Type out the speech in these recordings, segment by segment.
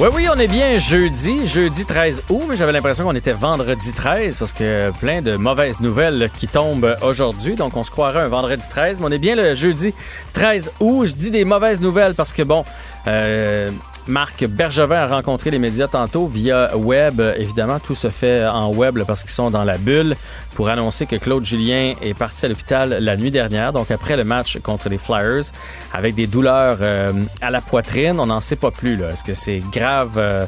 Oui, oui, on est bien jeudi, jeudi 13 août, mais j'avais l'impression qu'on était vendredi 13 parce que plein de mauvaises nouvelles qui tombent aujourd'hui. Donc, on se croirait un vendredi 13, mais on est bien le jeudi 13 août. Je dis des mauvaises nouvelles parce que, bon, euh, Marc Bergevin a rencontré les médias tantôt via web. Évidemment, tout se fait en web parce qu'ils sont dans la bulle pour annoncer que Claude Julien est parti à l'hôpital la nuit dernière, donc après le match contre les Flyers, avec des douleurs euh, à la poitrine. On n'en sait pas plus. Est-ce que c'est grave? Euh,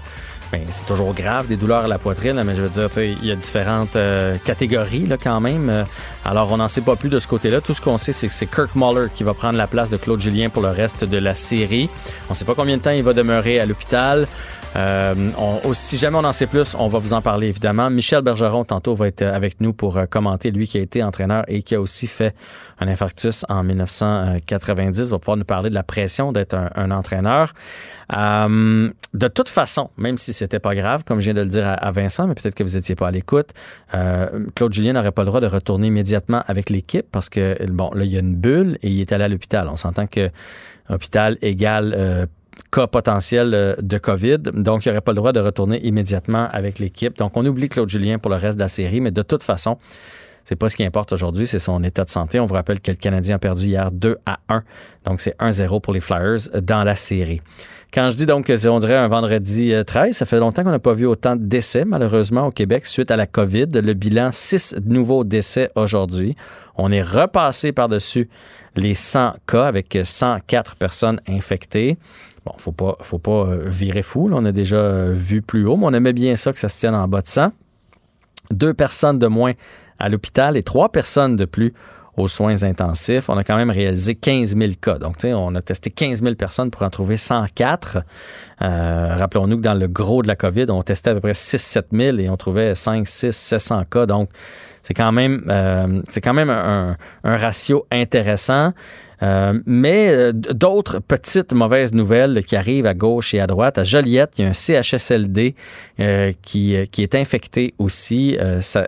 ben, c'est toujours grave, des douleurs à la poitrine, mais je veux dire, il y a différentes euh, catégories là, quand même. alors, on n'en sait pas plus de ce côté-là. Tout ce qu'on sait, c'est que c'est Kirk Muller qui va prendre la place de Claude Julien pour le reste de la série. On ne sait pas combien de temps il va demeurer à l'hôpital. Euh, si jamais on en sait plus, on va vous en parler évidemment. Michel Bergeron, tantôt, va être avec nous pour euh, commenter, lui qui a été entraîneur et qui a aussi fait un infarctus en 1990, va pouvoir nous parler de la pression d'être un, entraîneur. Euh, de toute façon, même si c'était pas grave, comme je viens de le dire à, Vincent, mais peut-être que vous étiez pas à l'écoute, Claude Julien n'aurait pas le droit de retourner immédiatement avec l'équipe parce que, bon, là, il y a une bulle et il est allé à l'hôpital. On s'entend que hôpital égale cas potentiel euh, de COVID. Donc, il n'aurait pas le droit de retourner immédiatement avec l'équipe. Donc, on oublie Claude Julien pour le reste de la série, mais de toute façon, c'est pas ce qui importe aujourd'hui, c'est son état de santé. On vous rappelle que le Canadien a perdu hier 2 à 1. Donc, c'est 1-0 pour les Flyers dans la série. Quand je dis donc que on dirait un vendredi 13, euh, ça fait longtemps qu'on n'a pas vu autant de décès, malheureusement, au Québec suite à la COVID. Le bilan, 6 nouveaux décès aujourd'hui. On est repassé par-dessus les 100 cas avec 104 personnes infectées. Bon, faut pas, faut pas euh, virer fou. On a déjà euh, vu plus haut, mais on aimait bien ça que ça se tienne en bas de 100. Deux personnes de moins à l'hôpital et trois personnes de plus aux soins intensifs. On a quand même réalisé 15 000 cas. Donc, tu sais, on a testé 15 000 personnes pour en trouver 104. Euh, rappelons-nous que dans le gros de la COVID, on testait à peu près 6-7 000 et on trouvait 5, 6, 700 cas. Donc, c'est quand même, c'est quand même un, ratio intéressant. Euh, mais euh, d'autres petites mauvaises nouvelles qui arrivent à gauche et à droite. À Joliette, il y a un CHSLD euh, qui, est infecté aussi.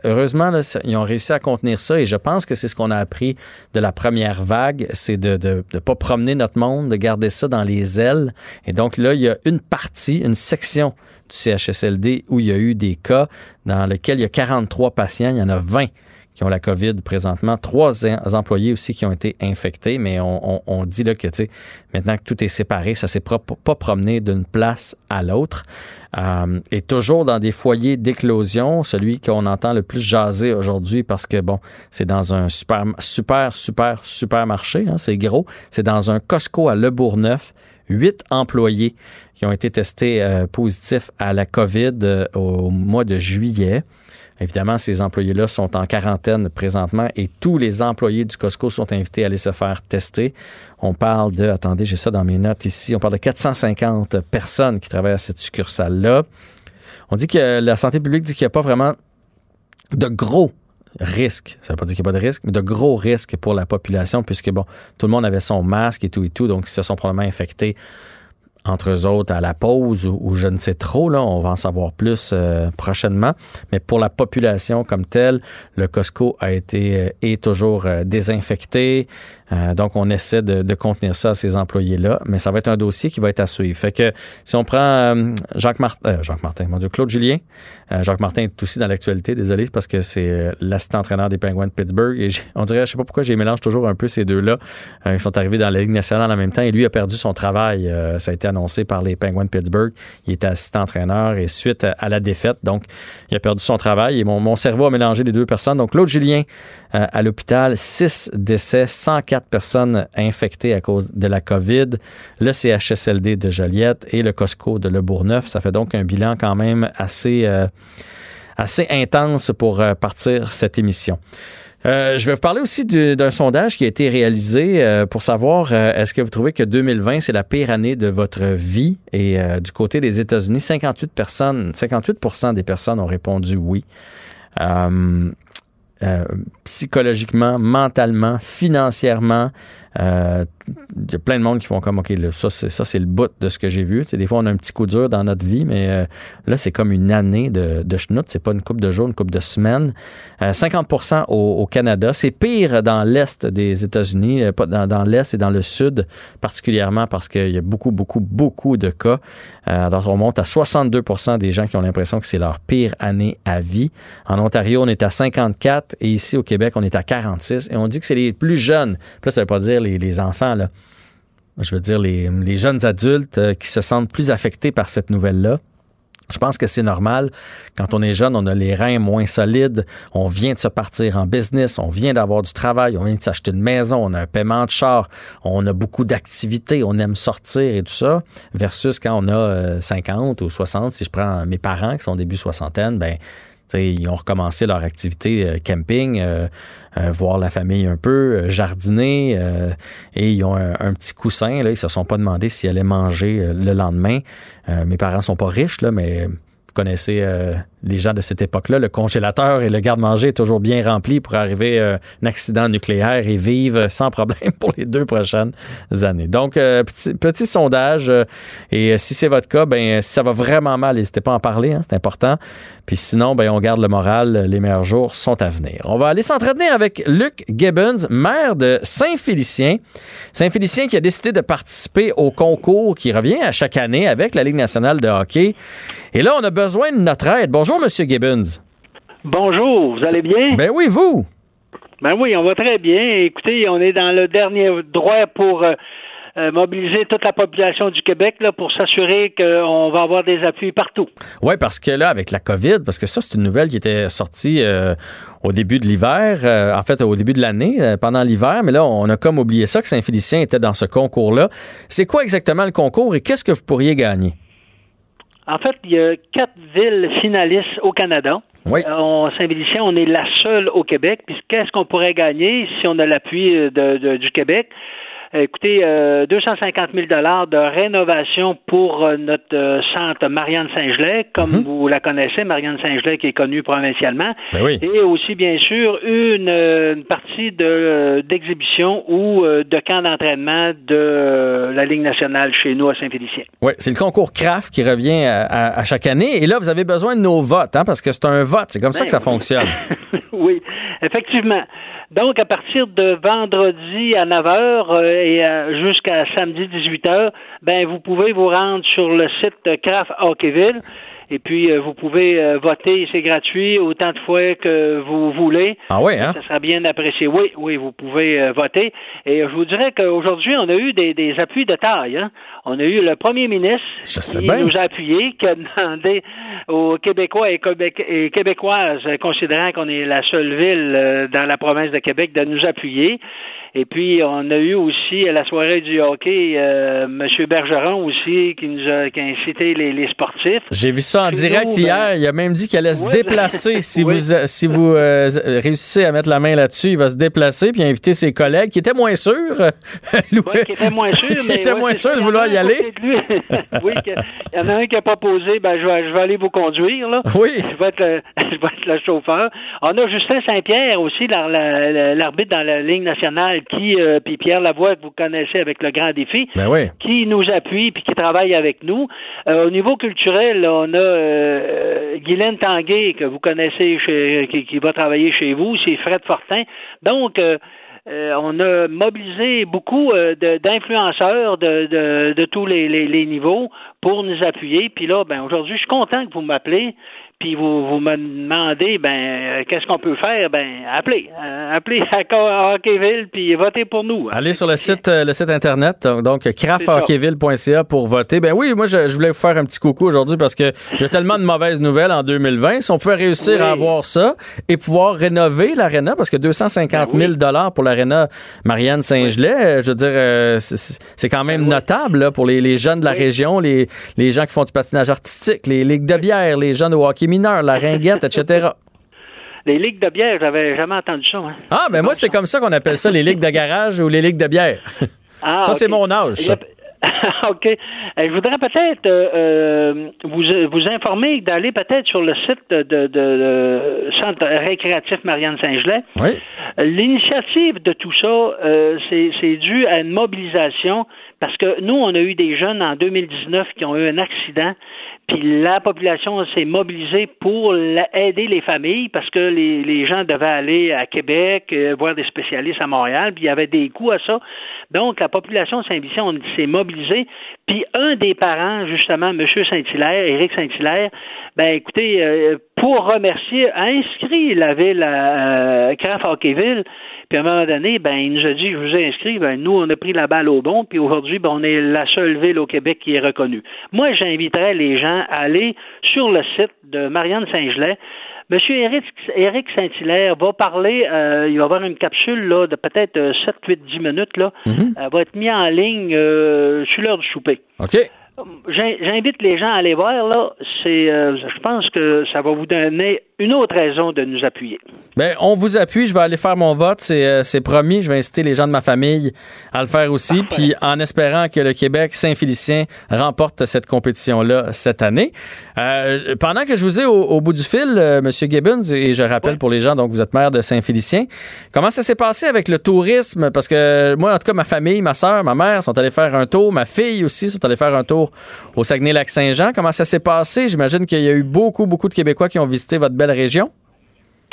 Heureusement, ils ont réussi à contenir ça et je pense que c'est ce qu'on a appris de la première vague, c'est de ne pas promener notre monde, de garder ça dans les ailes. Et donc là, il y a une partie, une section CHSLD où il y a eu des cas dans lesquels il y a 43 patients, il y en a 20 qui ont la COVID présentement. Trois employés aussi qui ont été infectés, mais on, dit là que, maintenant que tout est séparé, ça ne s'est pas, promené d'une place à l'autre. Euh, et toujours dans des foyers d'éclosion, celui qu'on entend le plus jaser aujourd'hui parce que, bon, c'est dans un super, super, super, supermarché, hein, c'est gros. C'est dans un Costco à Le Bourgneuf. Huit employés qui ont été testés euh, positifs à la COVID euh, au mois de juillet. Évidemment, ces employés-là sont en quarantaine présentement et tous les employés du Costco sont invités à aller se faire tester. On parle de, attendez, j'ai ça dans mes notes ici, on parle de 450 personnes qui travaillent à cette succursale-là. On dit que la santé publique dit qu'il n'y a pas vraiment de gros risques. Ça ne veut pas dire qu'il n'y a pas de risques, mais de gros risques pour la population, puisque bon, tout le monde avait son masque et tout et tout, donc ils se sont probablement infectés entre eux autres à la pause ou, je ne sais trop. Là, on va en savoir plus euh, prochainement. Mais pour la population comme telle, le Costco a été euh, est toujours euh, désinfecté. Euh, donc, on essaie de, contenir ça à ces employés-là, mais ça va être un dossier qui va être à suivre. Fait que si on prend euh, Jacques Martin, euh, Jacques Martin, mon Dieu, Claude Julien, Jacques Martin est aussi dans l'actualité, désolé, parce que c'est l'assistant entraîneur des Penguins de Pittsburgh. Et on dirait, je sais pas pourquoi j'ai mélange toujours un peu ces deux-là. ils sont arrivés dans la Ligue nationale en même temps et lui a perdu son travail. ça a été annoncé par les Penguins de Pittsburgh. Il était assistant entraîneur et suite à, la défaite, donc il a perdu son travail et mon, cerveau a mélangé les deux personnes. Donc Claude Julien à l'hôpital, six décès, 104 personnes infectées à cause de la COVID, le CHSLD de Joliette et le Costco de Le Bourgneuf. Ça fait donc un bilan quand même assez, euh, assez intense pour euh, partir cette émission. Euh, je vais vous parler aussi d'un sondage qui a été réalisé pour savoir est-ce que vous trouvez que 2020 c'est la pire année de votre vie? Et du côté des États-Unis 58 personnes 58 des personnes ont répondu oui. Psychologiquement, mentalement, financièrement, euh, il y a plein de monde qui font comme, OK, là, ça, c'est, ça, c'est le bout de ce que j'ai vu. des fois, on a un petit coup dur dans notre vie, mais euh, là, c'est comme une année de, de schnout. C'est pas une coupe de jours, une coupe de semaines. 50% euh, au, Canada. C'est pire dans l'Est des États-Unis, dans, dans l'Est et dans le Sud, particulièrement parce qu'il y a beaucoup, beaucoup, beaucoup de cas. alors, on monte à 62% des gens qui ont l'impression que c'est leur pire année à vie. En Ontario, on est à 54 et ici, au Québec, on est à 46 et on dit que c'est les plus jeunes. Puis là, ça veut pas dire les, enfants, je veux dire les, jeunes adultes euh, qui se sentent plus affectés par cette nouvelle-là. Je pense que c'est normal. Quand on est jeune, on a les reins moins solides. On vient de se partir en business. On vient d'avoir du travail. On vient de s'acheter une maison. On a un paiement de char. On a beaucoup d'activités. On aime sortir et tout ça. Versus quand on a 50 euh, ou 60, si je prends mes parents qui sont début soixantaine, ben ils ont recommencé leur activité euh, camping, euh, euh, voir la famille un peu, jardiner, et ils ont un, petit coussin. Là, ils se sont pas demandé s'ils allaient manger le lendemain. mes parents sont pas riches, mais vous connaissez les gens de cette époque-là, le congélateur et le garde-manger est toujours bien rempli pour arriver à un accident nucléaire et vivre sans problème pour les deux prochaines années. Donc, petit, sondage. et si c'est votre cas, ben, si ça va vraiment mal, n'hésitez pas à en parler, hein, c'est important. Puis sinon, ben, on garde le moral. Les meilleurs jours sont à venir. On va aller s'entretenir avec Luc Gibbons, maire de Saint-Félicien. Saint-Félicien qui a décidé de participer au concours qui revient à chaque année avec la Ligue nationale de hockey. Et là, on a besoin de notre aide. Bonjour, Monsieur Gibbons. Bonjour, vous allez bien? Ben oui, vous? Ben oui, on va très bien. Écoutez, on est dans le dernier droit pour euh, euh, mobiliser toute la population du Québec là, pour s'assurer qu'on va avoir des appuis partout. Oui, parce que là, avec la COVID, parce que ça, c'est une nouvelle qui était sortie euh, au début de l'hiver, euh, en fait, au début de l'année, pendant l'hiver, mais là, on a comme oublié ça, que Saint-Félicien était dans ce concours-là. C'est quoi exactement le concours et qu'est-ce que vous pourriez gagner? En fait, il y a quatre villes finalistes au Canada. Oui. Saint-Félicien, on est la seule au Québec. Puis qu'est-ce qu'on pourrait gagner si on a l'appui du Québec? Écoutez, 250 euh, 000 dollars de rénovation pour euh, notre euh, centre Marianne Saint-Gelais, comme mhm. vous la connaissez, Marianne Saint-Gelais qui est connue provincialement, ben oui. et aussi bien sûr une, partie de d'exhibition ou de camp d'entraînement de la Ligue nationale chez nous à Saint-Félicien. Oui, c'est le concours CRAF qui revient à, chaque année, et là vous avez besoin de nos votes, hein, parce que c'est un vote, c'est comme ça que ça ben fonctionne. oui, effectivement. Donc, à partir de vendredi à 9 h euh, et euh, jusqu'à samedi 18 h ben vous pouvez vous rendre sur le site Craft Hockeyville et puis, euh, vous pouvez euh, voter, c'est gratuit autant de fois que vous voulez. Ah oui, hein? Ça sera bien apprécié. Oui, oui, vous pouvez euh, voter. Et je vous dirais qu'aujourd'hui, on a eu des, appuis de taille. Hein. On a eu le premier ministre qui nous a appuyés, qui a demandé aux Québécois et, et Québécoises, considérant qu'on est la seule ville dans la province de Québec, de nous appuyer. Et puis, on a eu aussi à la soirée du hockey euh, M. Bergeron aussi qui nous a, qui a incité les, les sportifs. J'ai vu ça en direct ben, hier. Il a même dit qu'il allait se déplacer. si vous, si vous euh, réussissez à mettre la main là-dessus, il va se déplacer puis inviter ses collègues qui étaient moins sûrs. oui, qui étaient moins sûrs. Mais, étaient moins sûrs de vouloir y aller. oui, il y en a un qui a proposé, ben, je, vais, je vais aller vous conduire. Là. Oui. Je vais, être le, je vais être le chauffeur. On a Justin Saint-Pierre aussi, l'arbitre dans la ligne nationale qui, euh, puis Pierre Lavoie, que vous connaissez avec le grand défi, ben qui nous appuie puis qui travaille avec nous. Euh, au niveau culturel, on a euh, Guylaine Tanguay, que vous connaissez, qui, va travailler chez vous, c'est Fred Fortin. Donc, on a mobilisé beaucoup d'influenceurs de, tous les, niveaux pour nous appuyer. Puis là, ben aujourd'hui, je suis content que vous m'appelez puis vous, vous me demandez, ben, euh, qu'est-ce qu'on peut faire? Ben, appelez. Euh, appelez à Hockeyville, puis votez pour nous. Allez sur le site, euh, le site Internet, donc crafthockeyville.ca pour voter. Ben oui, moi, je, voulais vous faire un petit coucou aujourd'hui parce qu'il y a tellement de mauvaises nouvelles en 2020. Si on pouvait réussir à avoir ça et pouvoir rénover l'aréna, parce que 250 000 ben pour l'aréna Marianne Saint-Gelais, je veux dire, c'est quand même ben notable pour les, jeunes de la région, les, les gens qui font du patinage artistique, les ligues de bière, les jeunes de hockey mineur, la ringuette, etc. Les ligues de bière, j'avais jamais entendu ça. Hein. Ah, ben moi, c'est comme ça qu'on appelle ça, les ligues de garage ou les ligues de bière. Ah, ça, c'est mon âge. OK. Euh, je voudrais peut-être euh, euh, vous, vous informer d'aller peut-être sur le site de, de, Centre récréatif Marianne Saint-Gelais. Oui. L'initiative de tout ça, c'est dû à une mobilisation parce que nous, on a eu des jeunes en 2019 qui ont eu un accident puis la population s'est mobilisée pour aider les familles parce que les, gens devaient aller à Québec, euh, voir des spécialistes à Montréal, puis il y avait des coûts à ça. Donc, la population Saint-Vicent s'est mobilisée. Puis un des parents, justement, M. Saint-Hilaire, Éric Saint-Hilaire, ben écoutez, euh, pour remercier, a inscrit la ville à euh, Craft Hockeyville puis à un moment donné, ben, il nous a dit, je vous ai inscrit, ben, nous, on a pris la balle au bon, puis aujourd'hui, ben, on est la seule ville au Québec qui est reconnue. Moi, j'inviterais les gens à aller sur le site de Marianne Saint-Gelais. Monsieur Éric, Saint-Hilaire va parler, euh, il va avoir une capsule là, de peut-être 7, 8, 10 minutes. Là. Mm-hmm. Elle va être mise en ligne euh, sur l'heure du souper. OK. J'invite les gens à aller voir, là. C'est, euh, je pense que ça va vous donner une autre raison de nous appuyer. Bien, on vous appuie. Je vais aller faire mon vote. Euh, c'est, promis. Je vais inciter les gens de ma famille à le faire aussi. Puis en espérant que le Québec Saint-Félicien remporte cette compétition-là cette année. Euh, pendant que je vous ai au, bout du fil, euh, M. Gibbons, et je rappelle pour les gens, donc vous êtes maire de Saint-Félicien, comment ça s'est passé avec le tourisme? Parce que moi, en tout cas, ma famille, ma soeur, ma mère sont allés faire un tour. Ma fille aussi sont allés faire un tour au Saguenay-Lac-Saint-Jean. Comment ça s'est passé? J'imagine qu'il y a eu beaucoup, beaucoup de Québécois qui ont visité votre belle région?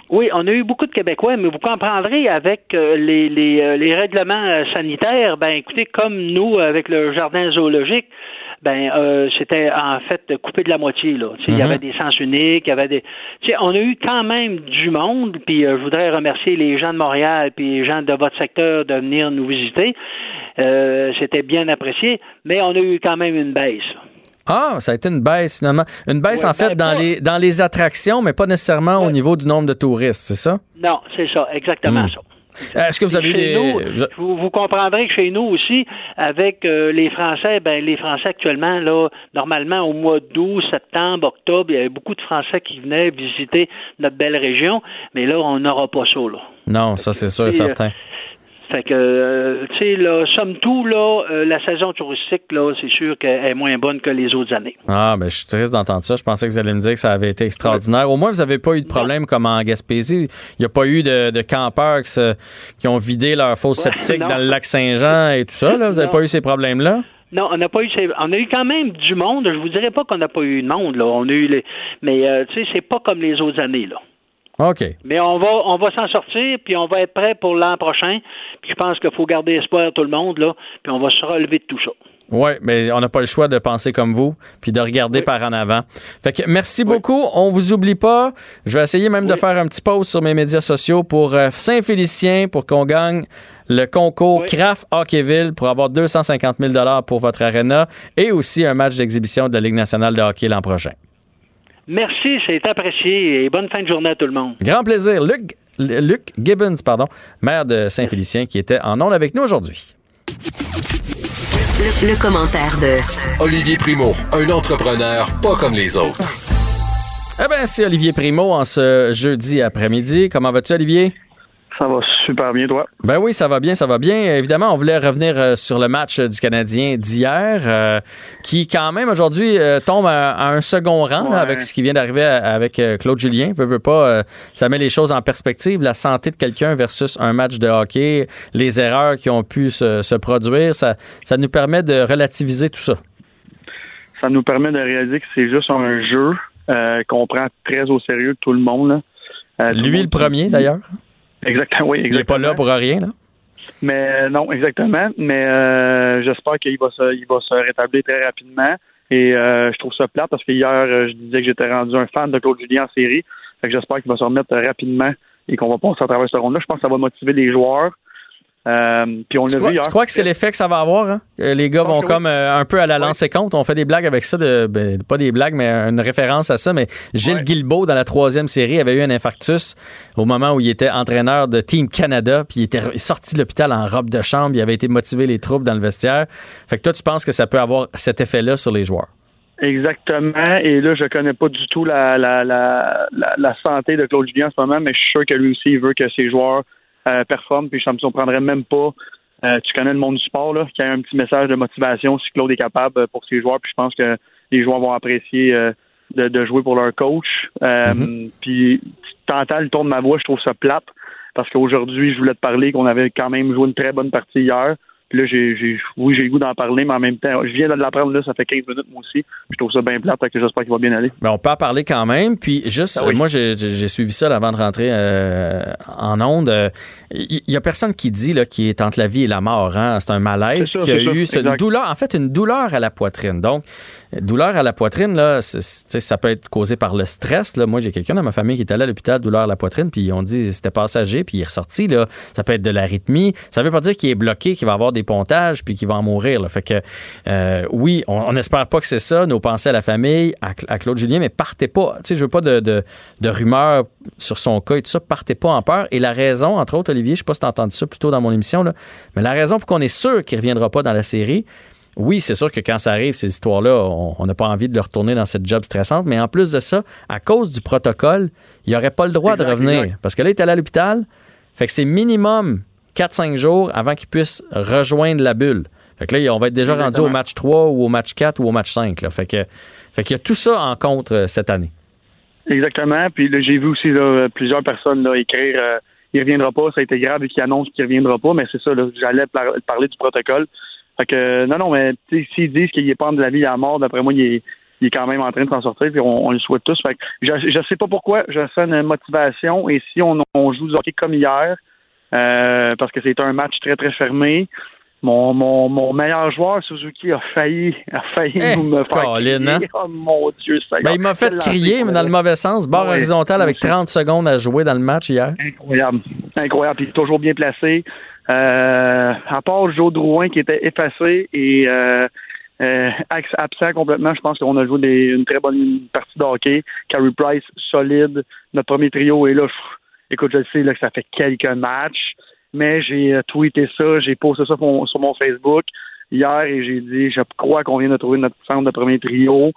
Oui, on a eu beaucoup de Québécois, mais vous comprendrez avec euh, les, les, euh, les, règlements euh, sanitaires, ben écoutez, comme nous avec le jardin zoologique, ben c'était en fait coupé de la moitié là. Il y avait mhm. des sens uniques, il y avait des. on a eu quand même du monde. Puis je voudrais remercier les gens de Montréal puis les gens de votre secteur de venir nous visiter. c'était bien apprécié, mais on a eu quand même une baisse. Ah, ça a été une baisse finalement. Une baisse en fait ben, dans, les, dans les attractions, mais pas nécessairement au niveau du nombre de touristes, c'est ça? Non, c'est ça, exactement hmm. ça. Est-ce que vous avez des... vous, comprendrez que chez nous aussi, avec euh, les Français, ben les Français actuellement, là, normalement au mois d'août, septembre, octobre, il y avait beaucoup de Français qui venaient visiter notre belle région, mais là, on n'aura pas ça, là. Non, ça c'est sûr et certain. Fait que, euh, tu sais, là, somme tout, là, euh, la saison touristique, là, c'est sûr qu'elle est moins bonne que les autres années. Ah, ben, je suis triste d'entendre ça. Je pensais que vous alliez me dire que ça avait été extraordinaire. Au moins, vous n'avez pas eu de problème comme en Gaspésie. Il n'y a pas eu de, campeurs qui, ont vidé leur fosse septique dans le lac Saint-Jean et tout ça, là. Vous n'avez pas eu ces problèmes-là? Non, on n'a pas eu on a eu quand même du monde. Je vous dirais pas qu'on n'a pas eu de monde là. On a eu les, mais euh, tu sais, c'est pas comme les autres années là. OK. Mais on va, on va s'en sortir, puis on va être prêt pour l'an prochain. Puis je pense qu'il faut garder espoir tout le monde, là, puis on va se relever de tout ça. Oui, mais on n'a pas le choix de penser comme vous, puis de regarder par en avant. Fait que merci beaucoup. On vous oublie pas. Je vais essayer même de faire un petit post sur mes médias sociaux pour euh, Saint-Félicien pour qu'on gagne le concours Craft Hockeyville pour avoir 250 000 pour votre arena et aussi un match d'exhibition de la Ligue nationale de hockey l'an prochain. Merci, c'est apprécié et bonne fin de journée à tout le monde. Grand plaisir. Luc, Luc Gibbons, pardon, maire de Saint-Félicien, qui était en ondes avec nous aujourd'hui. Le, commentaire de Olivier Primo, un entrepreneur pas comme les autres. Eh bien, c'est Olivier Primo en ce jeudi après-midi. Comment vas-tu, Olivier? Ça va super bien, toi? Ben oui, ça va bien, ça va bien. Évidemment, on voulait revenir euh, sur le match du Canadien d'hier, euh, qui quand même aujourd'hui euh, tombe à, un second rang avec ce qui vient d'arriver avec Claude Julien. Veux, veux pas, ça met les choses en perspective. La santé de quelqu'un versus un match de hockey, les erreurs qui ont pu se, produire, ça, ça nous permet de relativiser tout ça. Ça nous permet de réaliser que c'est juste un jeu qu'on prend très au sérieux tout le monde. Lui, le premier, d'ailleurs. Exactement, oui, exactement. Il n'est pas là pour rien, là? Mais euh, non, exactement. Mais euh, j'espère qu'il va se, il va se rétablir très rapidement. Et je trouve ça plate parce que hier, je disais que j'étais rendu un fan de Claude Julien en série. Fait que j'espère qu'il va se remettre rapidement et qu'on va passer à travers ce ronde-là. Je pense que ça va motiver les joueurs. Euh, puis on tu, crois, tu crois que c'est l'effet que ça va avoir? Hein? Les gars vont comme euh, un peu à la lancer compte. On fait des blagues avec ça, de, ben, pas des blagues, mais une référence à ça. Mais Gilles Guilbeault, dans la troisième série, avait eu un infarctus au moment où il était entraîneur de Team Canada. Puis il était sorti de l'hôpital en robe de chambre. Il avait été motivé les troupes dans le vestiaire. Fait que toi, tu penses que ça peut avoir cet effet-là sur les joueurs? Exactement. Et là, je connais pas du tout la, la, la, la, santé de Claude Julien en ce moment, mais je suis sûr que lui aussi, il veut que ses joueurs euh, performent. Puis ça me surprendrait même pas. Euh, tu connais le monde du sport, là, qu'il y a un petit message de motivation si Claude est capable pour ses joueurs. Puis je pense que les joueurs vont apprécier euh, de, de, jouer pour leur coach. Mm-hmm. Puis tu entends le ton de ma voix, je trouve ça plate. Parce qu'aujourd'hui, je voulais te parler qu'on avait quand même joué une très bonne partie hier. Puis là, j'ai, j'ai, oui, j'ai le goût d'en parler, mais en même temps, je viens de l'apprendre là, ça fait 15 minutes moi aussi. Je trouve ça bien plate, que j'espère qu'il va bien aller. Mais on peut en parler quand même. Puis juste, ah moi, j'ai, j'ai suivi ça avant de rentrer euh, en onde. Il y, a personne qui dit là, qui est entre la vie et la mort. Hein? C'est un malaise qui a eu une douleur, en fait, une douleur à la poitrine. Donc, douleur à la poitrine, là, ça peut être causé par le stress. Moi, j'ai quelqu'un dans ma famille qui est allé à l'hôpital, douleur à la poitrine, puis ont dit c'était passager, puis il est ressorti. Là. Ça peut être de l'arythmie. Ça veut pas dire qu'il est bloqué, qu'il va avoir des pontages, puis qu'il va en mourir. Fait que, euh, oui, on n'espère pas que c'est ça. Nos pensées à la famille, à, Claude Julien, mais partez pas. Tu sais, je veux pas de, rumeurs sur son cas et tout ça. Partez pas en peur. Et la raison, entre autres, Olivier, je sais pas si as entendu ça plus tôt dans mon émission, mais la raison pour qu'on est sûr qu'il reviendra pas dans la série, oui, c'est sûr que quand ça arrive, ces histoires-là, on n'a pas envie de le retourner dans cette job stressante. Mais en plus de ça, à cause du protocole, il n'aurait pas le droit de revenir. Parce que là, il est allé à l'hôpital. Fait que c'est minimum 4-5 jours avant qu'il puisse rejoindre la bulle. Fait que là, on va être déjà rendu au match 3 ou au match 4 ou au match 5. Fait que fait qu'il y a tout ça en compte euh, cette année. Exactement. Puis j'ai vu aussi plusieurs personnes là, écrire euh, il ne reviendra pas, ça a été grave et qu'il annonce qu'il ne reviendra pas, mais c'est ça, j'allais parler du protocole. Fait que, non, non, mais s'ils disent qu'il est pas de la vie à la mort, d'après moi, il est, il est quand même en train de s'en sortir, puis on, le souhaite tous. Fait que je, je sais pas pourquoi, je sens une motivation, et si on, on joue hockey comme hier, euh, parce que c'est un match très, très fermé, mon, mon, mon meilleur joueur, Suzuki, a failli, a failli eh, nous me faire crier. Hein? Oh mon Dieu, ça ben, Il m'a fait crier, mais dans le mauvais sens. Barre horizontale avec 30 secondes à jouer dans le match hier. Incroyable. Incroyable. Puis toujours bien placé. Euh, à part Joe Drouin qui était effacé et euh, euh, absent complètement, je pense qu'on a joué une très bonne partie de hockey. Carey Price, solide. Notre premier trio est là. écoute, je sais là, que ça fait quelques matchs, mais j'ai tweeté ça, j'ai posté ça sur mon, Facebook hier et j'ai dit je crois qu'on vient de trouver notre centre de premier trio.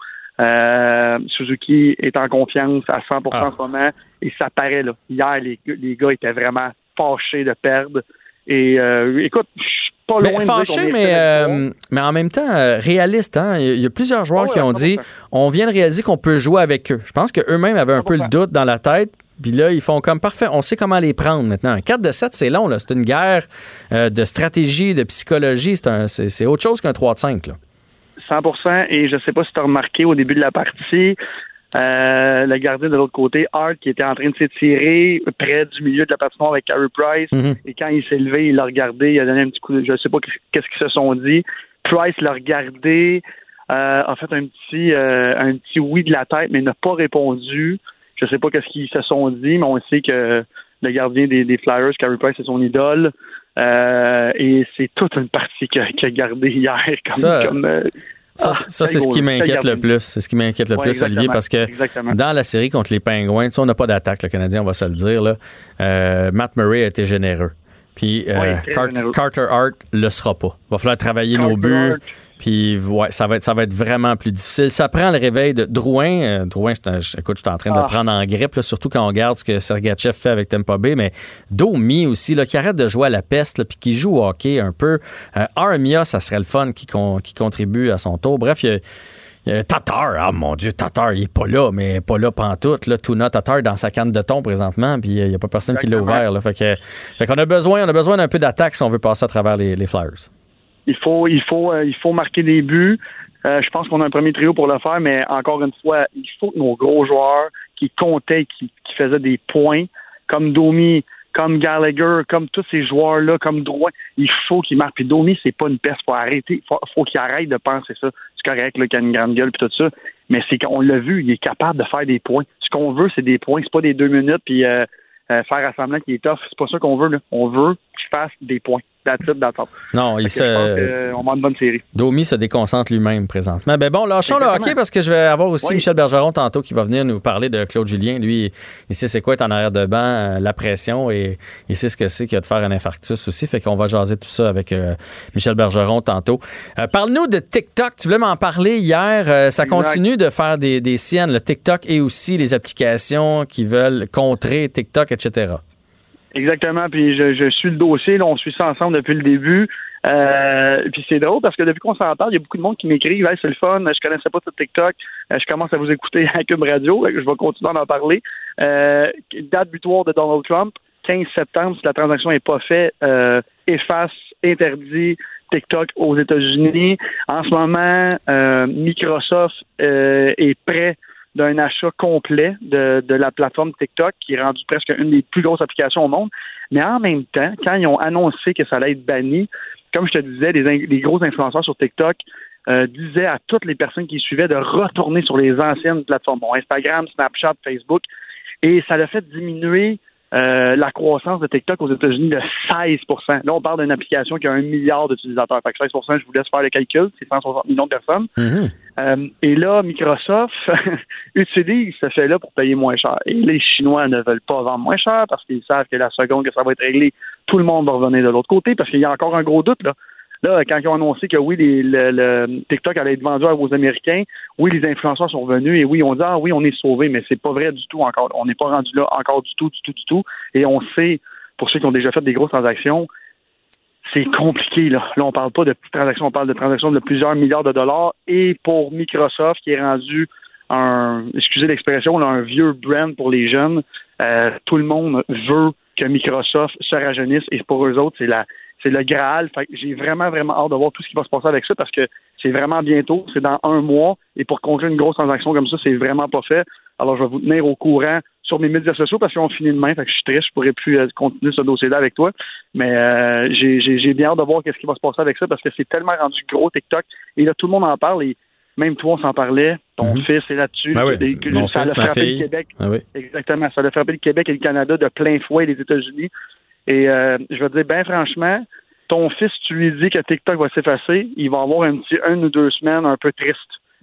Suzuki est en confiance à 100% ah. en ce moment et ça paraît là. Hier, les, les gars étaient vraiment fâchés de perdre. Et euh, écoute, je suis pas loin mais, fâché, mais, euh, mais en même temps, euh, réaliste. Hein? Il y a plusieurs joueurs qui ont dit on vient de réaliser qu'on peut jouer avec eux. Je pense qu'eux-mêmes avaient un peu le doute dans la tête. Puis là, ils font comme parfait. On sait comment les prendre maintenant. Un 4 de 7, c'est long. C'est une guerre de stratégie, de psychologie. C'est autre chose qu'un 3 de 5. Là. 100% Et je ne sais pas si tu as remarqué au début de la partie, euh, le gardien de l'autre côté, Hart, qui était en train de s'étirer près du milieu de la patinoire avec Carey Price. Mhm. Et quand il s'est levé, il l'a regardé, il a donné un petit coup de... Je sais pas qu'est-ce qu'ils se sont dit. Price l'a regardé, euh, a fait un petit, euh, un petit oui de la tête, mais n'a pas répondu. Je sais pas qu'est-ce qu'ils se sont dit, mais on sait que le gardien des, Flyers, Carey Price, c'est son idole. et c'est toute une partie qu'il a, gardé hier comme, ça, ah, c'est ce qui m'inquiète le plus. C'est ce qui m'inquiète le plus, Olivier, parce que dans la série contre les Pingouins, on n'a pas d'attaque, le Canadien, on va se le dire. Là. Euh, Matt Murray a été généreux. Puis euh, Carter Hart le sera pas. Il va falloir travailler nos buts. Puis ouais, ça va être ça va être vraiment plus difficile. Ça prend le réveil de Drouin. Euh, Drouin, je, écoute, je suis en train de ah. prendre en grippe, surtout quand on regarde ce que Sergachev fait avec Tampa Bay, mais Domi aussi, là, qui arrête de jouer à la peste, puis qui joue au hockey un peu. Euh, Armia, ça serait le fun qui, qui contribue à son tour. Bref, il y a Tatar, ah mon Dieu, Tatar, il est pas là, mais pas là pantoute. Là, Tuna Tatar dans sa canne de thon présentement, puis il n'y a pas personne qui l'a ouvert. Là, fait que, fait qu'on a besoin, on a besoin d'un peu d'attaque si on veut passer à travers les, les Flyers. Il faut, il faut, euh, il faut marquer des buts. Euh, je pense qu'on a un premier trio pour le faire, mais encore une fois, il faut que nos gros joueurs qui comptaient, qui, faisaient des points, comme Domi, comme Gallagher, comme tous ces joueurs-là, comme Drouin, il faut qu'il marque. Puis Domi, c'est pas une peste, faut arrêter, faut, faut qu'il arrête de penser ça. C'est correct, là, qu'il a une grande gueule puis tout ça, mais c'est qu'on l'a vu, il est capable de faire des points. Ce qu'on veut, c'est des points, c'est pas des deux minutes puis euh, euh, faire assemblant qui est tough. C'est pas ça qu'on veut. Là. On veut qu'il fasse des points. Non, il se. Euh, on va une bonne série. Domi se déconcentre lui-même présentement. Ben bon, lâchons le hockey parce que je vais avoir aussi Michel Bergeron tantôt qui va venir nous parler de Claude Julien. Lui, il sait c'est quoi être en arrière de banc, euh, la pression et il sait ce que c'est qu'il a de faire un infarctus aussi. Fait qu'on va jaser tout ça avec euh, Michel Bergeron tantôt. Parle-nous de TikTok. Tu voulais m'en parler hier. ça continue de faire des, des siennes, le TikTok et aussi les applications qui veulent contrer TikTok, etc. Exactement. Puis je, je suis le dossier. Là, on suit ça ensemble depuis le début. Euh, puis c'est drôle parce que depuis qu'on s'en parle, il y a beaucoup de monde qui m'écrit hey, c'est le fun, je connaissais pas tout TikTok, euh, je commence à vous écouter à Cube Radio, je vais continuer à en parler. Euh, date butoir de Donald Trump, 15 septembre, si la transaction n'est pas faite, euh, efface, interdit TikTok aux États-Unis. En ce moment, euh, Microsoft est prêt d'un achat complet de, de, la plateforme TikTok, qui est rendue presque une des plus grosses applications au monde. Mais en même temps, quand ils ont annoncé que ça allait être banni, comme je te disais, les, gros influenceurs sur TikTok euh, disaient à toutes les personnes qui suivaient de retourner sur les anciennes plateformes, bon, Instagram, Snapchat, Facebook, et ça l'a fait diminuer euh, la croissance de TikTok aux États-Unis de 16% Là, on parle d'une application qui a un milliard d'utilisateurs. Fait que 16% je vous laisse faire le calcul, c'est 160 millions de personnes. Mm-hmm. Euh, et là, Microsoft utilise ce fait-là pour payer moins cher. Et les Chinois ne veulent pas vendre moins cher parce qu'ils savent que la seconde que ça va être réglé, tout le monde va revenir de l'autre côté parce qu'il y a encore un gros doute. Là. Là, quand ils ont annoncé que oui, le, TikTok allait être vendu aux Américains, oui, les influenceurs sont venus et oui, on dit ah oui, on est sauvé, mais c'est pas vrai du tout encore. On n'est pas rendu là encore du tout, du tout, du tout. Et on sait, pour ceux qui ont déjà fait des grosses transactions, c'est compliqué. Là. là, on parle pas de petites transactions, on parle de transactions de plusieurs milliards de dollars. Et pour Microsoft, qui est rendu un, excusez l'expression, un vieux brand pour les jeunes, euh, tout le monde veut que Microsoft se rajeunisse et pour eux autres, c'est la c'est le Graal. j'ai vraiment, vraiment hâte de voir tout ce qui va se passer avec ça parce que c'est vraiment bientôt, c'est dans un mois. Et pour conclure une grosse transaction comme ça, c'est vraiment pas fait. Alors, je vais vous tenir au courant sur mes médias sociaux parce qu'on finit demain. Fait que je suis triste, je pourrais plus euh, continuer ce dossier-là avec toi. Mais euh, j'ai bien hâte de voir qu'est-ce qui va se passer avec ça parce que c'est tellement rendu gros TikTok. Et là, tout le monde en parle et même toi, on s'en parlait. Ton mhm. fils est là-dessus. Ben oui. ça a frappé le Québec. Ben Exactement. Ça a frappé le Québec et le Canada de plein fouet les États-Unis. Et euh, je vais te dire, bien franchement, ton fils, tu lui dis que TikTok va s'effacer, il va avoir un petit une ou deux semaines un peu triste.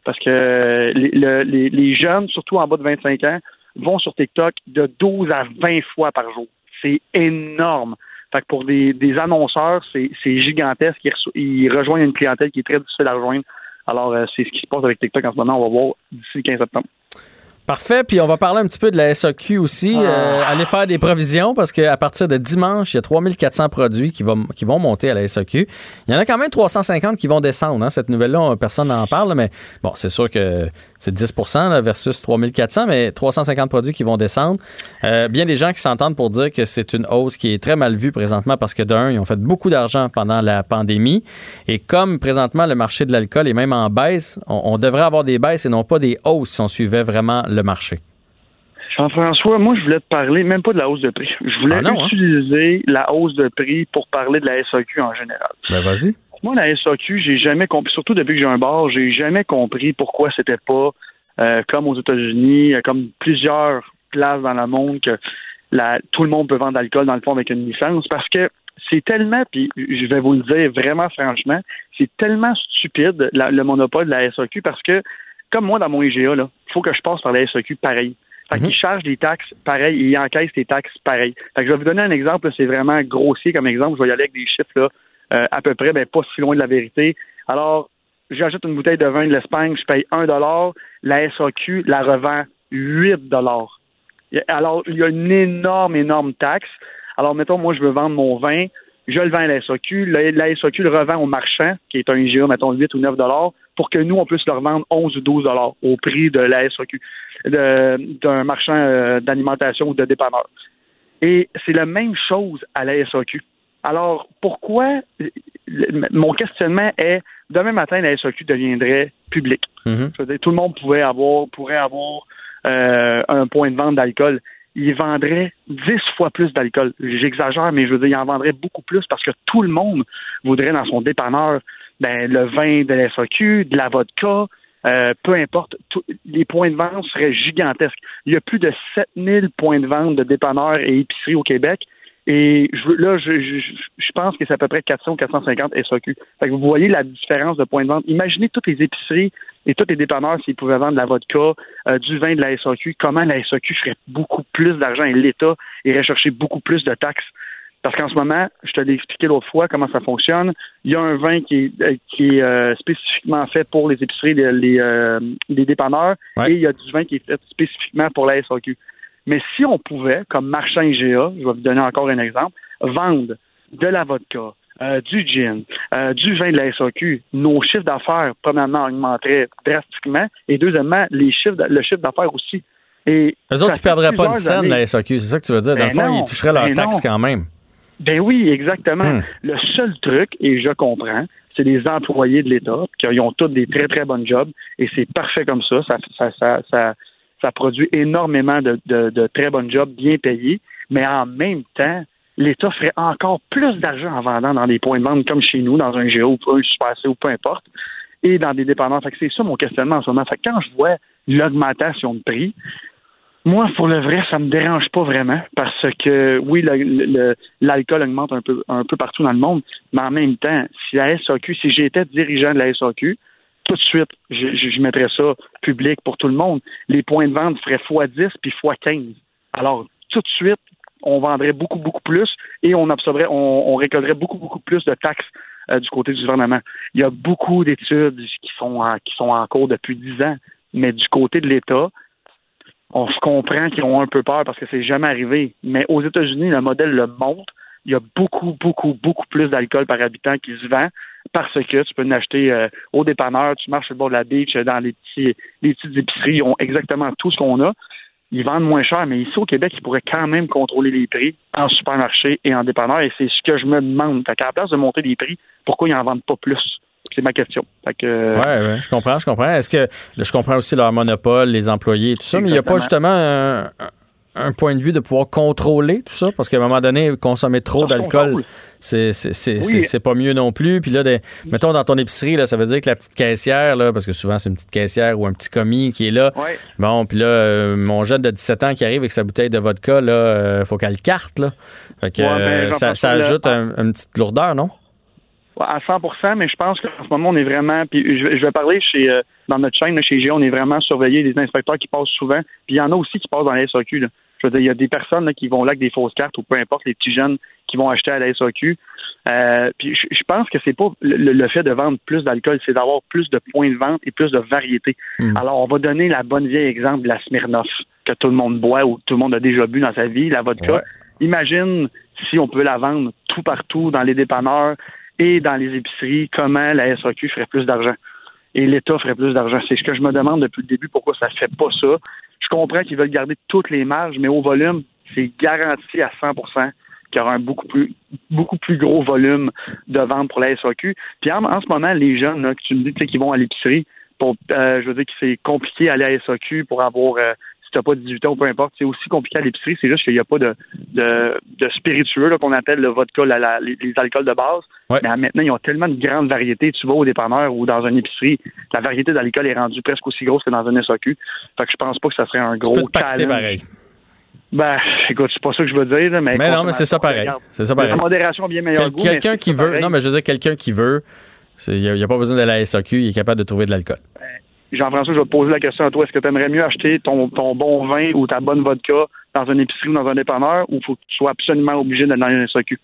Parce que les, jeunes, surtout en bas de 25 ans, vont sur TikTok de 12 à 20 fois par jour. C'est énorme. Fait que pour des, annonceurs, c'est gigantesque. Ils, rejoignent une clientèle qui est très difficile à rejoindre. Alors, euh, c'est ce qui se passe avec TikTok en ce moment. On va voir d'ici le 15 septembre. Parfait. Puis on va parler un petit peu de la SAQ aussi. Ah. Euh, aller faire des provisions parce qu'à partir de dimanche, il y a 3400 produits qui vont, qui vont monter à la SAQ. Il y en a quand même 350 qui vont descendre. Hein. Cette nouvelle-là, personne n'en parle, mais bon, c'est sûr que c'est 10% versus 3400, mais 350 produits qui vont descendre. Euh, bien des gens qui s'entendent pour dire que c'est une hausse qui est très mal vue présentement parce que d'un, ils ont fait beaucoup d'argent pendant la pandémie. Et comme présentement, le marché de l'alcool est même en baisse, on, devrait avoir des baisses et non pas des hausses si on suivait vraiment le marché? Jean-François, moi, je voulais te parler même pas de la hausse de prix. Je voulais ah hein? utiliser la hausse de prix pour parler de la SAQ en général. Ben, vas-y. Moi, la SAQ, j'ai jamais compris, surtout depuis que j'ai un bar, j'ai jamais compris pourquoi c'était pas euh, comme aux États-Unis, euh, comme plusieurs places dans le monde que tout le monde peut vendre de l'alcool dans le fond avec une licence parce que c'est tellement, puis je vais vous le dire vraiment franchement, c'est tellement stupide le monopole de la SAQ parce que comme moi dans mon IGA, il faut que je passe par la SAQ pareil. Fait qu'ils mhm. chargent des taxes pareil ils encaissent des taxes pareil. Fait que je vais vous donner un exemple, c'est vraiment grossier comme exemple. Je vais y aller avec des chiffres là, euh, à peu près, ben, pas si loin de la vérité. Alors, j'achète une bouteille de vin de l'Espagne, je paye 1 la SAQ la revend 8 Alors, il y a une énorme, énorme taxe. Alors, mettons, moi, je veux vendre mon vin, je le vends à la SAQ, la, SAQ le revend au marchand, qui est un IGA, mettons 8 ou 9 pour que nous, on puisse le revendre 11 ou 12 au prix de la SAQ, d'un marchand euh, d'alimentation ou de dépanneur. Et c'est la même chose à la SAQ. Alors, pourquoi mon questionnement est demain matin, la SAQ deviendrait publique? Je veux dire, tout le monde pourrait avoir, pourrait avoir euh, un point de vente d'alcool. ils vendraient dix fois plus d'alcool. J'exagère, mais je veux dire, ils en vendraient beaucoup plus parce que tout le monde voudrait dans son dépanneur ben, le vin de la SAQ, de la vodka, euh, peu importe, les points de vente seraient gigantesques. Il y a plus de 7000 points de vente de dépanneurs et épiceries au Québec. Et je, là, je, je, pense que c'est à peu près 400 ou 450 SAQ. Fait que vous voyez la différence de points de vente. Imaginez toutes les épiceries et tous les dépanneurs s'ils pouvaient vendre de la vodka, euh, du vin de la SAQ, comment la SAQ ferait beaucoup plus d'argent et l'État irait chercher beaucoup plus de taxes? Parce qu'en ce moment, je te l'ai expliqué l'autre fois comment ça fonctionne. Il y a un vin qui est, euh, qui est euh, spécifiquement fait pour les épiceries, les, les, les dépanneurs, et il y a du vin qui est fait spécifiquement pour la SAQ. Mais si on pouvait, comme marchand IGA, je vais vous donner encore un exemple, vendre de la vodka, euh, du gin, euh, du vin de la SAQ, nos chiffres d'affaires, premièrement, augmenteraient drastiquement, et deuxièmement, les chiffres, le chiffre d'affaires aussi. Et Eux autres, ils ne perdraient pas de scène, la SAQ, c'est ça que tu veux dire. Dans le ben fond, ils toucheraient leur ben taxe quand même. Ben oui, exactement. Hmm. Le seul truc, et je comprends, c'est les employés de l'État, qui ont tous des très, très bons jobs, et c'est parfait comme ça. Ça, ça, ça, ça, ça produit énormément de, très bons jobs bien payés, mais en même temps, l'État ferait encore plus d'argent en vendant dans des points de vente comme chez nous, dans un Géo ou un Super C ou peu importe, et dans des dépendances. c'est ça mon questionnement en ce moment. Fait quand je vois l'augmentation de prix, moi, pour le vrai, ça me dérange pas vraiment parce que oui, l'alcool augmente un peu, un peu partout dans le monde, mais en même temps, si la SAQ, si j'étais dirigeant de la SAQ, tout de suite, je, mettrais ça public pour tout le monde. Les points de vente feraient x10 puis x15. Alors, tout de suite, on vendrait beaucoup, beaucoup plus et on absorberait, on, récolterait beaucoup, beaucoup plus de taxes euh, du côté du gouvernement. Il y a beaucoup d'études qui sont en, qui sont en cours depuis dix ans, mais du côté de l'État, on se comprend qu'ils ont un peu peur parce que c'est jamais arrivé. Mais aux États-Unis, le modèle le montre. Il y a beaucoup, beaucoup, beaucoup plus d'alcool par habitant qui se vend parce que tu peux l'acheter euh, au dépanneur, tu marches sur le bord de la beach, euh, dans les petits les petites épiceries, ils ont exactement tout ce qu'on a. Ils vendent moins cher, mais ici au Québec, ils pourraient quand même contrôler les prix en supermarché et en dépanneur. Et c'est ce que je me demande. Fait qu'à la place de monter les prix, pourquoi ils n'en vendent pas plus? C'est ma question. Fait que, euh, ouais, je comprends, je comprends. Est-ce que je comprends aussi leur monopole, les employés, tout ça, mais il n'y a pas justement un, un point de vue de pouvoir contrôler tout ça? Parce qu'à un moment donné, consommer trop d'alcool, c'est c'est pas mieux non plus. Puis là, mettons dans ton épicerie, là, ça veut dire que la petite caissière, là, parce que souvent c'est une petite caissière ou un petit commis qui est là. Bon, puis là, euh, mon jeune de 17 ans qui arrive avec sa bouteille de vodka, là, euh, faut qu'elle carte, là. Fait que ben, euh, ça, ajoute une petite lourdeur, non? À 100% mais je pense qu'en ce moment, on est vraiment. Puis je, vais parler chez dans notre chaîne, chez G, on est vraiment surveillé des inspecteurs qui passent souvent. Puis il y en a aussi qui passent dans la SAQ. Là. Je veux dire, il y a des personnes qui vont là avec des fausses cartes ou peu importe, les petits jeunes qui vont acheter à la SAQ. Euh, puis je, pense que c'est pas le, fait de vendre plus d'alcool, c'est d'avoir plus de points de vente et plus de variété. Hmm. Alors, on va donner la bonne vieille exemple de la Smirnoff que tout le monde boit ou tout le monde a déjà bu dans sa vie, la vodka. Imagine si on peut la vendre tout partout dans les dépanneurs et dans les épiceries, comment la SAQ ferait plus d'argent et l'État ferait plus d'argent. C'est ce que je me demande depuis le début, pourquoi ça ne fait pas ça. Je comprends qu'ils veulent garder toutes les marges, mais au volume, c'est garanti à 100% qu'il y aura un beaucoup plus, beaucoup plus gros volume de vente pour la SAQ. Puis en, ce moment, les jeunes tu me dis qui vont à l'épicerie, pour, euh, je veux dire que c'est compliqué aller à la SAQ pour avoir euh, si t'as pas 18 ans ou peu importe, c'est aussi compliqué à l'épicerie. C'est juste qu'il n'y a pas de, de, de spiritueux qu'on appelle le vodka, les, alcools de base. Mais maintenant, ils ont tellement de grandes variétés. Tu vas au dépanneur ou dans une épicerie, la variété d'alcool est rendue presque aussi grosse que dans un SAQ. Fait que je pense pas que ça serait un gros tu peux pareil. Ben, écoute, c'est pas ça que je veux dire, mais. Mais non, mais c'est ça pareil. C'est ça pareil. La modération bien meilleur Quelqu'un qui veut. Non, mais je veux dire, quelqu'un qui veut, il n'y a, pas besoin de la SAQ, il est capable de trouver de l'alcool. Ben, Jean-François, je vais te poser la question à toi. Est-ce que tu aimerais mieux acheter ton, ton bon vin ou ta bonne vodka dans une épicerie ou dans un dépanneur ou faut que tu sois absolument obligé d'aller dans une SAQ?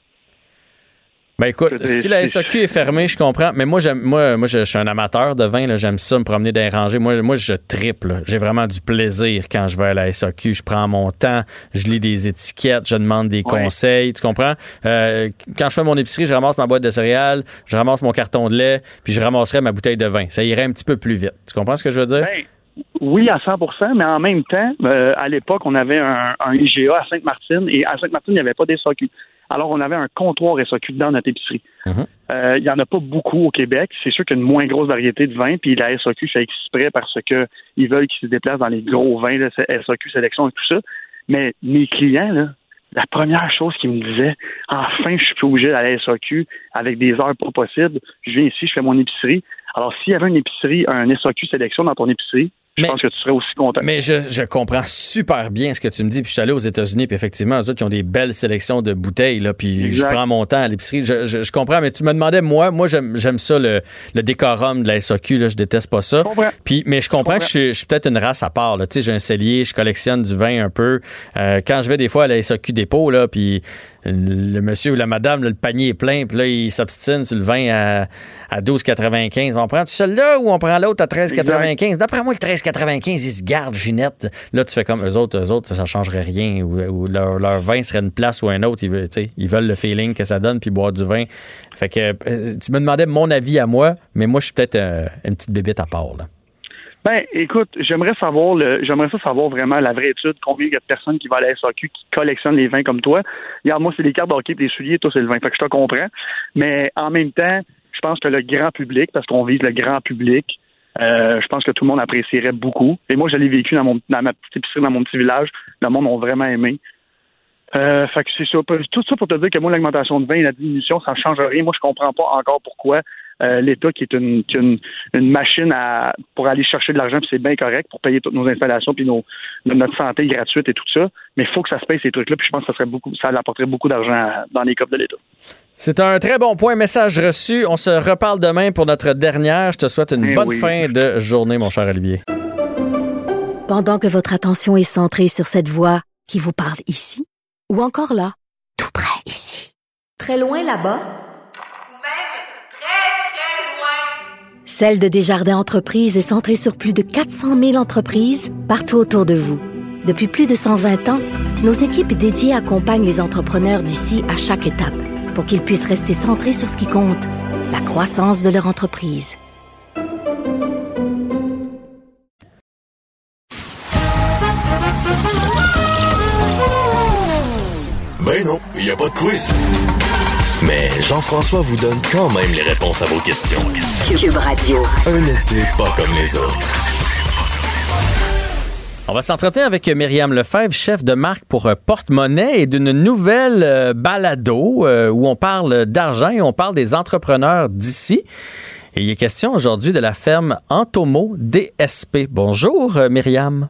Ben écoute, si la SAQ est fermée, je comprends. Mais moi, j'aime, moi, moi, je, suis un amateur de vin. j'aime ça me promener dans les rangées. Moi, moi, je triple. J'ai vraiment du plaisir quand je vais à la SAQ. Je prends mon temps, je lis des étiquettes, je demande des conseils. Tu comprends? Euh, Quand je fais mon épicerie, je ramasse ma boîte de céréales, je ramasse mon carton de lait, puis je ramasserai ma bouteille de vin. Ça irait un petit peu plus vite. Tu comprends ce que je veux dire? Ben, oui, à 100% mais en même temps, euh, à l'époque, on avait un, IGA à Sainte-Martine et à Sainte-Martine, il n'y avait pas des SAQ. Alors, on avait un comptoir SAQ dans notre épicerie. Mhm. Euh, il n'y en a pas beaucoup au Québec. C'est sûr qu'il y a une moins grosse variété de vins, puis la SAQ fait exprès parce qu'ils veulent qu'ils se déplacent dans les gros vins, la SAQ sélection et tout ça. Mais mes clients, là, la première chose qu'ils me disaient, enfin, je suis plus obligé d'aller à la SAQ avec des heures pas possibles. Je viens ici, je fais mon épicerie. Alors, s'il y avait une épicerie, un SAQ sélection dans ton épicerie, je pense que tu serais aussi content. Mais je, je, comprends super bien ce que tu me dis. Puis je suis allé aux États-Unis, puis effectivement, eux autres, ils ont des belles sélections de bouteilles, là, puis je prends mon temps à l'épicerie. Je, je, comprends, mais tu me demandais, moi, moi j'aime ça, le, le, décorum de la SAQ, là, je déteste pas ça. Puis, mais je comprends, que je, suis peut-être une race à part. Tu sais, j'ai un cellier, je collectionne du vin un peu. Euh, quand je vais des fois à la SAQ dépôt, là, puis le monsieur ou la madame, le panier est plein, puis là, il s'obstine sur le vin à, à 12,95. On prend celui-là ou on prend l'autre à 13,95? D'après moi, le 13,95, ils se gardent, Ginette. Là, tu fais comme eux autres, eux autres, ça changerait rien. Ou, leur, vin serait une place ou un autre. Ils, veulent, ils veulent le feeling que ça donne, puis boire du vin. Fait que euh, tu me demandais mon avis à moi, mais moi, je suis peut-être euh, une petite bébête à part, là. Ben, écoute, j'aimerais savoir le, j'aimerais ça savoir vraiment la vraie étude, combien il y a de personnes qui vont à la SAQ qui collectionnent les vins comme toi? Regarde, moi, c'est les cartes d'hockey et les souliers, toi, c'est le vin. Fait que je te comprends. Mais en même temps, je pense que le grand public, parce qu'on vise le grand public, euh, je pense que tout le monde apprécierait beaucoup. Et moi, je l'ai vécu dans, mon, dans ma petite épicerie, dans mon petit village. Le monde a vraiment aimé. Euh, fait que c'est ça. Tout ça pour te dire que moi, l'augmentation de vin et la diminution, ça ne change rien. Moi, je comprends pas encore pourquoi euh, l'État, qui est une, une, machine à, pour aller chercher de l'argent, puis c'est bien correct pour payer toutes nos installations, puis nos, notre santé gratuite et tout ça. Mais il faut que ça se paye ces trucs-là, puis je pense que ça serait beaucoup, ça apporterait beaucoup d'argent dans les coffres de l'État. C'est un très bon point. Message reçu. On se reparle demain pour notre dernière. Je te souhaite une eh bonne fin de journée, mon cher Olivier. Pendant que votre attention est centrée sur cette voix qui vous parle ici, ou encore là, tout près ici, très loin là-bas, Celle de Desjardins Entreprises est centrée sur plus de 400 000 entreprises partout autour de vous. Depuis plus de 120 ans, nos équipes dédiées accompagnent les entrepreneurs d'ici à chaque étape pour qu'ils puissent rester centrés sur ce qui compte, la croissance de leur entreprise. Ben non, il n'y a pas de quiz. Mais Jean-François vous donne quand même les réponses à vos questions. Cube Radio. Un été pas comme les autres. On va s'entretenir avec Myriam Lefebvre, chef de marque pour euh, Porte-Monnaie et d'une nouvelle euh, balado euh, où on parle d'argent et on parle des entrepreneurs d'ici. Et il est question aujourd'hui de la ferme Antomo DSP. Bonjour Myriam.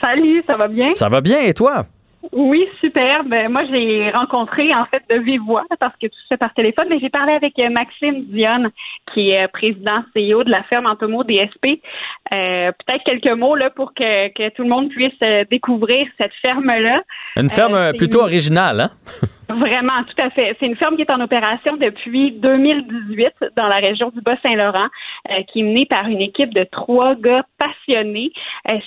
Salut, ça va bien? Ça va bien et toi? Oui, super. Ben, moi, j'ai rencontré en fait de vive voix parce que tout se fait par téléphone, mais j'ai parlé avec euh, Maxime Dionne, qui est euh, président CEO de la ferme Antomo DSP. Euh, Peut-être quelques mots là pour que, que tout le monde puisse euh, découvrir cette ferme-là. Une ferme plutôt originale, hein? Vraiment, tout à fait. C'est une ferme qui est en opération depuis 2018 dans la région du Bas-Saint-Laurent, qui est menée par une équipe de trois gars passionnés.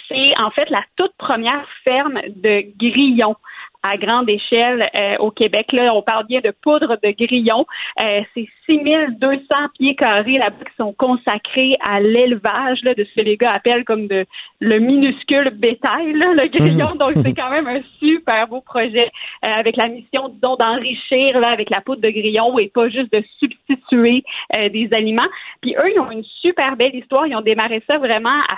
c'est en fait la toute première ferme de grillons à grande échelle euh, au Québec. Là, on parle bien de poudre de grillons. Euh, c'est 6200 pieds carrés là-bas qui sont consacrés à l'élevage de ce que les gars appellent comme de, le minuscule bétail, le grillon. Donc, c'est quand même un super beau projet euh, avec la mission, disons, d'enrichir là, avec la poudre de grillon et pas juste de substituer euh, des aliments. Puis eux, ils ont une super belle histoire. Ils ont démarré ça vraiment à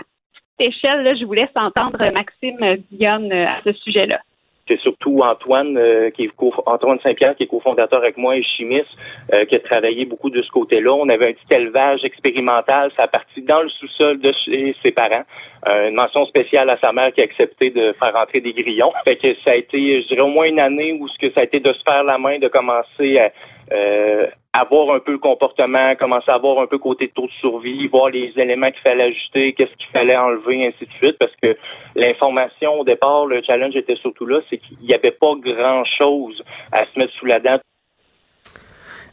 petite échelle. Là. Je vous laisse entendre Maxime Dionne à ce sujet-là c'est surtout Antoine, euh, qui est Antoine Saint-Pierre, qui est cofondateur avec moi et chimiste, euh, qui a travaillé beaucoup de ce côté-là. On avait un petit élevage expérimental, ça a parti dans le sous-sol de chez ses parents. Euh, une mention spéciale à sa mère qui a accepté de faire rentrer des grillons. Fait que ça a été, je dirais, au moins une année où ce que ça a été de se faire la main, de commencer à euh, avoir un peu le comportement, commencer à avoir un peu côté taux de survie, voir les éléments qu'il fallait ajuster, qu'est-ce qu'il fallait enlever, ainsi de suite, parce que l'information au départ, le challenge était surtout là, c'est qu'il n'y avait pas grand-chose à se mettre sous la dent.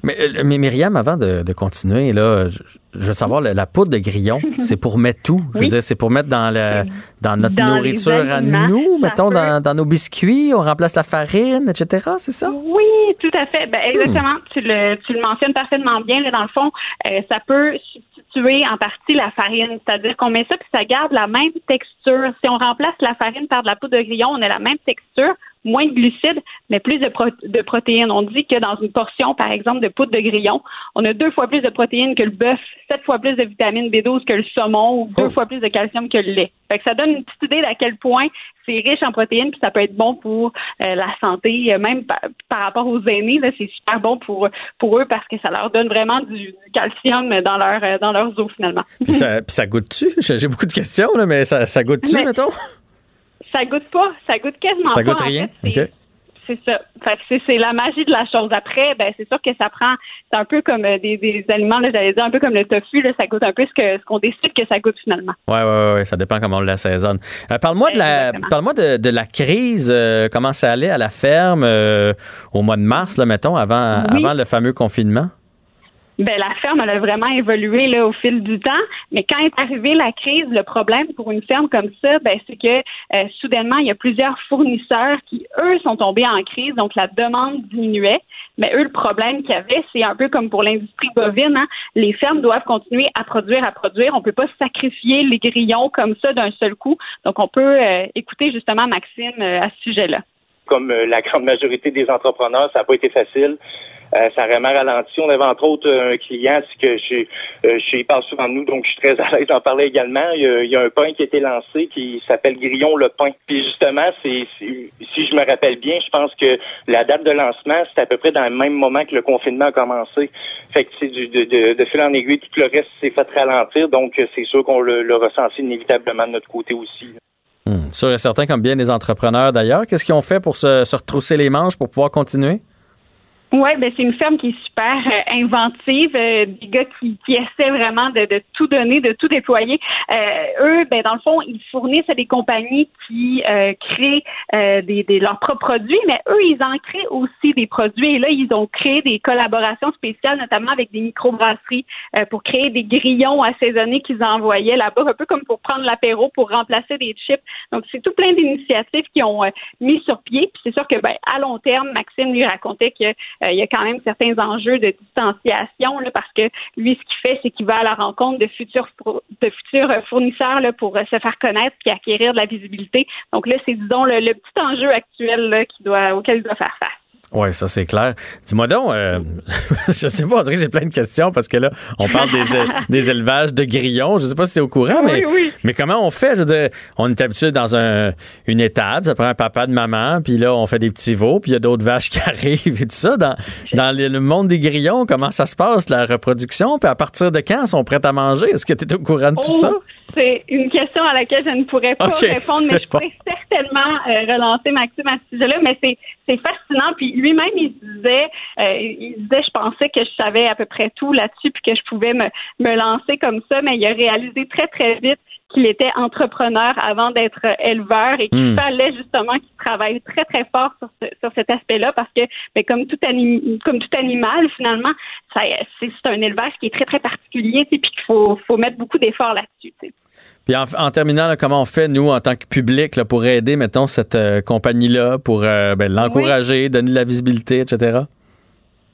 Mais, euh, mais Myriam, avant de, de continuer, là, je, veux savoir, la, poudre de grillon, c'est pour mettre tout? Je veux dire, c'est pour mettre dans, le, dans notre nourriture à nous, mettons, dans, dans, nos biscuits, on remplace la farine, etc., c'est ça? Oui, tout à fait. Ben, exactement. Hmm. Tu, le, tu le mentionnes parfaitement bien. Là, dans le fond, euh, ça peut substituer en partie la farine. C'est-à-dire qu'on met ça puis ça garde la même texture. Si on remplace la farine par de la poudre de grillon, on a la même texture moins de glucides, mais plus de, de protéines. On dit que dans une portion, par exemple, de poudre de grillon, on a deux fois plus de protéines que le bœuf, sept fois plus de vitamine B12 que le saumon ou deux oh. fois plus de calcium que le lait. Fait que ça donne une petite idée d'à quel point c'est riche en protéines, puis ça peut être bon pour euh, la santé, euh, même par, rapport aux aînés, c'est super bon pour, pour eux parce que ça leur donne vraiment du, calcium dans, leur, euh, dans leurs os finalement. Puis ça, puis ça goûte-tu? J'ai beaucoup de questions, là, mais ça, ça goûte-tu, mettons? Ça goûte pas. Ça goûte quasiment pas. Ça goûte rien? C'est ça. c'est la magie de la chose. Après, ben c'est sûr que ça prend. C'est un peu comme euh, des, aliments, j'allais dire un peu comme le tofu. ça goûte un peu ce que ce qu'on décide que ça goûte finalement. Oui, oui, oui. Ça dépend comment on l'assaisonne. Euh, parle-moi de la parle-moi de, la crise. Euh, comment ça allait à la ferme au mois de mars, là, mettons, avant, avant le fameux confinement? Ben, la ferme elle a vraiment évolué là, au fil du temps. Mais quand est arrivée la crise, le problème pour une ferme comme ça, ben, c'est que euh, soudainement, il y a plusieurs fournisseurs qui, eux, sont tombés en crise, donc la demande diminuait. Mais eux, le problème qu'il y avait, c'est un peu comme pour l'industrie bovine, hein, les fermes doivent continuer à produire, à produire. On peut pas sacrifier les grillons comme ça d'un seul coup. Donc, on peut euh, écouter justement Maxime euh, à ce sujet-là. Comme la grande majorité des entrepreneurs, ça n'a pas été facile. Euh, ça a vraiment ralenti. On avait entre autres un client, c'est que je, euh, je parle souvent de nous, donc je suis très à l'aise d'en parler également. Il y, a, un pain qui a été lancé qui s'appelle Grillon le pain. Puis justement, c'est si je me rappelle bien, je pense que la date de lancement, c'est à peu près dans le même moment que le confinement a commencé. Fait que du de, de, fil en aiguille, tout le reste s'est fait ralentir, donc c'est sûr qu'on le, le ressenti inévitablement de notre côté aussi. Hum, sûr et certain, comme bien les entrepreneurs d'ailleurs, qu'est-ce qu'ils ont fait pour se retrousser les manches pour pouvoir continuer? Oui, ben c'est une ferme qui est super euh, inventive, euh, des gars qui, qui essaient vraiment de, de, tout donner, de tout déployer. Euh, eux, ben dans le fond, ils fournissent à des compagnies qui créent des, des, leurs propres produits, mais eux, ils en créent aussi des produits. Et là, ils ont créé des collaborations spéciales, notamment avec des microbrasseries, pour créer des grillons assaisonnés qu'ils envoyaient là-bas, un peu comme pour prendre l'apéro, pour remplacer des chips. Donc, c'est tout plein d'initiatives qui ont mis sur pied. Puis c'est sûr que ben à long terme, Maxime lui racontait que euh, il y a quand même certains enjeux de distanciation parce que lui, ce qu'il fait, c'est qu'il va à la rencontre de futurs de futurs fournisseurs là, pour euh, se faire connaître et acquérir de la visibilité. Donc là, c'est disons le, petit enjeu actuel là, qui doit, auquel il doit faire face. Oui, ça c'est clair. Dis-moi donc, euh, je sais pas, on dirait que j'ai plein de questions parce que là, on parle des, des élevages de grillons. Je sais pas si tu es au courant, mais, mais comment on fait? Je veux dire, on est habitué dans un, une étape, ça prend un papa de maman, puis là, on fait des petits veaux, puis il y a d'autres vaches qui arrivent et tout ça. Dans, dans le monde des grillons, comment ça se passe, la reproduction? Puis à partir de quand sont prêts à manger? Est-ce que tu es au courant de tout ça? C'est une question à laquelle je ne pourrais pas répondre, mais je pourrais certainement euh, relancer Maxime à ce sujet-là, mais c'est fascinant. Puis lui-même, il disait, euh, il disait, je pensais que je savais à peu près tout là-dessus, puis que je pouvais me, me lancer comme ça, mais il a réalisé très, très vite qu'il était entrepreneur avant d'être éleveur et qu'il hmm. fallait justement qu'il travaille très très fort sur, sur cet aspect-là parce que ben, comme tout comme tout animal finalement c'est un élevage qui est très très particulier puis qu'il faut, faut mettre beaucoup d'efforts là-dessus. Puis en, terminant, comment on fait, nous, en tant que public, là, pour aider, mettons, cette euh, compagnie-là, pour euh, ben, l'encourager, donner de la visibilité, etc.?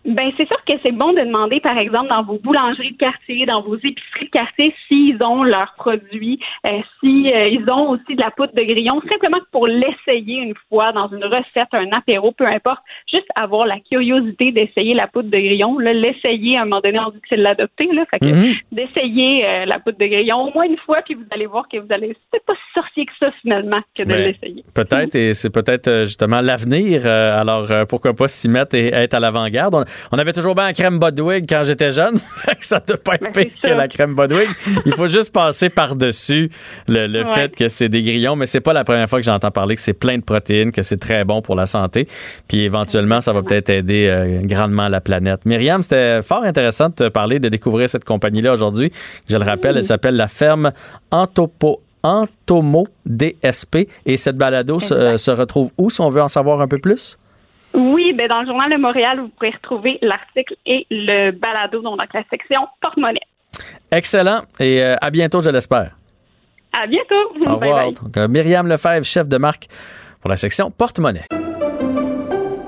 Ben c'est sûr que c'est bon de demander, par exemple, dans vos boulangeries de quartier, dans vos épiceries de quartier, s'ils ont leurs produits, euh, si euh, ils ont aussi de la poudre de grillon, simplement pour l'essayer une fois dans une recette, un apéro, peu importe, juste avoir la curiosité d'essayer la poudre de grillon, l'essayer à un moment donné, on dit que c'est de l'adopter, là, fait que mhm. d'essayer euh, la poudre de grillon au moins une fois, puis vous allez voir que vous allez, c'est pas si sorcier que ça finalement que de ben, l'essayer. Peut-être, et c'est peut-être justement l'avenir. alors pourquoi pas s'y mettre et être à l'avant-garde. On avait toujours bien la crème Bodwig quand j'étais jeune. ça ne doit pas être pire que la crème Bodwig. Il faut juste passer par-dessus le, fait que c'est des grillons, mais c'est pas la première fois que j'entends parler que c'est plein de protéines, que c'est très bon pour la santé. Puis éventuellement, ça va peut-être aider euh, grandement la planète. Myriam, c'était fort intéressant de te parler, de découvrir cette compagnie-là aujourd'hui. Je le rappelle, elle s'appelle la ferme Antopo Antomo DSP. Et cette balado se, se retrouve où si on veut en savoir un peu plus? Oui, ben dans le Journal de Montréal, vous pourrez retrouver l'article et le balado dans la section porte-monnaie. Excellent. Et euh, à bientôt, je l'espère. À bientôt. Au revoir. Donc, euh, Myriam Lefebvre, chef de marque pour la section porte-monnaie.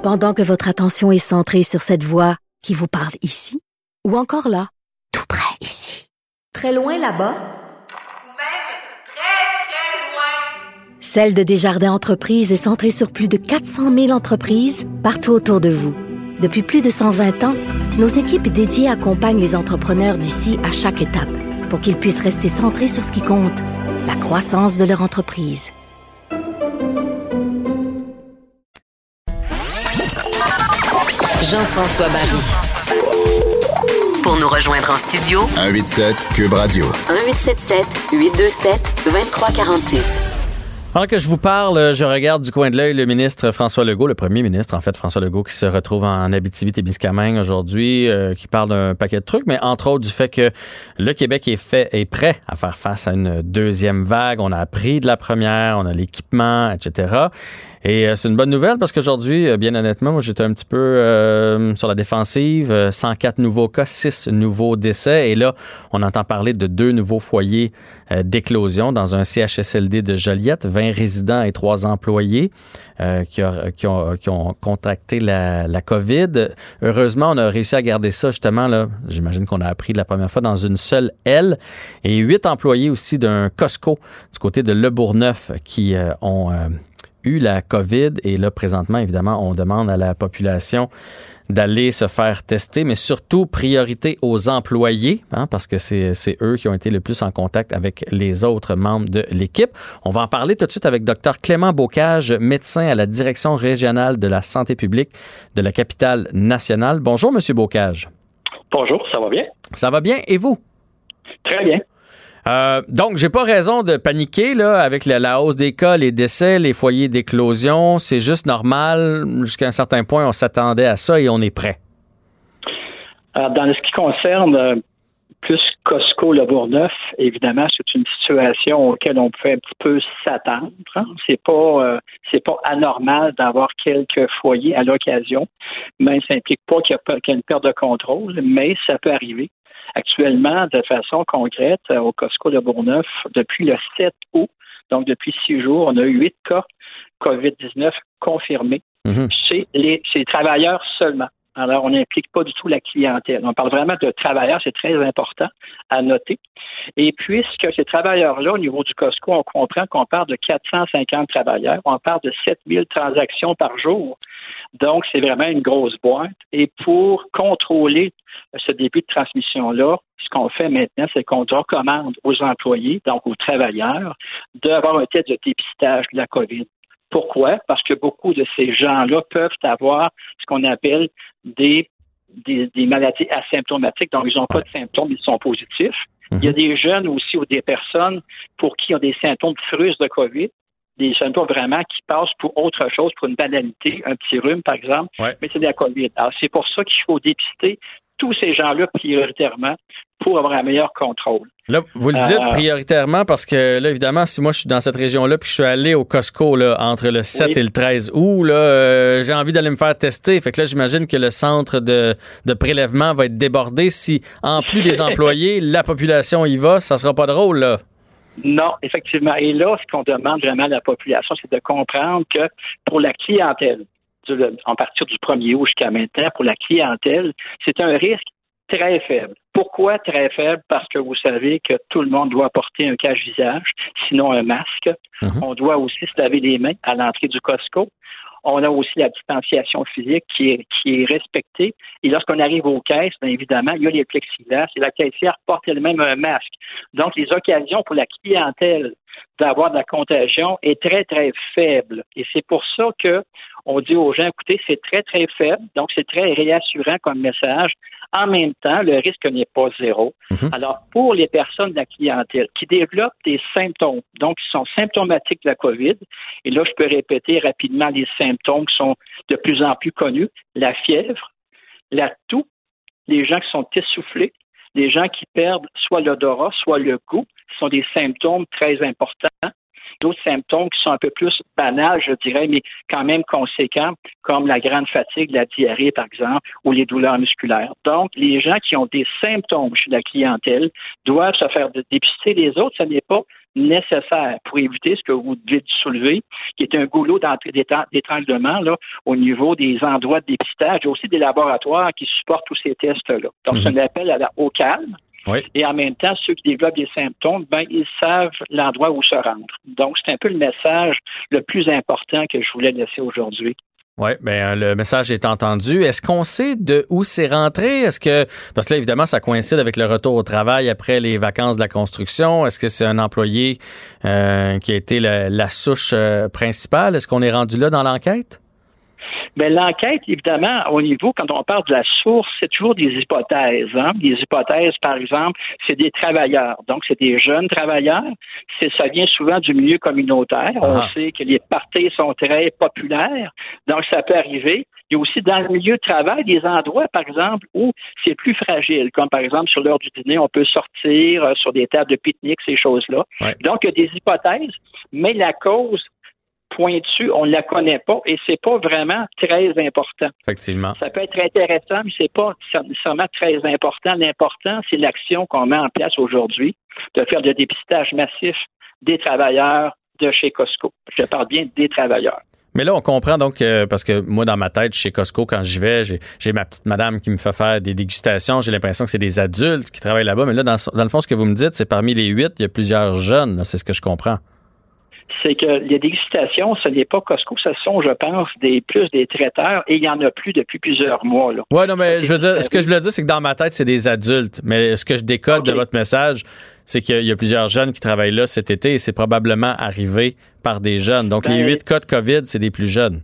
Pendant que votre attention est centrée sur cette voix qui vous parle ici, ou encore là, tout près ici, très loin là-bas, Celle de Desjardins Entreprises est centrée sur plus de 400 000 entreprises partout autour de vous. Depuis plus de 120 ans, nos équipes dédiées accompagnent les entrepreneurs d'ici à chaque étape pour qu'ils puissent rester centrés sur ce qui compte, la croissance de leur entreprise. Jean-François Barry. Pour nous rejoindre en studio, 187 Cube Radio. 1877 827 2346. Pendant que je vous parle, je regarde du coin de l'œil le ministre François Legault, le premier ministre, en fait, François Legault, qui se retrouve en Abitibi-Témiscamingue aujourd'hui, euh, qui parle d'un paquet de trucs, mais entre autres du fait que le Québec est fait, est prêt à faire face à une deuxième vague. On a appris de la première, on a l'équipement, etc. Et euh, c'est une bonne nouvelle parce qu'aujourd'hui, euh, bien honnêtement, moi j'étais un petit peu euh, sur la défensive. 104 nouveaux cas, 6 nouveaux décès. Et là, on entend parler de deux nouveaux foyers d'éclosion dans un CHSLD de Joliette, 20 résidents et 3 employés qui, ont, qui, ont, contracté la, la, COVID. Heureusement, on a réussi à garder ça justement, là, j'imagine qu'on a appris de la première fois, dans une seule aile. Et 8 employés aussi d'un Costco du côté de Le Bourgneuf qui ont eu la COVID et là, présentement, évidemment, on demande à la population d'aller se faire tester, mais surtout priorité aux employés, hein, parce que c'est eux qui ont été le plus en contact avec les autres membres de l'équipe. On va en parler tout de suite avec Dr Clément Bocage, médecin à la Direction régionale de la santé publique de la capitale nationale. Bonjour, Monsieur Bocage. Bonjour, ça va bien? Ça va bien, et vous? Très bien. Euh, donc, j'ai pas raison de paniquer là, avec la, hausse des cas, les décès, les foyers d'éclosion. C'est juste normal. Jusqu'à un certain point, on s'attendait à ça et on est prêt. Alors, dans ce qui concerne euh, plus Costco Le Bourgneuf, évidemment, c'est une situation auquel on peut un petit peu s'attendre. Hein. C'est pas euh, c'est pas anormal d'avoir quelques foyers à l'occasion, mais ça n'implique pas qu'il y, a une perte de contrôle, mais ça peut arriver actuellement de façon concrète euh, au Costco de Bourneuf depuis le 7 août. Donc, depuis six jours, on a eu huit cas COVID-19 confirmés mhm. chez les, travailleurs seulement. Alors, on n'implique pas du tout la clientèle. On parle vraiment de travailleurs, c'est très important à noter. Et puisque ces travailleurs-là, au niveau du Costco, on comprend qu'on parle de 450 travailleurs, on parle de 7000 transactions par jour. Donc, c'est vraiment une grosse boîte. Et pour contrôler ce début de transmission-là, ce qu'on fait maintenant, c'est qu'on recommande aux employés, donc aux travailleurs, d'avoir un test de dépistage de la COVID. Pourquoi? Parce que beaucoup de ces gens-là peuvent avoir ce qu'on appelle des, des, maladies asymptomatiques, donc ils n'ont pas de symptômes, ils sont positifs. Il y a mhm. des jeunes aussi ou des personnes pour qui ont des symptômes de frus de COVID, des symptômes vraiment qui passent pour autre chose, pour une banalité, un petit rhume, par exemple, mais c'est de la COVID. Alors, c'est pour ça qu'il faut dépister tous ces gens-là prioritairement pour avoir un meilleur contrôle. Là, vous le dites euh, prioritairement parce que là, évidemment, si moi je suis dans cette région-là puis je suis allé au Costco là, entre le 7 et le 13 août, là, euh, j'ai envie d'aller me faire tester. Fait que là, j'imagine que le centre de, de, prélèvement va être débordé. Si, en plus des employés, la population y va, ça sera pas drôle, là. Non, effectivement. Et là, ce qu'on demande vraiment à la population, c'est de comprendre que pour la clientèle, en partir du 1er août jusqu'à maintenant, pour la clientèle, c'est un risque très faible. Pourquoi très faible? Parce que vous savez que tout le monde doit porter un cache-visage, sinon un masque. Mhm. On doit aussi se laver les mains à l'entrée du Costco. On a aussi la distanciation physique qui est, qui est respectée. Et lorsqu'on arrive aux caisses, bien évidemment, il y a les plexiglas et la caissière porte elle-même un masque. Donc, les occasions pour la clientèle d'avoir de la contagion est très, très faible. Et c'est pour ça que on dit aux gens, écoutez, c'est très, très faible, donc c'est très réassurant comme message. En même temps, le risque n'est pas zéro. Mhm. Alors, pour les personnes de la clientèle qui développent des symptômes, donc qui sont symptomatiques de la COVID, et là, je peux répéter rapidement les symptômes qui sont de plus en plus connus, la fièvre, la toux, les gens qui sont essoufflés, les gens qui perdent soit l'odorat, soit le goût, ce sont des symptômes très importants d'autres symptômes qui sont un peu plus banals, je dirais, mais quand même conséquents, comme la grande fatigue, la diarrhée, par exemple, ou les douleurs musculaires. Donc, les gens qui ont des symptômes chez la clientèle doivent se faire dépister. Les autres, ce n'est pas nécessaire pour éviter ce que vous devez soulever, qui est un goulot d'étranglement là, au niveau des endroits de dépistage. Il y a aussi des laboratoires qui supportent tous ces tests-là. Donc, c'est un appel à la, au calme Et en même temps, ceux qui développent des symptômes, ben, ils savent l'endroit où se rendre. Donc, c'est un peu le message le plus important que je voulais laisser aujourd'hui. Oui, bien, le message est entendu. Est-ce qu'on sait de où c'est rentré? Est-ce que, parce que là, évidemment, ça coïncide avec le retour au travail après les vacances de la construction. Est-ce que c'est un employé euh, qui a été la, souche euh, principale? Est-ce qu'on est rendu là dans l'enquête? Mais l'enquête, évidemment, au niveau, quand on parle de la source, c'est toujours des hypothèses. Hein? Des hypothèses, par exemple, c'est des travailleurs. Donc, c'est des jeunes travailleurs. C'est, ça vient souvent du milieu communautaire. On ah. sait que les parties sont très populaires. Donc, ça peut arriver. Il y a aussi dans le milieu de travail des endroits, par exemple, où c'est plus fragile, comme par exemple sur l'heure du dîner, on peut sortir euh, sur des tables de pique-nique, ces choses-là. Donc, il y a des hypothèses, mais la cause pointue, on ne la connaît pas et c'est pas vraiment très important. Effectivement. Ça peut être intéressant, mais c'est pas nécessairement très important. L'important, c'est l'action qu'on met en place aujourd'hui de faire le dépistage massif des travailleurs de chez Costco. Je parle bien des travailleurs. Mais là, on comprend donc, parce que moi, dans ma tête, chez Costco, quand j'y vais, j'ai ma petite madame qui me fait faire des dégustations. J'ai l'impression que c'est des adultes qui travaillent là-bas. Mais là, dans, dans, le fond, ce que vous me dites, c'est parmi les huit, il y a plusieurs jeunes. C'est ce que je comprends c'est que les dégustations, ce n'est pas Costco, ce sont, je pense, des plus des traiteurs et il y en a plus depuis plusieurs mois. Oui, non, mais je veux dire, ce que je veux dire, c'est que dans ma tête, c'est des adultes. Mais ce que je décode de votre message, c'est qu'il y a plusieurs jeunes qui travaillent là cet été et c'est probablement arrivé par des jeunes. Donc, les ben, huit cas de COVID, c'est des plus jeunes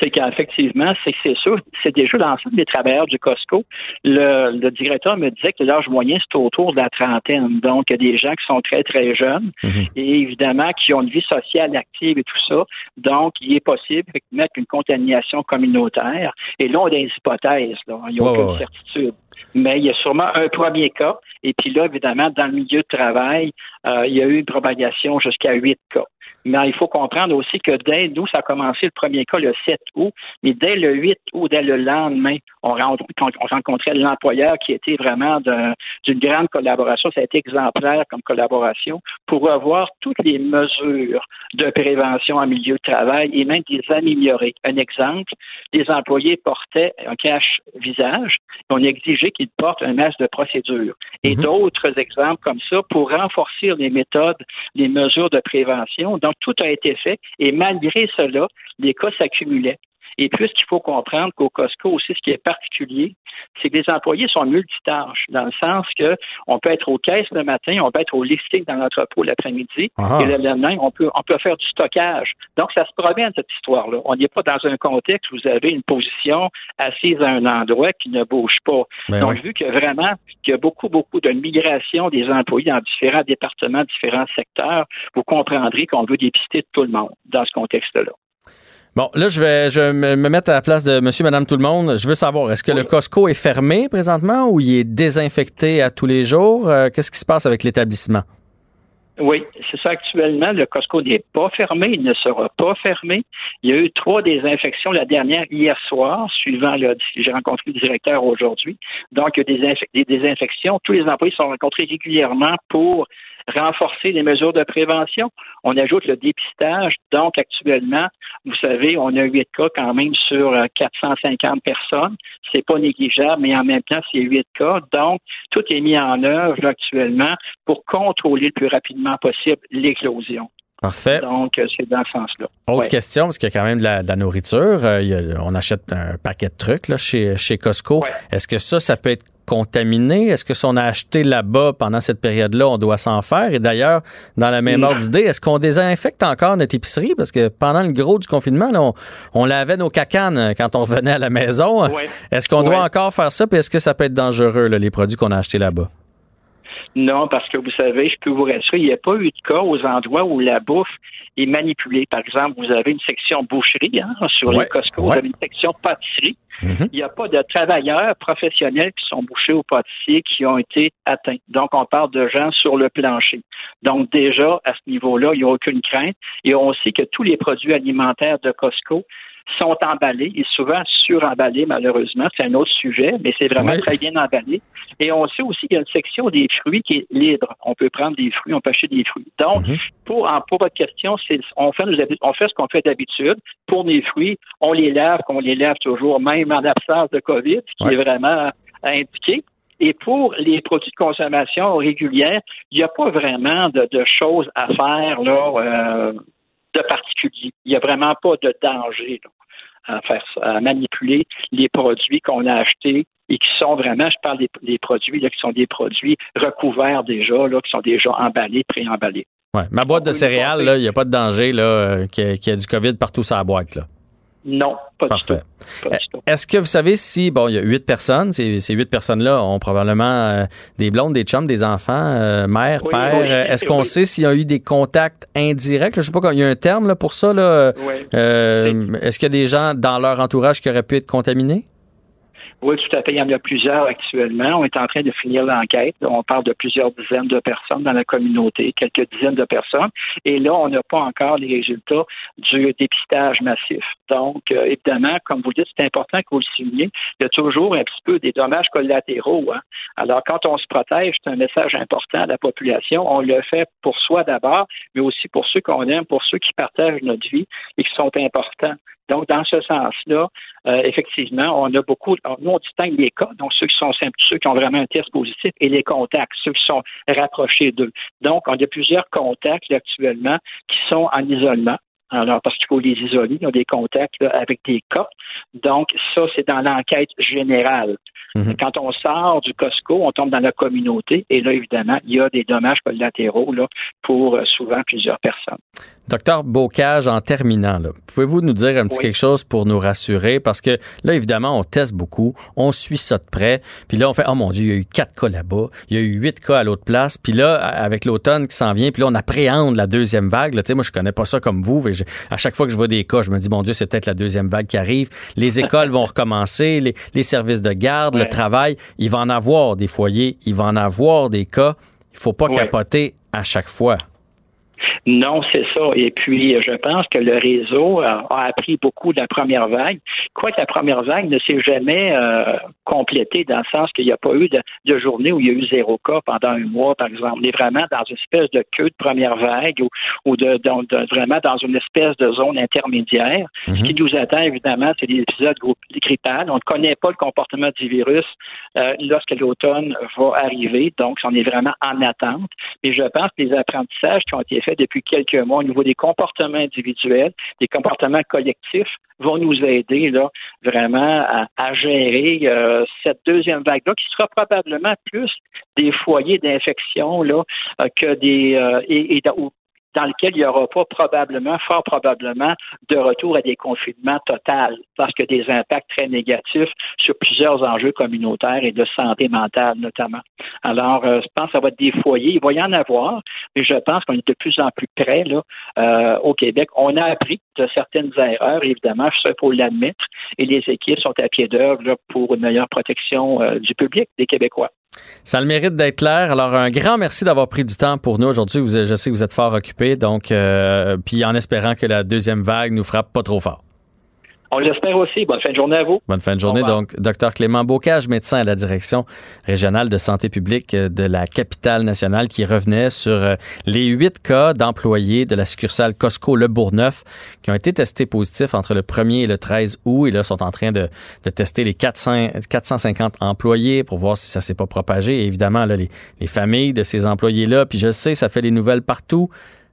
c'est qu'effectivement, c'est c'est sûr, c'est déjà l'ensemble des travailleurs du Costco. Le, directeur me disait que l'âge moyen, c'est autour de la trentaine. Donc, il y a des gens qui sont très, très jeunes mhm. et évidemment qui ont une vie sociale active et tout ça. Donc, il est possible de mettre une contamination communautaire. Et là, on a des hypothèses. Là. Il n'y a aucune certitude mais il y a sûrement un premier cas. Et puis là, évidemment, dans le milieu de travail, euh, il y a eu une propagation jusqu'à huit cas. Mais il faut comprendre aussi que dès nous, ça a commencé le premier cas le 7 août, mais dès le 8 août, dès le lendemain, on, rencontrait l'employeur qui était vraiment d'une grande collaboration. Ça a été exemplaire comme collaboration pour revoir toutes les mesures de prévention en milieu de travail et même les améliorer. Un exemple, les employés portaient un cache-visage. On exigeait qu'ils portent un masque de procédure. Et mhm. d'autres exemples comme ça pour renforcer les méthodes, les mesures de prévention. Donc, tout a été fait et malgré cela, les cas s'accumulaient. Et puis, ce qu'il faut comprendre qu'au Costco aussi, ce qui est particulier, c'est que les employés sont multitâches, dans le sens que on peut être aux caisses le matin, on peut être au listing dans l'entrepôt l'après-midi, et le lendemain, on peut, on peut faire du stockage. Donc, ça se promène, cette histoire-là. On n'est pas dans un contexte où vous avez une position assise à un endroit qui ne bouge pas. Ben Donc, vu que vraiment, qu'il y a beaucoup, beaucoup de migration des employés dans différents départements, différents secteurs, vous comprendrez qu'on veut dépister tout le monde dans ce contexte-là. Bon, là, je vais, je me mettre à la place de monsieur, madame, tout le monde. Je veux savoir, est-ce que le Costco est fermé présentement ou il est désinfecté à tous les jours? Euh, qu'est-ce qui se passe avec l'établissement? Oui, c'est ça actuellement. Le Costco n'est pas fermé, il ne sera pas fermé. Il y a eu trois désinfections, la dernière hier soir, suivant le, j'ai rencontré le directeur aujourd'hui. Donc, il y a des, des désinfections. Tous les employés sont rencontrés régulièrement pour renforcer les mesures de prévention. On ajoute le dépistage. Donc, actuellement, vous savez, on a 8 cas quand même sur 450 euh, personnes. C'est pas négligeable, mais en même temps, c'est 8 cas. Donc, tout est mis en œuvre actuellement pour contrôler le plus rapidement possible l'éclosion. Parfait. Donc, euh, c'est dans ce sens-là. Autre question, parce qu'il y a quand même de la, nourriture. Euh, on achète un paquet de trucs là, chez, chez Costco. Est-ce que ça, ça peut être contaminé? Est-ce que si on a acheté là-bas pendant cette période-là, on doit s'en faire? Et d'ailleurs, dans la même ordre d'idée, est-ce qu'on désinfecte encore notre épicerie? Parce que pendant le gros du confinement, on, lavait nos cacanes quand on revenait à la maison. Est-ce qu'on doit encore faire ça? Puis est-ce que ça peut être dangereux, les produits qu'on a achetés là-bas? Non, parce que vous savez, je peux vous rassurer, il n'y a pas eu de cas aux endroits où la bouffe est manipulée. Par exemple, vous avez une section boucherie hein, sur les Costco, vous avez une section pâtisserie. Mhm. Il n'y a pas de travailleurs professionnels qui sont bouchés au pâtissier qui ont été atteints. Donc, on parle de gens sur le plancher. Donc, déjà, à ce niveau-là, il n'y a aucune crainte. Et on sait que tous les produits alimentaires de Costco sont emballés et souvent suremballés, malheureusement. C'est un autre sujet, mais c'est vraiment très bien emballé. Et on sait aussi qu'il y a une section des fruits qui est libre. On peut prendre des fruits, on peut acheter des fruits. Donc, mhm. pour, pour votre question, on fait, on fait ce qu'on fait d'habitude. Pour les fruits, on les lave, qu'on les lave toujours, même en absence de COVID, ce qui est vraiment indiqué. Et pour les produits de consommation régulière, il n'y a pas vraiment de, choses à faire là, euh, de particulier. Il n'y a vraiment pas de danger à faire à manipuler les produits qu'on a achetés et qui sont vraiment, je parle des, produits là, qui sont des produits recouverts déjà, là, qui sont déjà emballés, préemballés. Ouais. Ma boîte de céréales, il n'y a pas de danger là, qu'il y, a du COVID partout sur la boîte. Là. Non, pas du tout. Est-ce que vous savez si, bon, il y a huit personnes, ces, huit personnes-là ont probablement euh, des blondes, des chums, des enfants, euh, mère, père. Est-ce qu'on sait s'il y a eu des contacts indirects? je ne sais pas, il y a un terme là, pour ça. Là. Euh, est-ce qu'il y a des gens dans leur entourage qui auraient pu être contaminés? Oui, tout à fait. Il y en a plusieurs actuellement. On est en train de finir l'enquête. On parle de plusieurs dizaines de personnes dans la communauté, quelques dizaines de personnes. Et là, on n'a pas encore les résultats du dépistage massif. Donc, euh, évidemment, comme vous le dites, c'est important que vous le souligniez. Il y a toujours un petit peu des dommages collatéraux. Hein. Alors, quand on se protège, c'est un message important à la population. On le fait pour soi d'abord, mais aussi pour ceux qu'on aime, pour ceux qui partagent notre vie et qui sont importants. Donc, dans ce sens-là, euh, effectivement, on a beaucoup, nous, on distingue les cas, donc ceux qui sont simples, ceux qui ont vraiment un test positif, et les contacts, ceux qui sont rapprochés d'eux. Donc, on a plusieurs contacts actuellement qui sont en isolement. Alors, parce qu'il faut les isoler, ils ont des contacts avec des cas. Donc, ça, c'est dans l'enquête générale. Mhm. Quand on sort du Costco, on tombe dans la communauté et là, évidemment, il y a des dommages collatéraux là, pour euh, souvent plusieurs personnes. Docteur Bocage, en terminant, pouvez-vous nous dire un petit quelque chose pour nous rassurer? Parce que là, évidemment, on teste beaucoup, on suit ça de près, puis là, on fait, oh mon Dieu, il y a eu quatre cas là-bas, il y a eu huit cas à l'autre place, puis là, avec l'automne qui s'en vient, puis là, on appréhende la deuxième vague. Là, moi, je connais pas ça comme vous, à chaque fois que je vois des cas, je me dis, mon Dieu, c'est peut-être la deuxième vague qui arrive. Les écoles vont recommencer, les, services de garde, le travail, il va en avoir des foyers, il va en avoir des cas. Il faut pas capoter à chaque fois. Non, c'est ça. Et puis, je pense que le réseau a, appris beaucoup de la première vague. Quoique la première vague ne s'est jamais euh, complétée dans le sens qu'il n'y a pas eu de, journée où il y a eu zéro cas pendant un mois, par exemple. On est vraiment dans une espèce de queue de première vague ou, de, vraiment dans une espèce de zone intermédiaire. Ce qui nous attend, évidemment, c'est des épisodes grippales. On ne connaît pas le comportement du virus euh, lorsque l'automne va arriver. Donc, on est vraiment en attente. Mais je pense que les apprentissages qui ont été depuis quelques mois au niveau des comportements individuels, des comportements collectifs, vont nous aider là vraiment à, gérer euh, cette deuxième vague-là, qui sera probablement plus des foyers d'infection euh, que des euh, dans lequel il n'y aura pas probablement, fort probablement, de retour à des confinements total, parce a des impacts très négatifs sur plusieurs enjeux communautaires et de santé mentale notamment. Alors, euh, je pense que ça va être des foyers. Il va y en avoir, mais je pense qu'on est de plus en plus près là, euh, au Québec. On a appris de certaines erreurs, évidemment, il faut l'admettre, et les équipes sont à pied d'œuvre pour une meilleure protection euh, du public, des Québécois. Ça le mérite d'être clair. Alors, un grand merci d'avoir pris du temps pour nous aujourd'hui. Je sais que vous êtes fort occupé, donc, euh, puis en espérant que la deuxième vague nous frappe pas trop fort. On l'espère aussi. Bonne fin de journée à vous. Bonne fin de journée. Donc, Dr Clément Bocage, médecin à la direction régionale de santé publique de la capitale nationale, qui revenait sur euh, les huit cas d'employés de la succursale Costco Le Bourgneuf qui ont été testés positifs entre le 1er et le 13 août. Et là, sont en train de, tester les 400, 450 employés pour voir si ça s'est pas propagé. Et évidemment, là, les, les familles de ces employés-là, puis je sais, ça fait les nouvelles partout.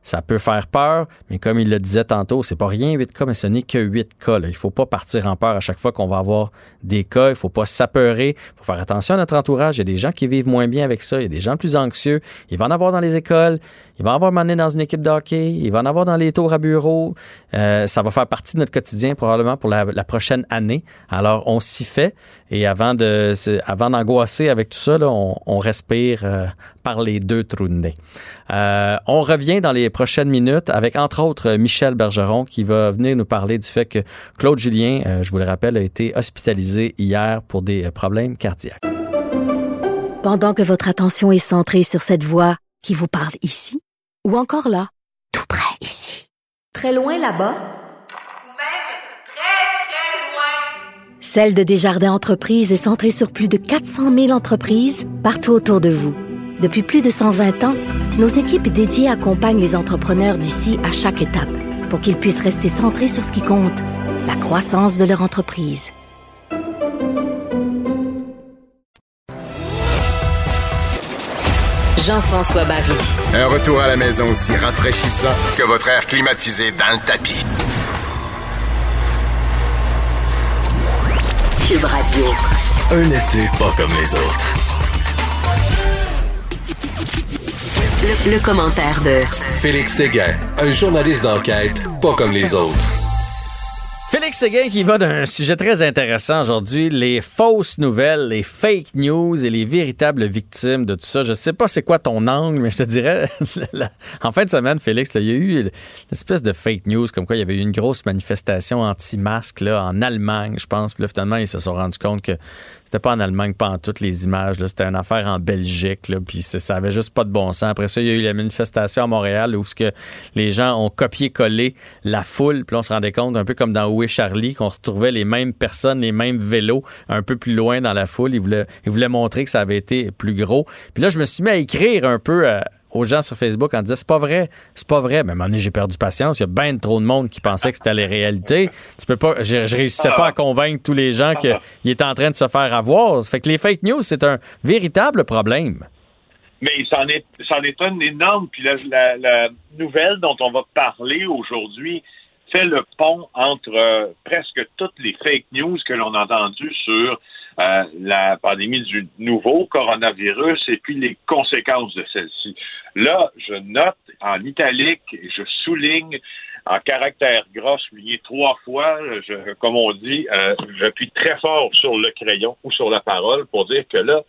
Ça peut faire peur, mais comme il le disait tantôt, c'est pas rien 8 cas, mais ce n'est que 8 cas. Là. Il faut pas partir en peur à chaque fois qu'on va avoir des cas. Il faut pas s'apeurer. Il faut faire attention à notre entourage. Il y a des gens qui vivent moins bien avec ça. Il y a des gens plus anxieux. Il va en avoir dans les écoles. Il va en avoir mené dans une équipe de hockey. Il va en avoir dans les tours à bureau. Euh, ça va faire partie de notre quotidien probablement pour la, prochaine année. Alors, on s'y fait. Et avant de, avant d'angoisser avec tout ça, là, on, respire euh, par les deux trous de nez. Euh, on revient dans les prochaines minutes avec, entre autres, Michel Bergeron qui va venir nous parler du fait que Claude Julien, euh, je vous le rappelle, a été hospitalisé hier pour des problèmes cardiaques. Pendant que votre attention est centrée sur cette voix qui vous parle ici, ou encore là, tout près ici, très loin là-bas, ou même très, très loin, Celle de Desjardins Entreprises est centrée sur plus de 400 000 entreprises partout autour de vous. Depuis plus de 120 ans, nos équipes dédiées accompagnent les entrepreneurs d'ici à chaque étape pour qu'ils puissent rester centrés sur ce qui compte, la croissance de leur entreprise. Jean-François Barry. Un retour à la maison aussi rafraîchissant que votre air climatisé dans le tapis. Cube Radio. Un été pas comme les autres. Le, le commentaire de Félix Séguin, un journaliste d'enquête pas comme les autres. Félix Séguin qui va d'un sujet très intéressant aujourd'hui, les fausses nouvelles, les fake news et les véritables victimes de tout ça. Je sais pas c'est quoi ton angle, mais je te dirais, en fin de semaine, Félix, il y a eu une espèce de fake news comme quoi il y avait eu une grosse manifestation anti-masque en Allemagne, je pense. Puis là, finalement, ils se sont rendus compte que c'était pas en Allemagne, pas en toutes les images. C'était une affaire en Belgique, puis ça avait juste pas de bon sens. Après ça, il y a eu la manifestation à Montréal où les gens ont copié-collé la foule, puis on se rendait compte, un peu comme dans Où est Charlie, qu'on retrouvait les mêmes personnes, les mêmes vélos un peu plus loin dans la foule. Ils voulaient, ils voulaient montrer que ça avait été plus gros. Puis là, je me suis mis à écrire un peu... Euh, aux gens sur Facebook en disant c'est pas vrai, c'est pas vrai. Mais à un moment donné, j'ai perdu patience. Il y a bien trop de monde qui pensait que c'était la réalité. Tu peux pas, je, je réussissais pas à convaincre tous les gens qu'il était en train de se faire avoir. Fait que les fake news, c'est un véritable problème. Mais c'en est, c'en est un énorme. Puis la, la, nouvelle dont on va parler aujourd'hui fait le pont entre euh, presque toutes les fake news que l'on a entendues sur euh, la pandémie du nouveau coronavirus et puis les conséquences de celle-ci. Là, je note en italique, et je souligne en caractère gras, souligné trois fois, je, comme on dit, euh, j'appuie très fort sur le crayon ou sur la parole pour dire que là,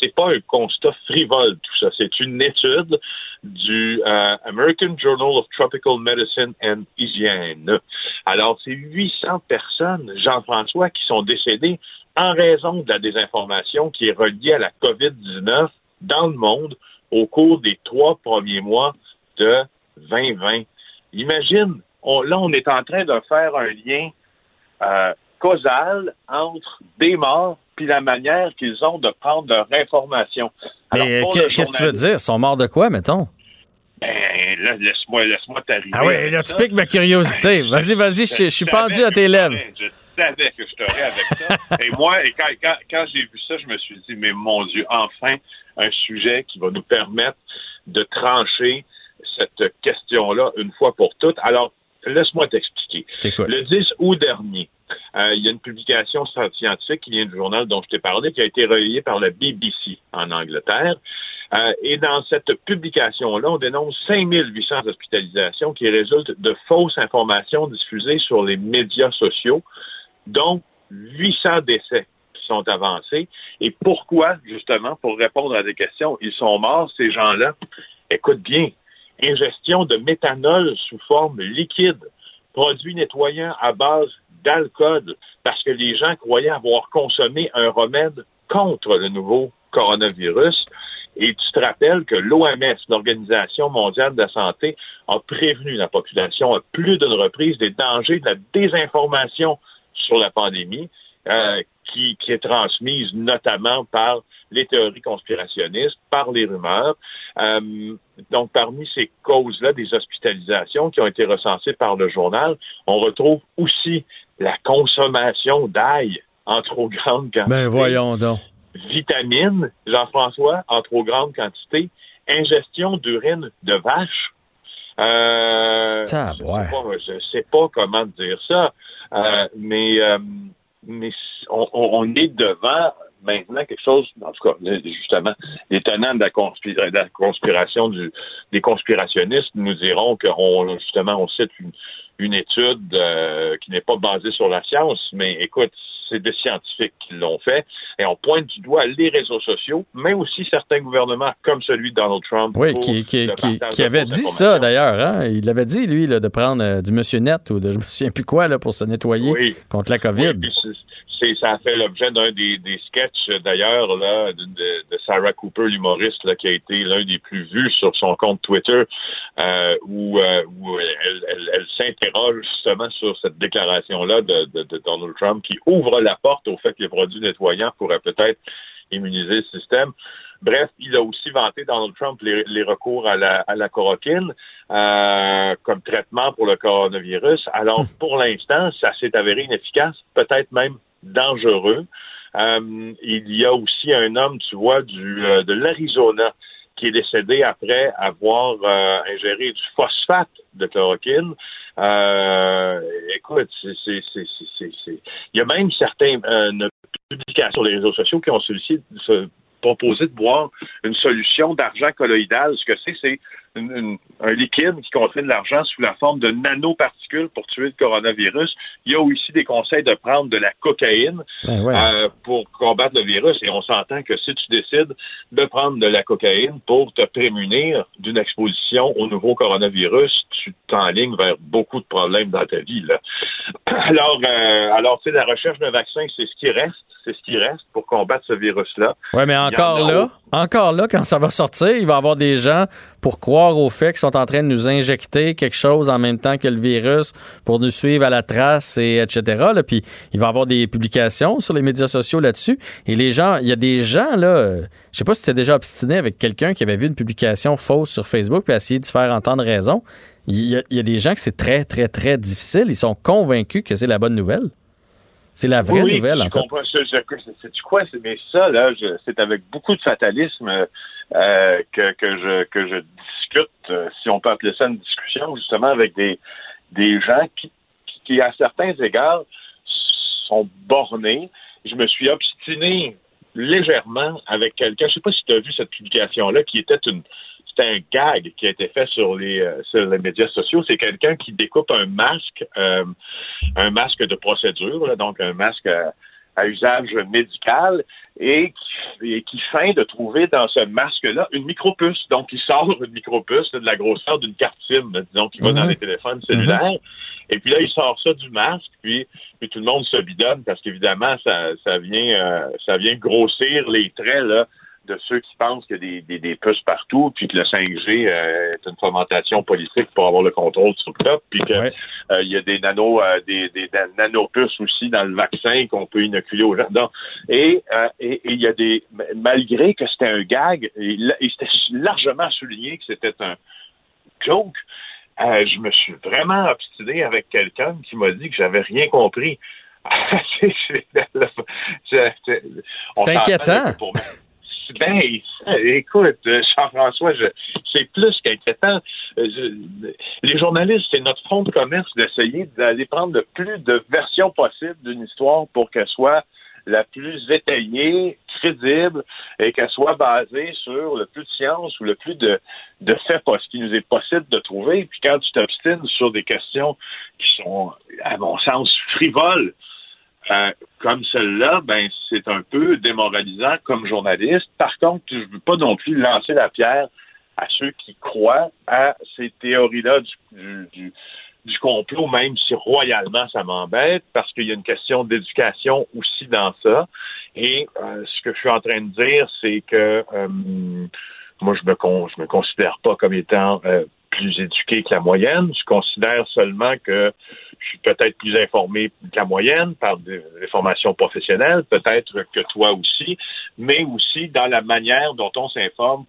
c'est pas un constat frivole tout ça, c'est une étude du euh, American Journal of Tropical Medicine and Hygiene. Alors, c'est 800 personnes, Jean-François, qui sont décédées en raison de la désinformation qui est reliée à la COVID-19 dans le monde au cours des trois premiers mois de 2020. Imagine, là, on est en train de faire un lien euh, causal entre des morts puis la manière qu'ils ont de prendre leur information. Mais qu'est-ce que tu veux dire? Ils sont morts de quoi, mettons? Ben, là, laisse-moi laisse t'arriver. Ah oui, là, tu piques ma curiosité. Vas-y, vas-y, je, suis pendu à tes lèvres savais que je t'aurais avec ça. et moi, et quand, j'ai vu ça, je me suis dit, mais mon Dieu, enfin, un sujet qui va nous permettre de trancher cette question-là une fois pour toutes. Alors, laisse-moi t'expliquer. Le 10 août dernier, euh, il y a une publication scientifique qui vient du journal dont je t'ai parlé, qui a été relayée par la BBC en Angleterre. Euh, et dans cette publication-là, on dénonce 5800 hospitalisations qui résultent de fausses informations diffusées sur les médias sociaux donc 800 décès qui sont avancés. Et pourquoi, justement, pour répondre à des questions, ils sont morts, ces gens-là? Écoute bien, ingestion de méthanol sous forme liquide, produit nettoyant à base d'alcool, parce que les gens croyaient avoir consommé un remède contre le nouveau coronavirus. Et tu te rappelles que l'OMS, l'Organisation mondiale de la santé, a prévenu la population à plus d'une reprise des dangers de la désinformation sur la pandémie, euh, qui, est transmise notamment par les théories conspirationnistes, par les rumeurs. Euh, donc, parmi ces causes-là des hospitalisations qui ont été recensées par le journal, on retrouve aussi la consommation d'ail en trop grande quantité. Ben voyons donc. Vitamines, Jean-François, en trop grande quantité. Ingestion d'urine de vache. Euh, je ne sais pas comment dire ça. Euh, mais euh, mais on, est devant maintenant quelque chose, en tout cas, justement, les tenants de la, conspiration du, des conspirationnistes nous diront qu'on justement on cite une, une étude qui n'est pas basée sur la science, mais écoute, c'est des scientifiques qui l'ont fait, et on pointe du doigt les réseaux sociaux, mais aussi certains gouvernements comme celui de Donald Trump. Oui, qui, qui, qui, avait dit ça d'ailleurs. Hein? Il avait dit, lui, là, de prendre euh, du Monsieur Net ou de je me souviens plus quoi là, pour se nettoyer contre la COVID. Oui, ça a fait l'objet d'un des, des sketchs d'ailleurs là de, de, Sarah Cooper, l'humoriste, qui a été l'un des plus vus sur son compte Twitter, euh, où, euh, où elle, elle, elle s'interroge justement sur cette déclaration-là de, de, Donald Trump qui ouvre la porte au fait que les produits nettoyants pourraient peut-être immuniser le système. Bref, il a aussi vanté Donald Trump les, recours à la, à la chloroquine euh, comme traitement pour le coronavirus. Alors, hmm. pour l'instant, ça s'est avéré inefficace, peut-être même dangereux. Euh, il y a aussi un homme, tu vois, du, euh, de l'Arizona qui est décédé après avoir ingéré du phosphate de chloroquine. écoute, c'est, il y a même certaines publications sur les réseaux sociaux qui ont sollicité, proposé de boire une solution d'argent colloïdal. Ce que c'est, c'est un liquide qui contient de l'argent sous la forme de nanoparticules pour tuer le coronavirus. Il y a aussi des conseils de prendre de la cocaïne ben euh, pour combattre le virus. Et on s'entend que si tu décides de prendre de la cocaïne pour te prémunir d'une exposition au nouveau coronavirus, tu t'enlignes vers beaucoup de problèmes dans ta vie. Alors, euh, alors, tu sais, la recherche d'un vaccin, c'est ce qui reste c'est ce qui reste pour combattre ce virus-là. Oui, mais encore là, encore là, quand ça va sortir, il va y avoir des gens pour croire au fait qu'ils sont en train de nous injecter quelque chose en même temps que le virus pour nous suivre à la trace et etc. Là. Puis il va y avoir des publications sur les médias sociaux là-dessus. Et les gens, il y a des gens là, euh, je sais pas si tu es déjà obstiné avec quelqu'un qui avait vu une publication fausse sur Facebook puis essayé de se faire entendre raison. Il y, a, il y a des gens que c'est très, très, très difficile. Ils sont convaincus que c'est la bonne nouvelle. C'est la vraie nouvelle, en fait. C'est quoi? Mais ça, là, c'est avec beaucoup de fatalisme euh, que, que, je, que je discute, euh, si on peut appeler ça une discussion, justement, avec des, des gens qui, qui, à certains égards, sont bornés. Je me suis obstiné légèrement avec quelqu'un. Je sais pas si tu as vu cette publication-là, qui était une, c'est un gag qui a été fait sur les, euh, sur les médias sociaux. C'est quelqu'un qui découpe un masque, un masque de procédure, donc un masque à, usage médical, et qui, qui, feint de trouver dans ce masque-là une micropuce. Donc, il sort une micropuce de la grosseur d'une carte SIM, disons, qui va dans mhm. les téléphones cellulaires. Mhm. Et puis là, il sort ça du masque, puis, puis tout le monde se bidonne parce qu'évidemment, ça, ça vient euh, ça vient grossir les traits là, de ceux qui pensent qu'il y a des, des, puces partout, puis que le 5G euh, est une fomentation politique pour avoir le contrôle sur le top, puis qu'il euh, y a des nano euh, des, des, nanopuces aussi dans le vaccin qu'on peut inoculer aux gens. et il y a des malgré que c'était un gag, et, c'était largement souligné que c'était un joke, je me suis vraiment obstiné avec quelqu'un qui m'a dit que j'avais rien compris. c'est inquiétant. Ben, écoute, Jean-François, c'est plus qu'inquiétant. Les journalistes, c'est notre front de commerce d'essayer d'aller prendre le plus de versions possibles d'une histoire pour qu'elle soit la plus étayée, crédible et qu'elle soit basée sur le plus de science ou le plus de, faits ce qui nous est possible de trouver. Puis quand tu t'obstines sur des questions qui sont, à mon sens, frivoles, euh, comme celle-là, ben c'est un peu démoralisant comme journaliste. Par contre, je ne veux pas non plus lancer la pierre à ceux qui croient à ces théories-là du, du, du, complot, même si royalement ça m'embête, parce qu'il y a une question d'éducation aussi dans ça. Et euh, ce que je suis en train de dire, c'est que euh, moi, je me, je me considère pas comme étant plus éduqué que la moyenne. Je considère seulement que je suis peut-être plus informé que la moyenne par des, formations professionnelles, peut-être que toi aussi, mais aussi dans la manière dont on s'informe.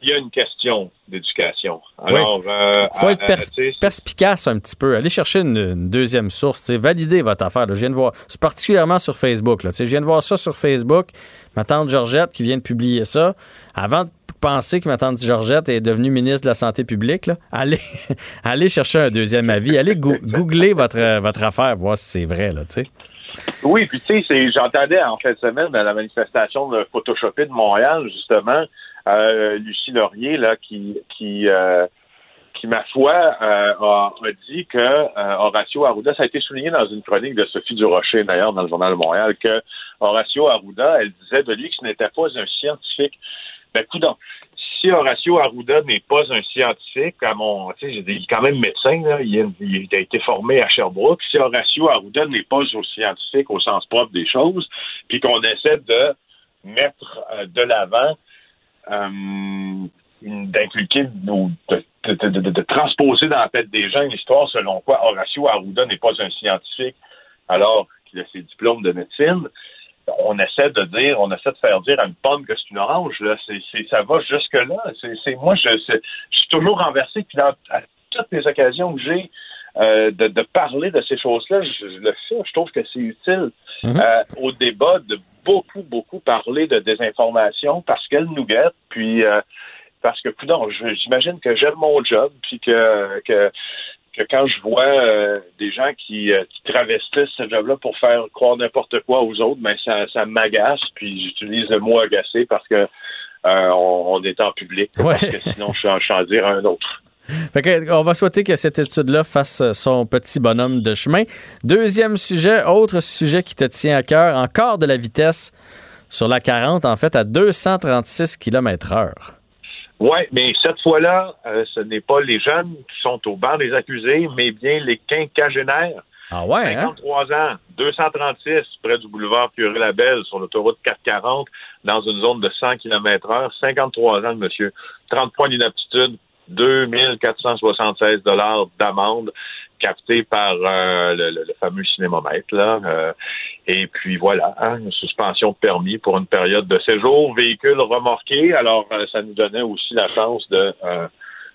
Il y a une question d'éducation. Alors, il euh, faut être euh, perspicace un petit peu. Allez chercher une, deuxième source. Valider votre affaire. Je viens de voir, particulièrement sur Facebook. Là. Je viens de voir ça sur Facebook. Ma tante Georgette qui vient de publier ça. Avant de penser que ma tante Georgette est devenue ministre de la Santé publique, allez, allez chercher un deuxième avis. Allez googler votre, votre affaire, voir si c'est vrai. Là, oui, puis tu sais, j'entendais en fin de semaine à la manifestation de Photoshopé de Montréal, justement, euh, Lucie Laurier, là, qui, qui, euh, qui ma foi, euh, a, dit que Horacio Arruda, ça a été souligné dans une chronique de Sophie Durocher, d'ailleurs, dans le Journal de Montréal, que Horacio Arruda, elle disait de lui que ce n'était pas un scientifique. Ben, coudonc, si Horacio Arruda n'est pas un scientifique, à mon, il est quand même médecin, là, il, a, été formé à Sherbrooke. Si Horacio Arruda n'est pas un scientifique au sens propre des choses, puis qu'on essaie de mettre de l'avant, euh, d'inculquer ou de, transposer dans la tête des gens une histoire selon quoi Horacio Arruda n'est pas un scientifique alors qu'il a ses diplômes de médecine, on essaie de dire, on essaie de faire dire à une pomme que c'est une orange. Là. Ça va jusque-là. Moi, je, suis toujours renversé. Puis dans, à toutes les occasions que j'ai euh, de, parler de ces choses-là, je, le fais. Je trouve que c'est utile mm-hmm. euh, au débat de beaucoup, beaucoup parler de désinformation parce qu'elle nous guette. Puis, euh, parce que, non, j'imagine que j'aime mon job, puis que, que, que quand je vois des gens qui, qui travestissent ce job-là pour faire croire n'importe quoi aux autres, ben ça, ça m'agace, puis j'utilise le mot agacé parce que euh, on, est en public, parce que sinon je suis en dire un autre. On va souhaiter que cette étude-là fasse son petit bonhomme de chemin. Deuxième sujet, autre sujet qui te tient à cœur, encore de la vitesse sur la 40, en fait, à 236 km heure. Oui, mais cette fois-là, euh, ce n'est pas les jeunes qui sont au banc des accusés, mais bien les quinquagénaires. Ah ouais, 53 hein? ans, 236 près du boulevard Curie-Labelle sur l'autoroute 440 dans une zone de 100 km heure. 53 ans, monsieur. 30 points d'inaptitude, 2476 dollars d'amende capté par euh, le, fameux cinémomètre. Là, euh, et puis voilà, hein, une suspension de permis pour une période de séjour, véhicule remorqué. Alors, euh, ça nous donnait aussi la chance de,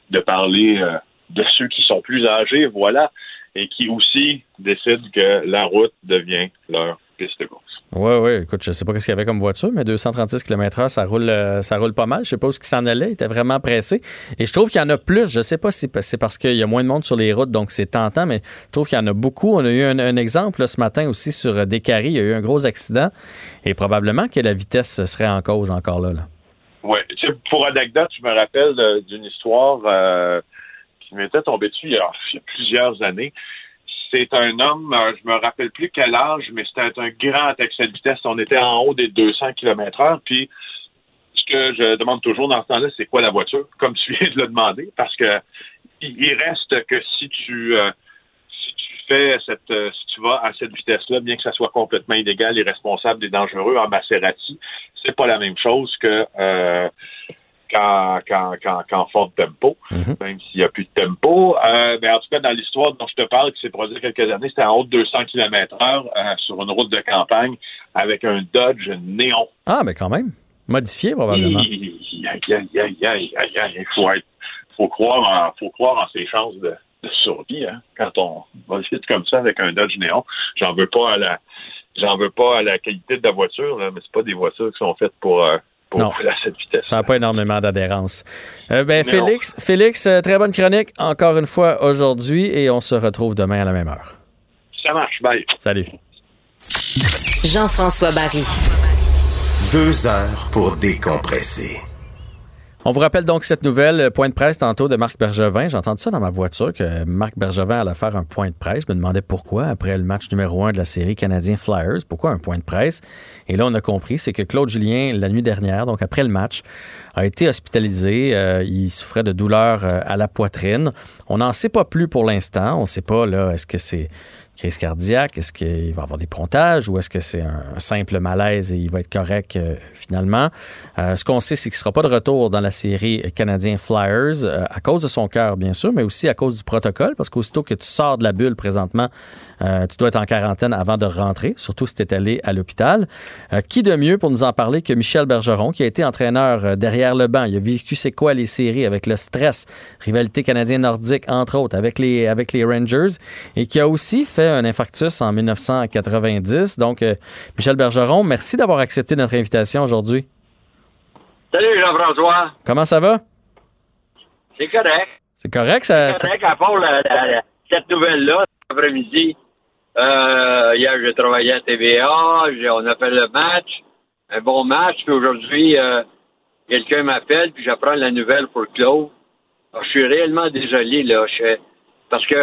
de parler de ceux qui sont plus âgés, voilà, et qui aussi décident que la route devient leur oui, oui. Écoute, je sais pas ce qu'il y avait comme voiture, mais 236 km/h, ça roule, euh, ça roule pas mal. Je sais pas où il s'en allait. Il était vraiment pressé. Et je trouve qu'il y en a plus. Je sais pas si c'est parce qu'il y a moins de monde sur les routes, donc c'est tentant, mais je trouve qu'il y en a beaucoup. On a eu un, exemple ce matin aussi sur euh, Descaries. Il y a eu un gros accident et probablement que la vitesse serait en cause encore là. Oui. Pour anecdote, je me rappelle euh, d'une histoire qui m'était tombée dessus il y a plusieurs années c'est un homme, euh, je me rappelle plus quel âge, mais c'était un grand excès de vitesse. On était en haut des 200 km heure. Puis, ce que je demande toujours dans ce temps-là, c'est quoi la voiture? Comme tu viens de le demander, parce que il reste que si tu, euh, si tu fais cette, euh, si tu vas à cette vitesse-là, bien que ça soit complètement illégal, irresponsable et dangereux en Maserati, c'est pas la même chose que qu'en, fort tempo, mhm. même s'il n'y a plus de tempo. Euh, mais en tout cas, dans l'histoire dont je te parle, qui s'est produite quelques années, c'était en haut de 200 km heure euh, sur une route de campagne avec un Dodge néon. Ah, mais quand même. Modifié, probablement. Il, faut, faut, croire en, faut croire en ses chances de, survie hein, quand on va vite comme ça avec un Dodge néon. J'en veux pas à la j'en veux pas à la qualité de la voiture, là, mais c'est pas des voitures qui sont faites pour euh, non. Ça n'a pas énormément d'adhérence. Euh, ben, Félix, Félix, euh, très bonne chronique encore une fois aujourd'hui et on se retrouve demain à la même heure. Ça marche, bye. Salut. Jean-François Barry. Deux heures pour décompresser. On vous rappelle donc cette nouvelle, euh, point de presse tantôt de Marc Bergevin. J'ai entendu ça dans ma voiture que Marc Bergevin allait faire un point de presse. Je me demandais pourquoi après le match numéro un de la série Canadien Flyers. Pourquoi un point de presse? Et là, on a compris, c'est que Claude Julien, la nuit dernière, donc après le match, a été hospitalisé. Euh, il souffrait de douleurs euh, à la poitrine. On n'en sait pas plus pour l'instant. On ne sait pas, là, est-ce que c'est crise cardiaque? Est-ce qu'il va avoir des pontages ou est-ce que c'est un, simple malaise et il va être correct euh, finalement? Euh, ce qu'on sait, c'est qu'il ne sera pas de retour dans la série Canadien Flyers euh, à cause de son cœur, bien sûr, mais aussi à cause du protocole, parce qu'aussitôt que tu sors de la bulle présentement, tu dois être en quarantaine avant de rentrer, surtout si tu es allé à l'hôpital. qui de mieux pour nous en parler que Michel Bergeron, qui a été entraîneur derrière le banc? Il a vécu c'est quoi les séries avec le stress, rivalité canadien-nordique, entre autres, avec les, avec les Rangers, et qui a aussi fait un infarctus en 1990. Donc, euh, Michel Bergeron, merci d'avoir accepté notre invitation aujourd'hui. Salut Jean-François. Comment ça va? C'est correct. C'est correct, ça. C'est correct, à part cette nouvelle-là, après-midi. Euh, hier, j'ai travaillé à TVA, on a fait le match, un bon match, puis aujourd'hui, euh, quelqu'un m'appelle, puis j'apprends la nouvelle pour Claude. je suis réellement désolé, là. Je, parce que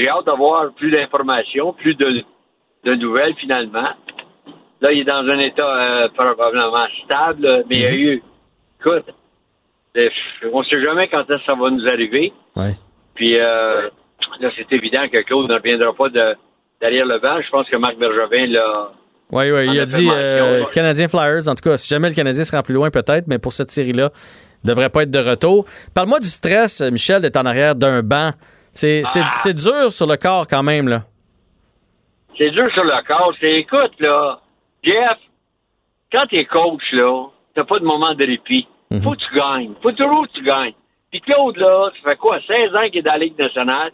j'ai hâte d'avoir plus d'informations, plus de, nouvelles finalement. Là, il est dans un état euh, probablement stable, mais il y a mhm. eu, écoute, on ne sait jamais quand ça va nous arriver. Puis euh, là, c'est évident que Claude ne reviendra pas derrière le banc. Je pense que Marc Bergevin l'a. Oui, oui, il a dit euh, Canadien Flyers. En tout cas, si jamais le Canadien sera plus loin, peut-être, mais pour cette série-là, il ne devrait pas être de retour. Parle-moi du stress, Michel, d'être en arrière d'un banc. Ah. C'est dur sur le corps quand même, là. C'est dur sur le corps. C'est, écoute, là, Jeff, quand t'es coach, là, t'as pas de moment de répit. Mhm. Faut que tu gagnes. Faut toujours que tu gagnes. Puis Claude, là, ça fait quoi, 16 ans qu'il est dans la Ligue nationale.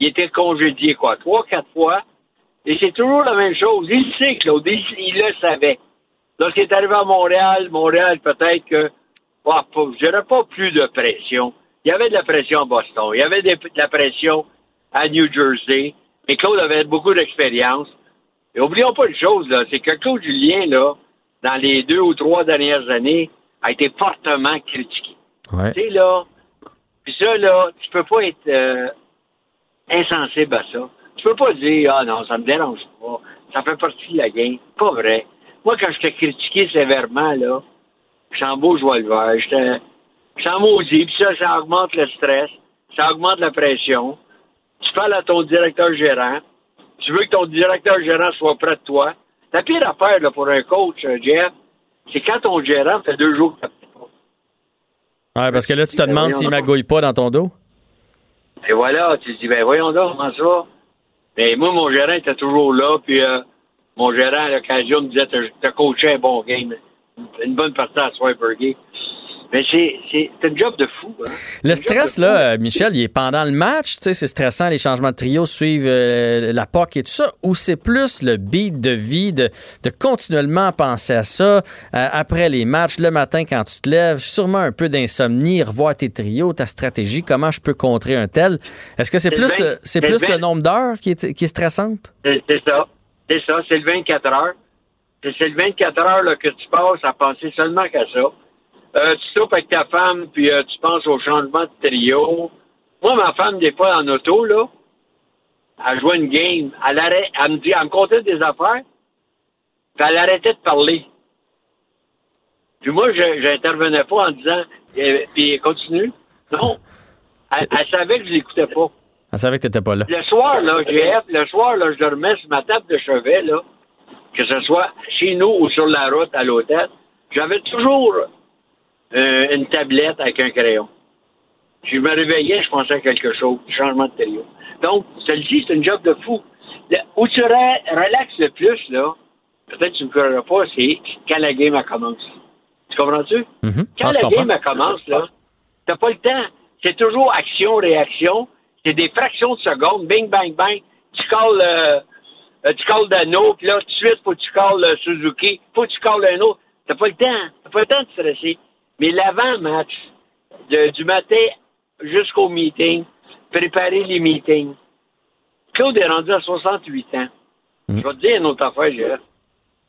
Il était congédié, quoi, trois, quatre fois. Et c'est toujours la même chose. Il sait, Claude. Il, le savait. Lorsqu'il est arrivé à Montréal, Montréal, peut-être que pas, je dirais pas plus de pression. Il y avait de la pression à Boston, il y avait de la pression à New Jersey, mais Claude avait beaucoup d'expérience. Et oublions pas une chose, là, c'est que Claude Julien, là, dans les deux ou trois dernières années, a été fortement critiqué. Ouais. Tu sais, là, puis ça, là, tu peux pas être euh, insensible à ça. Tu peux pas dire, ah non, ça me dérange pas, ça fait partie de la game. Pas vrai. Moi, quand je t'ai critiqué sévèrement, là, je en beau joie le vert, j'étais j'étais en maudit, puis ça, ça augmente le stress, ça augmente la pression. Tu parles à ton directeur gérant, tu veux que ton directeur gérant soit près de toi. La pire affaire là, pour un coach, euh, Jeff, c'est quand ton gérant fait deux jours que Ouais, parce que là, tu te demandes s'il magouille pas dans ton dos. Et voilà, tu dis, ben voyons donc, comment ça? Mais moi, mon gérant était toujours là, puis euh, mon gérant, à l'occasion, me disait, t'as coaché un bon game. Une bonne partie à Swipergate. Mais c'est un job de fou. Hein? Le stress, là, euh, Michel, il est pendant le match. Tu sais, c'est stressant, les changements de trio suivent euh, la POC et tout ça. Ou c'est plus le beat de vie, de, de continuellement penser à ça euh, après les matchs, le matin quand tu te lèves, sûrement un peu d'insomnie, revoir tes trios, ta stratégie, comment je peux contrer un tel. Est-ce que c'est plus, le c'est le plus le nombre d'heures qui est, qui est stressante? C'est ça. C'est ça. C'est le 24 heures. C'est c'est le 24 heures là, que tu passes à penser seulement qu'à ça. Euh, tu soupes avec ta femme, puis euh, tu penses au changement de trio. Moi, ma femme, des fois, en auto, là, elle jouait une game. Elle, elle me dit, elle me contait des affaires, puis elle arrêtait de parler. Puis moi, je j'intervenais pas en disant, eh, puis continue. Non. Elle, elle savait que je l'écoutais pas. Elle savait que t'étais pas là. Le soir, là, GF, le soir, là, je dormais sur ma table de chevet, là, que ce soit chez nous ou sur la route à l'hôtel, j'avais toujours euh, une tablette avec un crayon. Je me réveillais, je pensais à quelque chose, changement de trio. Donc, celle-ci, c'est une job de fou. Où tu re- relaxes le plus, là, peut-être que tu ne me croiras pas, c'est quand la game commence. Tu comprends-tu? Mhm. Quand Ah, la comprends. game commence, là, t'as pas le temps. C'est toujours action-réaction. C'est des fractions de secondes. Bing, bang, bang. Tu calls, euh, euh, tu calls Dano, puis là, tout de suite, faut que tu calls euh, Suzuki. Faut que tu calls un autre. T'as pas le temps. T'as pas le temps de stresser. Mais l'avant-match, du matin jusqu'au meeting, préparer les meetings. Claude est rendu à 68 ans. Je vais te dire une autre affaire. Je-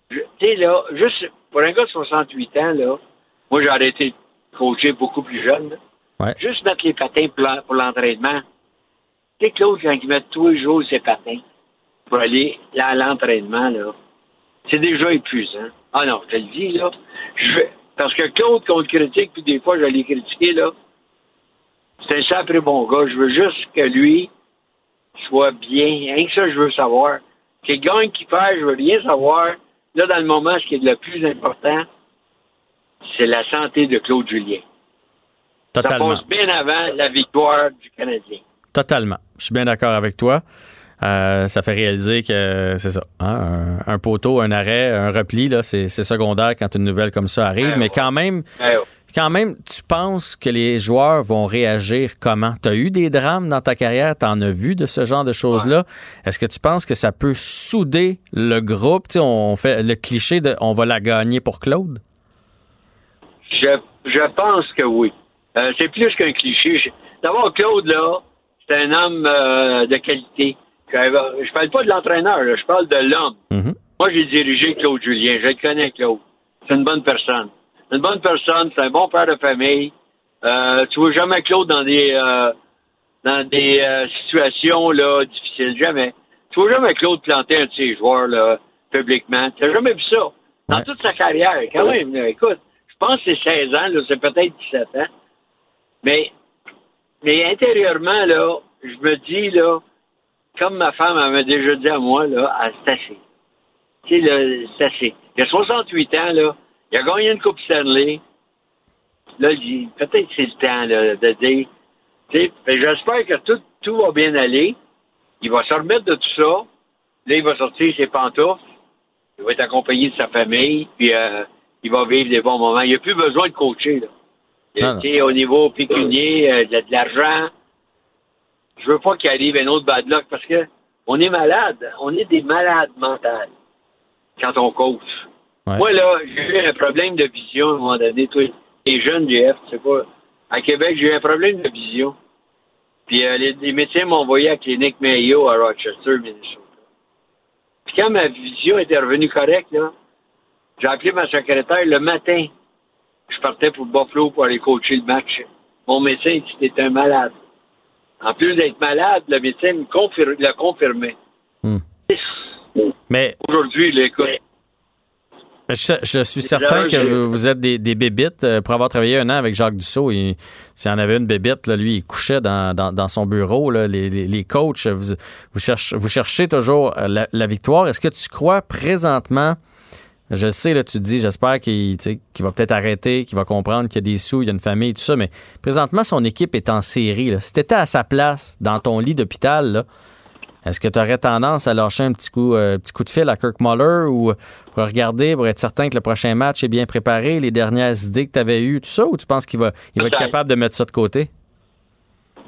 Tu sais, là, juste pour un gars de 68 ans, là, moi, j'ai arrêté de coacher beaucoup plus jeune. là. Ouais. Juste mettre les patins pour l'en- pour l'entraînement. Tu sais, Claude, quand il met tous les jours ses patins pour aller là, à l'entraînement, là, c'est déjà épuisant. Ah non, je te le dis, là. Je vais- parce que Claude, qu'on le critique, puis des fois, je l'ai critiqué, là, c'est un sacré bon gars. Je veux juste que lui soit bien. Rien que ça, je veux savoir. Qu'il gagne, qu'il perd, je veux rien savoir. Là, dans le moment, ce qui est le plus important, c'est la santé de Claude Julien. Totalement. Ça passe bien avant la victoire du Canadien. Totalement. Je suis bien d'accord avec toi. Euh, ça fait réaliser que c'est ça. hein, un, un poteau, un arrêt, un repli, là, c'est, secondaire quand une nouvelle comme ça arrive. mais quand même, ouais. quand même, tu penses que les joueurs vont réagir comment? Tu as eu des drames dans ta carrière, tu en as vu de ce genre de choses-là? Est-ce que tu penses que ça peut souder le groupe? Tu sais, on fait le cliché de on va la gagner pour Claude? Je, je pense que oui. Euh, c'est plus qu'un cliché. D'abord, Claude, là, c'est un homme euh, de qualité. Je, parle pas de l'entraîneur, je parle de l'homme. Mhm. Moi, j'ai dirigé Claude Julien. Je le connais, Claude. C'est une bonne personne. Une bonne personne, c'est un bon père de famille. Euh, tu vois jamais Claude dans des euh, dans des euh, situations là difficiles. Jamais. Tu vois jamais Claude planter un de ses joueurs là, publiquement. Tu n'as jamais vu ça. Dans Ouais. toute sa carrière, quand même. là, écoute, je pense que c'est 16 ans, là, c'est peut-être 17 ans. Mais, mais intérieurement, là, je me dis, là, comme ma femme elle m'a déjà dit à moi, là, c'est assez. Tu sais, c'est assez. Il a 68 ans, là. Il a gagné une Coupe Stanley. Là, il dit, peut-être c'est le temps, là, de dire. Tu sais, ben, j'espère que tout, tout va bien aller. Il va se remettre de tout ça. Là, il va sortir ses pantoufles. Il va être accompagné de sa famille. Puis, euh, il va vivre des bons moments. Il n'a plus besoin de coacher, là. Non, non. Tu sais, au niveau pécunier, euh, de, de l'argent. Je veux pas qu'il arrive un autre bad luck parce que on est malade. On est des malades mentales quand on coach. Ouais. Moi, là, j'ai eu un problème de vision à un moment donné. Toi, les jeunes, GF, c'est pas. À Québec, j'ai eu un problème de vision. Puis euh, les, médecins m'ont envoyé à la clinique Mayo à Rochester, Minnesota. Puis quand ma vision était revenue correcte, là, j'ai appelé ma secrétaire le matin. Je partais pour Buffalo pour aller coacher le match. Mon médecin dit un malade. En plus d'être malade, le médecin l'a confirmé. Hmm. Mais aujourd'hui, écoute, je, suis certain que vous êtes des, des bébites. Euh, pour avoir travaillé un an avec Jacques Dussault, s'il en avait une bébite, là, lui, il couchait dans, son bureau. Là, les, les, coachs, vous, vous, cherchez, vous cherchez toujours euh, la, victoire. Est-ce que tu crois présentement, je sais, là, tu te dis, j'espère qu'il va peut-être arrêter, qu'il va comprendre qu'il y a des sous, il y a une famille, tout ça, mais présentement, son équipe est en série. Là. Si tu étais à sa place, dans ton lit d'hôpital, est-ce que tu aurais tendance à lâcher un petit coup, euh, petit coup de fil à Kirk Muller ou pour regarder, pour être certain que le prochain match est bien préparé, les dernières idées que tu avais eues, tout ça, ou tu penses qu'il va, il va être capable de mettre ça de côté?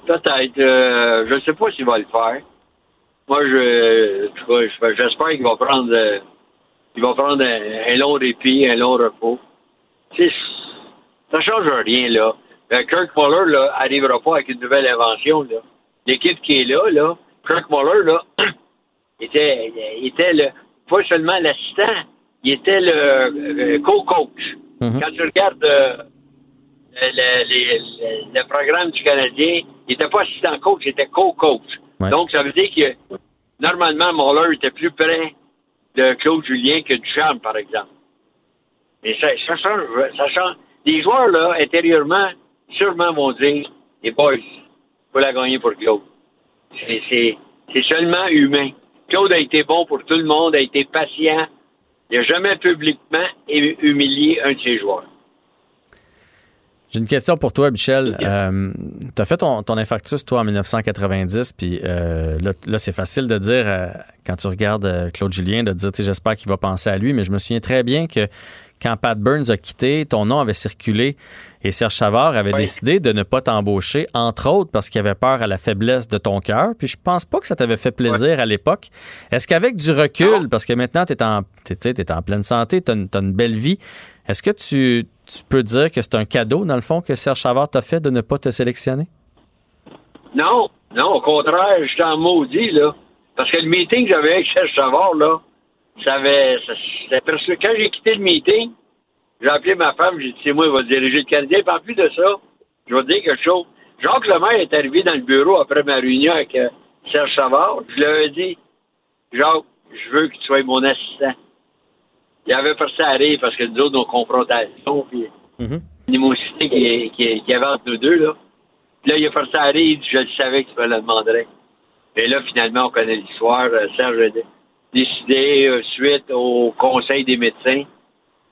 Peut-être. Euh, je ne sais pas s'il va le faire. Moi, je, j'espère qu'il va prendre, euh, il va prendre un, long répit, un long repos. ça ne change rien, là. Kirk Muller, là, arrivera pas avec une nouvelle invention, là. L'équipe qui est là, là, Kirk Muller, là, était, était le, pas seulement l'assistant, il était le, co-coach. Mhm. Quand tu regardes euh, le, programme du Canadien, il n'était pas assistant coach, il était co-coach. Donc, ça veut dire que normalement, Muller était plus près de Claude Julien que Duchamp, par exemple. Mais ça, ça change. Ça change. Les joueurs, là, intérieurement, sûrement vont dire, les boys, faut la gagner pour Claude. C'est seulement humain. Claude a été bon pour tout le monde, a été patient. Il n'a jamais publiquement humilié un de ses joueurs. J'ai une question pour toi, Michel. Euh, tu as fait ton, infarctus, toi, en 1990, puis euh, là, c'est facile de dire, euh, quand tu regardes Claude Julien, de dire, j'espère qu'il va penser à lui, mais je me souviens très bien que quand Pat Burns a quitté, ton nom avait circulé et Serge Savard avait décidé de ne pas t'embaucher, entre autres parce qu'il avait peur à la faiblesse de ton cœur. Puis je pense pas que ça t'avait fait plaisir à l'époque. Est-ce qu'avec du recul, parce que maintenant tu es en, en pleine santé, tu as, une belle vie, est-ce que tu, peux dire que c'est un cadeau, dans le fond, que Serge Savard t'a fait de ne pas te sélectionner? Non, non, au contraire, je en maudit, là. Parce que le meeting que j'avais avec Serge Savard, là, ça avait. quand j'ai quitté le meeting, j'ai appelé ma femme, j'ai dit c'est moi qui va diriger le Canadien. Puis en plus de ça, je vais te dire quelque chose. Jacques Lemaire est arrivé dans le bureau après ma réunion avec euh, Serge Savard. Je lui avais dit Jacques, je veux que tu sois mon assistant. Il avait forcé à rire parce que nous autres, nos confrontations, puis mm l'animosité qui, qui, qui, avait entre nous deux, là. Puis là, il a forcé à rire, je le savais que tu me le demanderais. Et là, finalement, on connaît l'histoire. Euh, Serge a décidé euh, suite au conseil des médecins.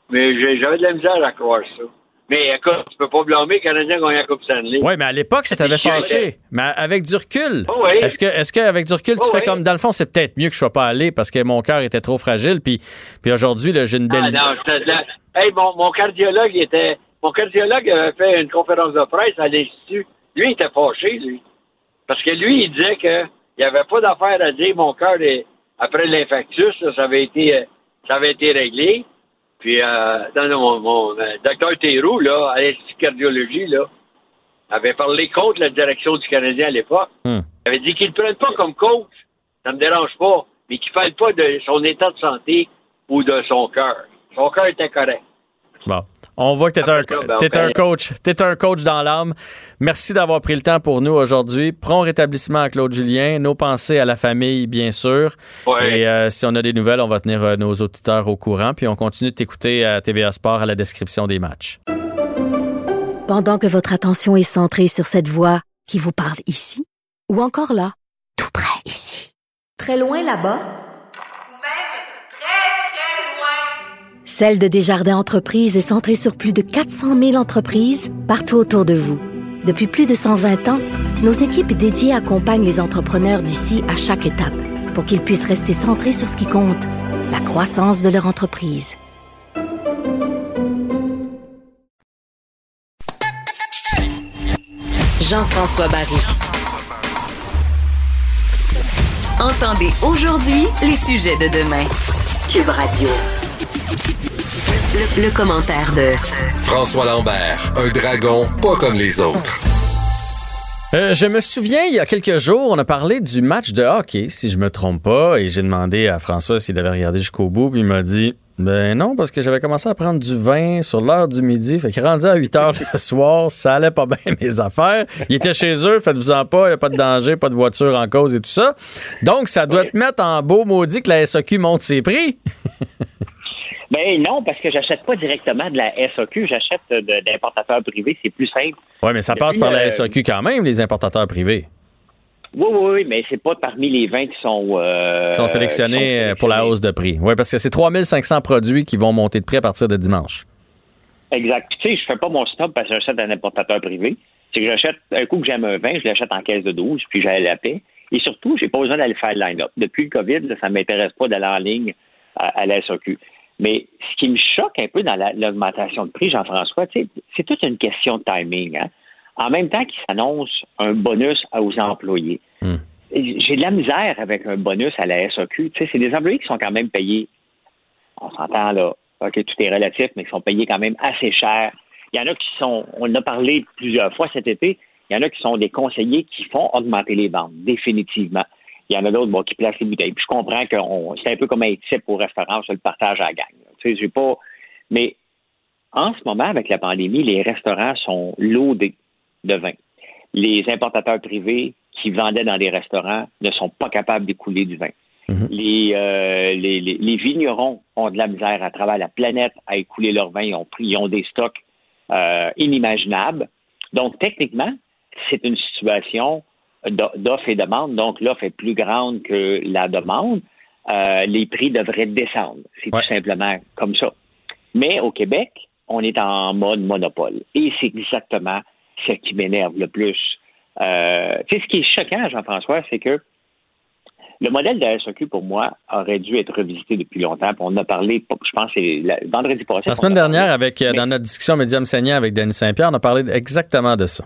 Mais j'avais de la misère à croire ça. Mais écoute, tu peux pas blâmer le Canadien gagner la Coupe Stanley. Oui, mais à l'époque, ça t'avait fâché. Mais avec du recul, oh oui. est-ce que, est-ce qu'avec du recul, tu oh fais comme, dans le fond, c'est peut-être mieux que je sois pas allé parce que mon cœur était trop fragile, puis, puis aujourd'hui, j'ai une belle ah, non, hey, mon, mon, cardiologue, il était, mon cardiologue avait fait une conférence de presse à l'Institut. Lui, il était fâché, lui. Parce que lui, il disait qu'il n'y avait pas d'affaire à dire, mon cœur est, après l'infarctus, ça avait été ça avait été réglé. Puis euh, mon, mon euh, docteur Théroux, là, à l'Institut de cardiologie, là, avait parlé contre la direction du Canadien à l'époque. Hmm. Il avait dit qu'il ne prenne pas comme coach, ça me dérange pas, mais qu'il ne parle pas de son état de santé ou de son cœur. Son cœur était correct. Bon. On voit que tu es, un, un coach. Tu un coach dans l'âme. Merci d'avoir pris le temps pour nous aujourd'hui. Prompt rétablissement à Claude Julien. Nos pensées à la famille, bien sûr. Et euh, si on a des nouvelles, on va tenir euh, nos auditeurs au courant. Puis on continue de t'écouter à TVA Sport à la description des matchs. Pendant que votre attention est centrée sur cette voix qui vous parle ici, ou encore là, tout près ici, très loin là-bas, Celle de Desjardins Entreprises est centrée sur plus de 400 000 entreprises partout autour de vous. Depuis plus de 120 ans, nos équipes dédiées accompagnent les entrepreneurs d'ici à chaque étape pour qu'ils puissent rester centrés sur ce qui compte, la croissance de leur entreprise. Jean-François Barry. Entendez aujourd'hui les sujets de demain. Cube Radio. Le, commentaire de François Lambert, un dragon pas comme les autres. Euh, je me souviens, il y a quelques jours, on a parlé du match de hockey, si je me trompe pas, et j'ai demandé à François s'il avait regardé jusqu'au bout, puis il m'a dit ben non, parce que j'avais commencé à prendre du vin sur l'heure du midi. Fait qu'il rendu à 8 heures le soir, ça allait pas bien mes affaires. Il était chez eux, faites-vous-en pas, il n'y a pas de danger, pas de voiture en cause et tout ça. Donc, ça doit te mettre en beau maudit que la SAQ monte ses prix. Ben non, parce que j'achète pas directement de la SAQ, j'achète d'importateurs privés, c'est plus simple. Oui, mais ça passe par la euh, SAQ quand même, les importateurs privés. Oui, oui, oui, mais c'est pas parmi les 20 qui sont... Euh, sont sélectionnés euh, pour la hausse de prix. Oui, parce que c'est 3500 produits qui vont monter de prix à partir de dimanche. Exact. Puis tu sais, je fais pas mon stop parce que j'achète un importateur privé. C'est que j'achète, un coup que j'aime un vin, je l'achète en caisse de 12, puis j'ai la paix. Et surtout, j'ai pas besoin d'aller faire le line-up. Depuis le COVID, ça m'intéresse pas d'aller en ligne à, la SAQ. Mais ce qui me choque un peu dans l'augmentation de prix, Jean-François, c'est toute une question de timing. Hein? en même temps qu'il s'annonce un bonus aux employés. Hmm. J'ai de la misère avec un bonus à la SAQ. C'est des employés qui sont quand même payés. On s'entend là. OK, tout est relatif, mais qui sont payés quand même assez cher. Il y en a qui sont, on en a parlé plusieurs fois cet été, il y en a qui sont des conseillers qui font augmenter les ventes, définitivement. Il y en a d'autres qui placent les bouteilles. Puis je comprends que c'est un peu comme un type au restaurant, sur le partage à la gang. Tu sais, pas. Mais en ce moment, avec la pandémie, les restaurants sont loadés de vin. Les importateurs privés qui vendaient dans des restaurants ne sont pas capables d'écouler du vin. Mhm. Euh, les, les, vignerons ont de la misère à travers la planète à écouler leur vin. Ils ont, pris, ils ont des stocks euh, inimaginables. Donc, techniquement, c'est une situation d'offre et demande. Donc, l'offre est plus grande que la demande. Euh, les prix devraient descendre. C'est tout simplement comme ça. Mais au Québec, on est en mode monopole. Et c'est exactement ce qui m'énerve le plus. Euh, tu sais, ce qui est choquant, Jean-François, c'est que le modèle de la SAQ, pour moi, aurait dû être revisité depuis longtemps. on a parlé, je pense, c'est vendredi passé. La semaine dernière, avec, euh, dans notre discussion Médium Seigneur avec Denis Saint-Pierre, on a parlé exactement de ça.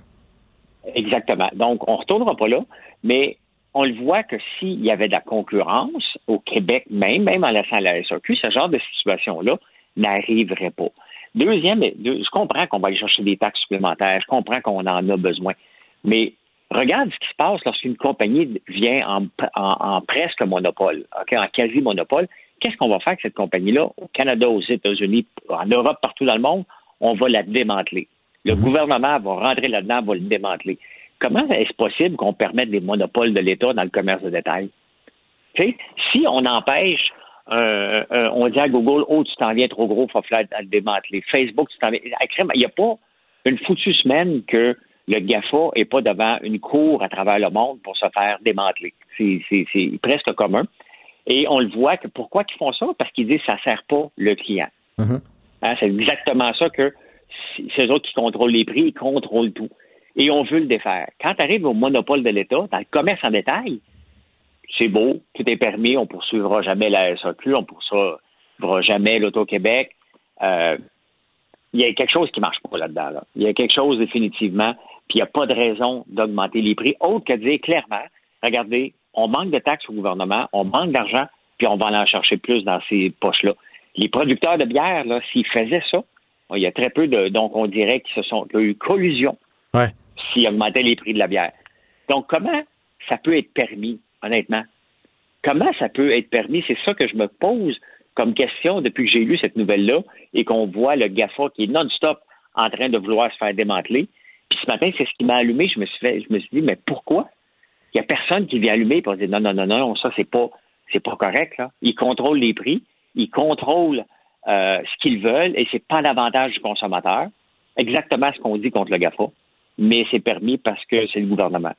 Exactement. Donc, on ne retournera pas là, mais on le voit que s'il y avait de la concurrence au Québec même, même en laissant la SAQ, ce genre de situation-là n'arriverait pas. Deuxième, je comprends qu'on va aller chercher des taxes supplémentaires, je comprends qu'on en a besoin, mais regarde ce qui se passe lorsqu'une compagnie vient en, presque monopole, en quasi-monopole. Qu'est-ce qu'on va faire avec cette compagnie-là au Canada, aux États-Unis, en Europe, partout dans le monde? On va la démanteler. Le mhm. gouvernement va rentrer là-dedans, va le démanteler. Comment est-ce possible qu'on permette des monopoles de l'État dans le commerce de détail? si on empêche on dit à Google, oh, tu t'en viens trop gros, il faut falloir le démanteler. Facebook, tu t'en viens. Il n'y a pas une foutue semaine que le GAFA n'est pas devant une cour à travers le monde pour se faire démanteler. C'est presque commun. Et on le voit que pourquoi ils font ça? Parce qu'ils disent que ça ne sert pas le client. Mm-hmm. Hein, c'est exactement ça que c'est eux autres qui contrôlent les prix, ils contrôlent tout. Et on veut le défaire. Quand tu arrives au monopole de l'État, dans le commerce en détail, c'est beau, tout est permis, on poursuivra jamais la SAQ, on poursuivra jamais l'Auto-Québec. Euh, il y a quelque chose qui ne marche pas là-dedans. Il y a quelque chose définitivement, puis il n'y a pas de raison d'augmenter les prix, autre que de dire clairement, regardez, on manque de taxes au gouvernement, on manque d'argent, puis on va en chercher plus dans ces poches-là. Les producteurs de bière, s'ils faisaient ça, il y a très peu de. Donc, on dirait qu'ils se sont. qu'il y a eu collusion s'ils augmentaient les prix de la bière. Donc, comment ça peut être permis honnêtement? Comment ça peut être permis? C'est ça que je me pose comme question depuis que j'ai lu cette nouvelle-là et qu'on voit le GAFA qui est non-stop en train de vouloir se faire démanteler. Puis ce matin, c'est ce qui m'a allumé. Je me suis fait, je me suis dit, mais pourquoi? Il n'y a personne qui vient allumer pour dire non, non, non, non, ça, c'est pas, c'est pas correct, là. Ils contrôlent les prix, ils contrôlent euh, ce qu'ils veulent et c'est pas l'avantage du consommateur. Exactement ce qu'on dit contre le GAFA. Mais c'est permis parce que c'est le gouvernement.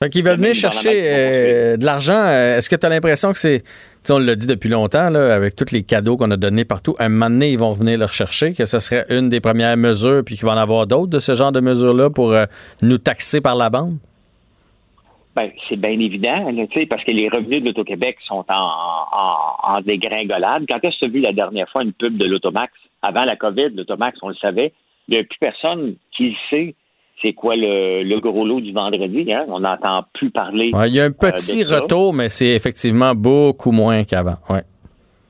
Fait qu'ils veulent venir chercher euh, de l'argent. Euh, est-ce que tu as l'impression que c'est. On l'a dit depuis longtemps, là, avec tous les cadeaux qu'on a donnés partout, un moment donné, ils vont revenir le rechercher, que ce serait une des premières mesures, puis qu'il va en avoir d'autres de ce genre de mesures-là pour euh, nous taxer par la bande? Ben, c'est bien évident, parce que les revenus de l'Auto-Québec sont en, en, dégringolade. Quand est-ce que tu as vu la dernière fois une pub de l'Automax? Avant la COVID, l'Automax, on le savait. Il n'y a plus personne qui le sait c'est quoi le, gros lot du vendredi. Hein? On n'entend plus parler. il y a un euh, petit retour, mais c'est effectivement beaucoup moins qu'avant. Ouais.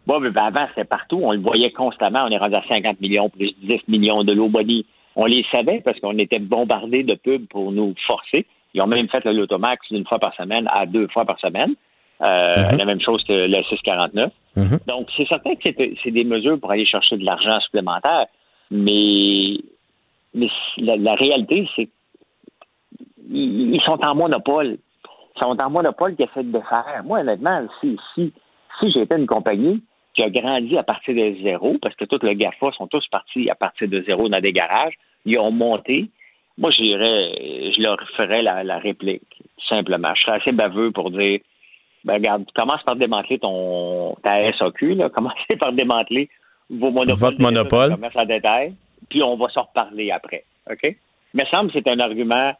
Bon, mais avant, c'était partout. On le voyait constamment. On est rendu à 50 millions, plus 10 millions de low body. On les savait parce qu'on était bombardés de pubs pour nous forcer. Ils ont même fait l'automax d'une fois par semaine à deux fois par semaine. Euh, mm-hmm. La même chose que le 649. Mm-hmm. Donc, c'est certain que c'est des mesures pour aller chercher de l'argent supplémentaire, mais, mais la, réalité, c'est qu'ils sont en monopole. Ils sont en monopole qui essaient de faire. Moi, honnêtement, si, si, si j'étais une compagnie qui a grandi à partir de zéro, parce que tous les GAFA sont tous partis à partir de zéro dans des garages, ils ont monté. Moi, j'irais, je leur ferais la, réplique, simplement. Je serais assez baveux pour dire ben, regarde, commence par démanteler ton ta SAQ, là. commencez par démanteler vos monopoles. Votre monopole. en détail, puis on va s'en reparler après. OK? Mais semble que c'est un argument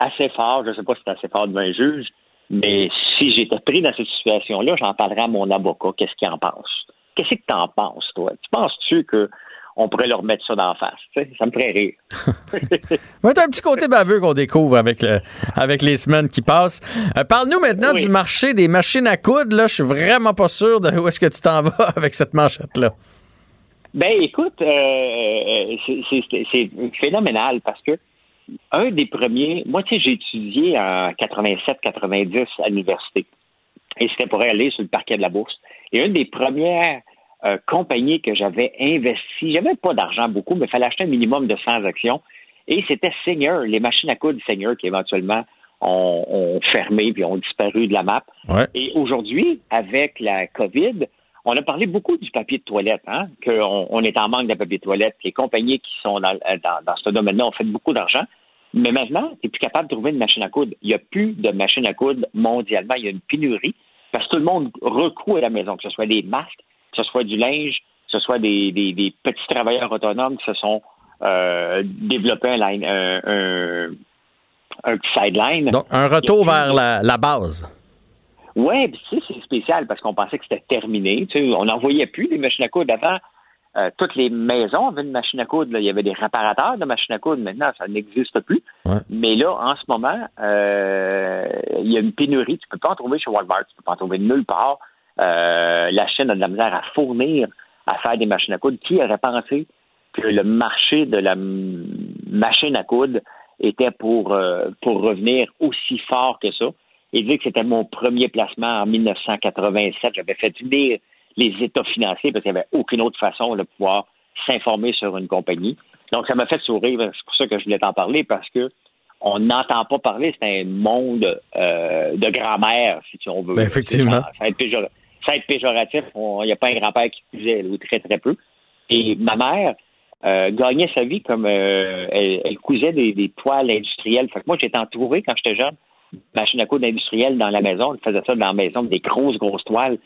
assez fort. Je ne sais pas si c'est assez fort devant un juge, mais si j'étais pris dans cette situation-là, j'en parlerais à mon avocat. Qu'est-ce qu'il en pense? Qu'est-ce que tu en penses, toi? Tu penses-tu que on pourrait leur mettre ça d'en face. Ça me ferait rire. C'est un petit côté baveux qu'on découvre avec, avec les semaines qui passent. Euh, parle-nous maintenant du marché des machines à coudre. Là, je suis vraiment pas sûr de où est-ce que tu t'en vas avec cette manchette-là. Ben, écoute, euh, c'est phénoménal parce que un des premiers, moi, tu sais, j'ai étudié en 87-90 à l'université. Et c'était pour aller sur le parquet de la bourse. Et une des premières euh, compagnie que j'avais investi. J'avais pas d'argent beaucoup, mais il fallait acheter un minimum de 100 actions. Et c'était Seigneur, les machines à coudre Seigneur qui éventuellement ont, fermé puis ont disparu de la map. Et aujourd'hui, avec la COVID, on a parlé beaucoup du papier de toilette, hein, qu'on on est en manque de papier de toilette. Les compagnies qui sont dans, dans, ce domaine-là ont fait beaucoup d'argent. Mais maintenant, tu n'es plus capable de trouver une machine à coudre. Il n'y a plus de machines à coudre mondialement. Il y a une pénurie parce que tout le monde recoue à la maison, que ce soit des masques, que ce soit du linge, que ce soit des, petits travailleurs autonomes qui se sont euh, développés un, un, un, sideline. Donc, un retour vers la, base. Oui, c'est spécial parce qu'on pensait que c'était terminé. on n'en voyait plus des machines à coudre avant. Euh, toutes les maisons avaient une machine à coudre. Il y avait des réparateurs de machines à coudre. Maintenant, ça n'existe plus. Mais là, en ce moment, euh, il y a une pénurie. Tu ne peux pas en trouver chez Walmart. Tu ne peux pas en trouver nulle part. Euh, la Chine a de la misère à fournir, à faire des machines à coudre. Qui aurait pensé que le marché de la machine à coudre était pour, euh, pour revenir aussi fort que ça? Et dit que c'était mon premier placement en 1987. J'avais fait unir les états financiers parce qu'il n'y avait aucune autre façon de pouvoir s'informer sur une compagnie. Donc, ça m'a fait sourire. C'est pour ça que je voulais t'en parler parce que on n'entend pas parler. C'est un monde euh, de grand-mère, si on veut. Ben, effectivement. Ça va ça être péjoratif, il n'y a pas un grand-père qui cuisait, ou très, très peu. Et ma mère euh, gagnait sa vie comme euh, elle, cousait des, toiles industrielles. Fait que moi, j'étais entouré quand j'étais jeune, machine à coudre industrielle dans la maison. Elle faisait ça dans la maison, des grosses, grosses toiles.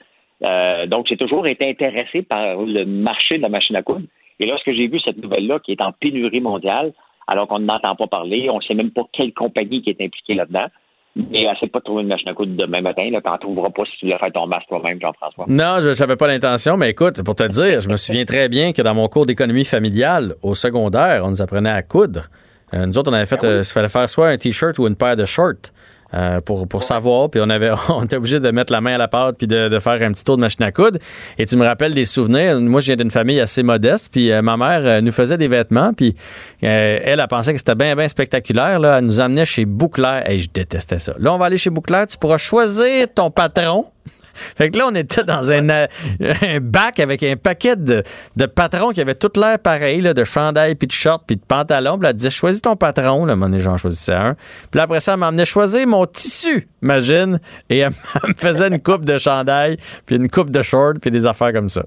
Euh, donc, j'ai toujours été intéressé par le marché de la machine à coudre. Et lorsque j'ai vu cette nouvelle-là, qui est en pénurie mondiale, alors qu'on n'entend pas parler, on ne sait même pas quelle compagnie qui est impliquée là-dedans, mais essaie pas de trouver une machine à coudre demain matin. Tu n'en trouveras pas si tu voulais faire ton masque toi-même, Jean-François. Non, je n'avais pas l'intention, mais écoute, pour te dire, je me souviens très bien que dans mon cours d'économie familiale au secondaire, on nous apprenait à coudre. Euh, nous autres, on avait fait, ben il fallait faire soit un t-shirt ou une paire de shorts. Euh, pour, pour savoir. Puis on avait on était obligé de mettre la main à la pâte puis de, de, faire un petit tour de machine à coudre. Et tu me rappelles des souvenirs. Moi, je viens d'une famille assez modeste. Puis euh, ma mère euh, nous faisait des vêtements. Puis elle, a pensé que c'était bien, bien spectaculaire. Là. Elle nous emmenait chez Bouclair. Et je détestais ça. Là, on va aller chez Bouclair. Tu pourras choisir ton patron. Fait que là, on était dans un, euh, un bac avec un paquet de, de patrons qui avaient tout l'air pareil, là, de chandail, puis de short, puis de pantalon. Puis elle disait, choisis ton patron. Là, mon j'en choisissais un. Puis après ça, elle m'emmenait choisir mon tissu, imagine. Et elle me faisait une coupe de chandail, puis une coupe de short, puis des affaires comme ça.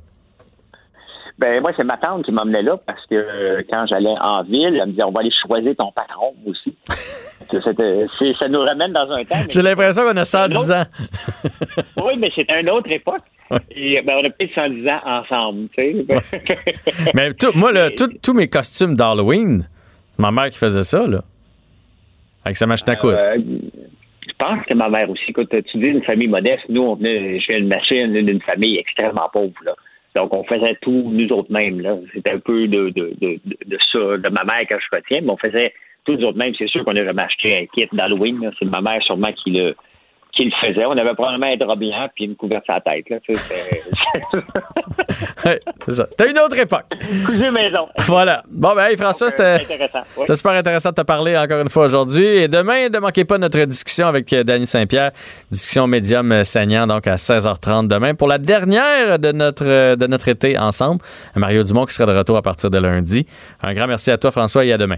Ben moi, c'est ma tante qui m'emmenait là parce que euh, quand j'allais en ville, elle me disait on va aller choisir ton patron aussi. ça nous ramène dans un temps. J'ai l'impression qu'on a 110 ans. oui, mais c'est une autre époque. Et ben, on a peut-être 110 ans ensemble. Tu sais. mais tout, moi, tous mes costumes d'Halloween, c'est ma mère qui faisait ça, là. Avec sa machine à coudre. Euh, je pense que ma mère aussi. Écoute, tu dis une famille modeste. Nous, on venait, je viens une machine d'une famille extrêmement pauvre. Là. Donc, on faisait tout nous autres mêmes. C'était un peu de, de, de, de, ça, de ma mère quand je retiens, mais on faisait tout nous autres mêmes. C'est sûr qu'on a jamais acheté un kit d'Halloween. C'est ma mère sûrement qui le qui le faisait. On avait probablement un drap blanc puis une couverture à la tête. Là. C'est ça. C'était une autre époque. Cousin maison. Voilà. Bon, ben, hey, François, c'était ouais. super intéressant de te parler encore une fois aujourd'hui. Et demain, ne manquez pas notre discussion avec euh, Danny Saint-Pierre, discussion médium euh, saignant, donc à 16h30 demain pour la dernière de notre, euh, de notre été ensemble. Mario Dumont qui sera de retour à partir de lundi. Un grand merci à toi, François, et à demain.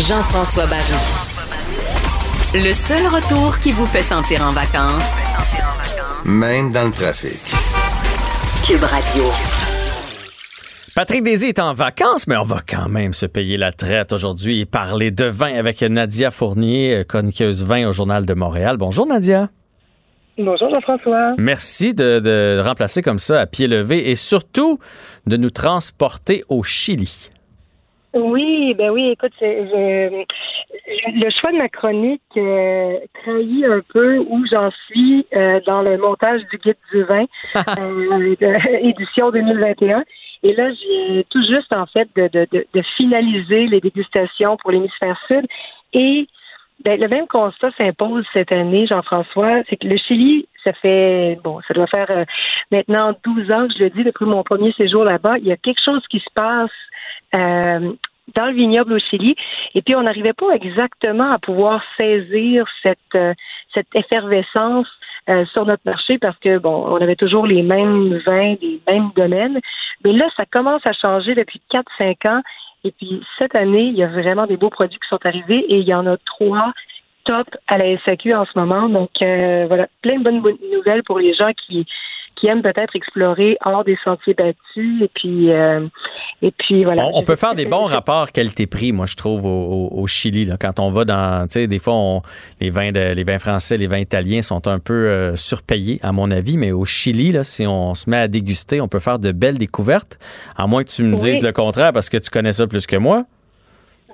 Jean-François Barry. Le seul retour qui vous fait sentir en vacances, Même dans le trafic. Cube Radio. Patrick Désy est en vacances, mais on va quand même se payer la traite aujourd'hui et parler de vin avec Nadia Fournier, chroniqueuse vin au Journal de Montréal. Bonjour Nadia. Bonjour Jean-François. Merci de, de remplacer comme ça à pied levé et surtout de nous transporter au Chili. Oui, ben oui, écoute, c'est, je- le choix de ma chronique euh, trahit un peu où j'en suis euh, dans le montage du guide du vin, euh, de- édition 2021. Et là, j'ai tout juste en fait de, de, de, de finaliser les dégustations pour l'hémisphère sud. Et ben, le même constat s'impose cette année, Jean-François, c'est que le Chili, ça fait, bon, ça doit faire euh, maintenant 12 ans que je le dis depuis mon premier séjour là-bas. Il y a quelque chose qui se passe dans le vignoble au Chili. Et puis, on n'arrivait pas exactement à pouvoir saisir cette, euh, cette effervescence euh, sur notre marché parce que, bon, on avait toujours les mêmes vins, les mêmes domaines. Mais là, ça commence à changer depuis 4-5 ans. Et puis, cette année, il y a vraiment des beaux produits qui sont arrivés et il y en a trois top à la SAQ en ce moment. Donc, euh, voilà, plein de bonnes nouvelles pour les gens qui, qui aiment peut-être explorer hors des sentiers battus. Et puis, euh, et puis voilà. On, on peut faire des bons rapports qualité-prix, moi, je trouve, au, Chili. là. Quand on va dans, tu sais, des fois, on- les, vins de- les vins français, les vins italiens sont un peu euh, surpayés, à mon avis. Mais au Chili, là, si on se met à déguster, on peut faire de belles découvertes. À moins que tu me Oui. dises le contraire, parce que tu connais ça plus que moi.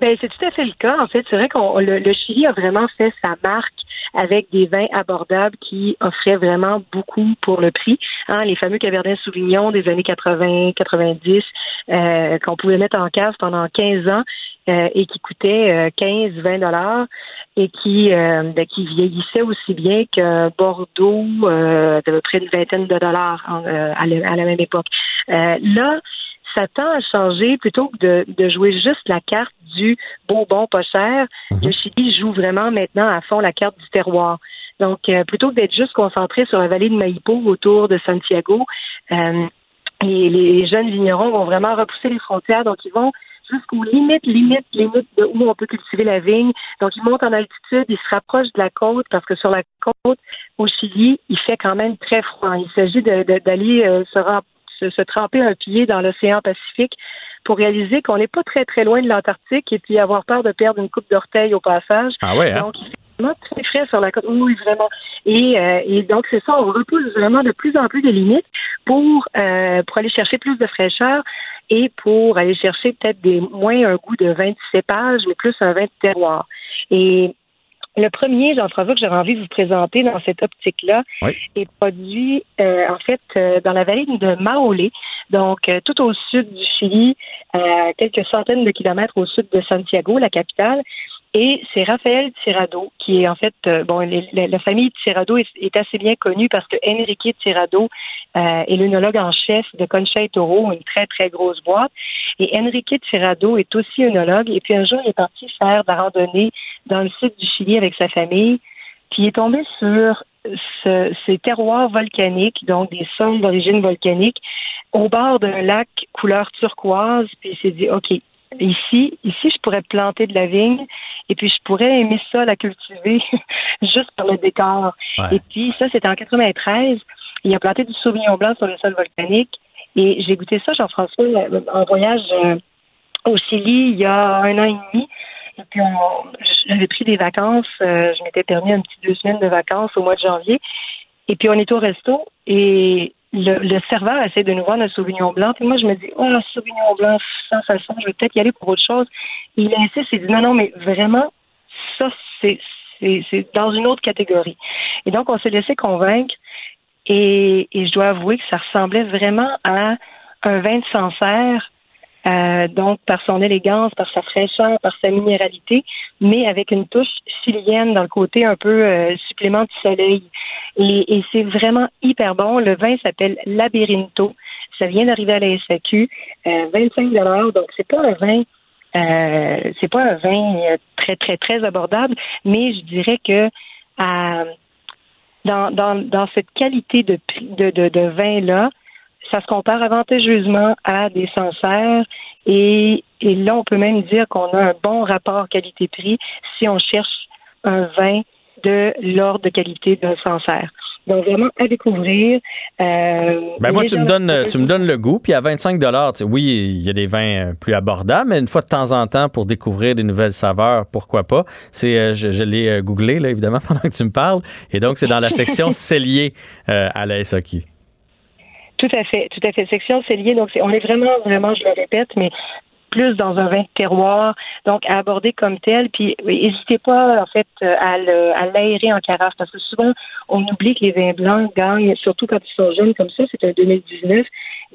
Ben, c'est tout à fait le cas. En fait, c'est vrai qu'on le, le Chili a vraiment fait sa marque avec des vins abordables qui offraient vraiment beaucoup pour le prix. Hein, les fameux Cabernet Sauvignon des années 80, 90, euh, qu'on pouvait mettre en cave pendant 15 ans euh, et qui coûtaient euh, 15, 20 dollars et qui, euh, ben, qui vieillissaient aussi bien que Bordeaux euh, peu près une vingtaine de dollars euh, à, la, à la même époque. Euh, là, ça tend à changer plutôt que de, de jouer juste la carte du beau, bon, pas cher. Le Chili joue vraiment maintenant à fond la carte du terroir. Donc, euh, plutôt que d'être juste concentré sur la vallée de Maipo autour de Santiago, euh, les, les jeunes vignerons vont vraiment repousser les frontières. Donc, ils vont jusqu'aux limites, limites, limites de où on peut cultiver la vigne. Donc, ils montent en altitude, ils se rapprochent de la côte parce que sur la côte, au Chili, il fait quand même très froid. Il s'agit de- de- d'aller euh, se, se, se tremper un pied dans l'océan Pacifique pour réaliser qu'on n'est pas très, très loin de l'Antarctique et puis avoir peur de perdre une coupe d'orteil au passage. Ah ouais, hein? Donc, vraiment très frais sur la côte. Oui, vraiment. Et, euh, et donc, c'est ça, on repousse vraiment de plus en plus des limites pour, euh, pour aller chercher plus de fraîcheur et pour aller chercher peut-être des moins un goût de vin de cépage, mais plus un vin de terroir. Et le premier, Jean-François, que j'aurais envie de vous présenter dans cette optique-là, est produit euh, en fait euh, dans la vallée de Maolé, donc euh, tout au sud du Chili, à quelques centaines de kilomètres au sud de Santiago, la capitale. Et c'est Raphaël Tirado, qui est en fait, euh, bon, la, famille Tirado est, est assez bien connue parce que Enrique Tirado euh, est l'œnologue en chef de Concha et Toro, une très, très grosse boîte. Et Enrique Tirado est aussi œnologue. Et puis un jour, il est parti faire de la randonnée dans le sud du Chili avec sa famille. Puis il est tombé sur ce- ces terroirs volcaniques, donc des sols d'origine volcanique, au bord d'un lac couleur turquoise. Puis il s'est dit, OK, ici, ici, je pourrais planter de la vigne et puis je pourrais aimer ça, la cultiver, juste pour le décor. Ouais. Et puis ça, c'était en 93. Il a planté du sauvignon blanc sur le sol volcanique. Et j'ai goûté ça, Jean-François, euh, en voyage euh, au Chili il y a un an et demi. Et puis, j'avais pris des vacances. Euh, je m'étais permis un petit deux semaines de vacances au mois de janvier. Et puis on est au resto et le, serveur essaie de nous vendre un Sauvignon blanc. Puis moi, je me dis, oh, un Sauvignon blanc, sans façon, je vais peut-être y aller pour autre chose. Il insiste, il dit, non, non, mais vraiment, ça, c'est, c'est, dans une autre catégorie. Et donc, on s'est laissé convaincre. Et, et je dois avouer que ça ressemblait vraiment à un vin de Sancerre euh, donc par son élégance, par sa fraîcheur, par sa minéralité, mais avec une touche chilienne dans le côté un peu euh, supplément de soleil. Et, et c'est vraiment hyper bon. Le vin s'appelle Labyrinto. Ça vient d'arriver à la SAQ, euh, 25 dollars. Donc c'est pas un vin. Euh, c'est pas un vin très très très abordable, mais je dirais que dans, dans, dans cette qualité de, de, de, de vin là, ça se compare avantageusement à des Sancerres et, et là, on peut même dire qu'on a un bon rapport qualité-prix si on cherche un vin de l'ordre de qualité d'un Sancerre. Donc vraiment à découvrir. Euh, ben moi, tu me donnes, tu me donnes le goût. Puis à 25 dollars, oui, il y a des vins euh, plus abordables, mais une fois de temps en temps pour découvrir des nouvelles saveurs, pourquoi pas? C'est, euh, je, l'ai googlé là évidemment pendant que tu me parles, et donc c'est dans la section cellier à la SAQ. Tout à fait, tout à fait. Section, c'est lié. Donc, on est vraiment, vraiment, je le répète, mais plus dans un vin de terroir, donc à aborder comme tel. Puis n'hésitez pas en fait à l'aérer en carafe parce que souvent on oublie que les vins blancs gagnent, surtout quand ils sont jeunes comme ça, c'est un 2019,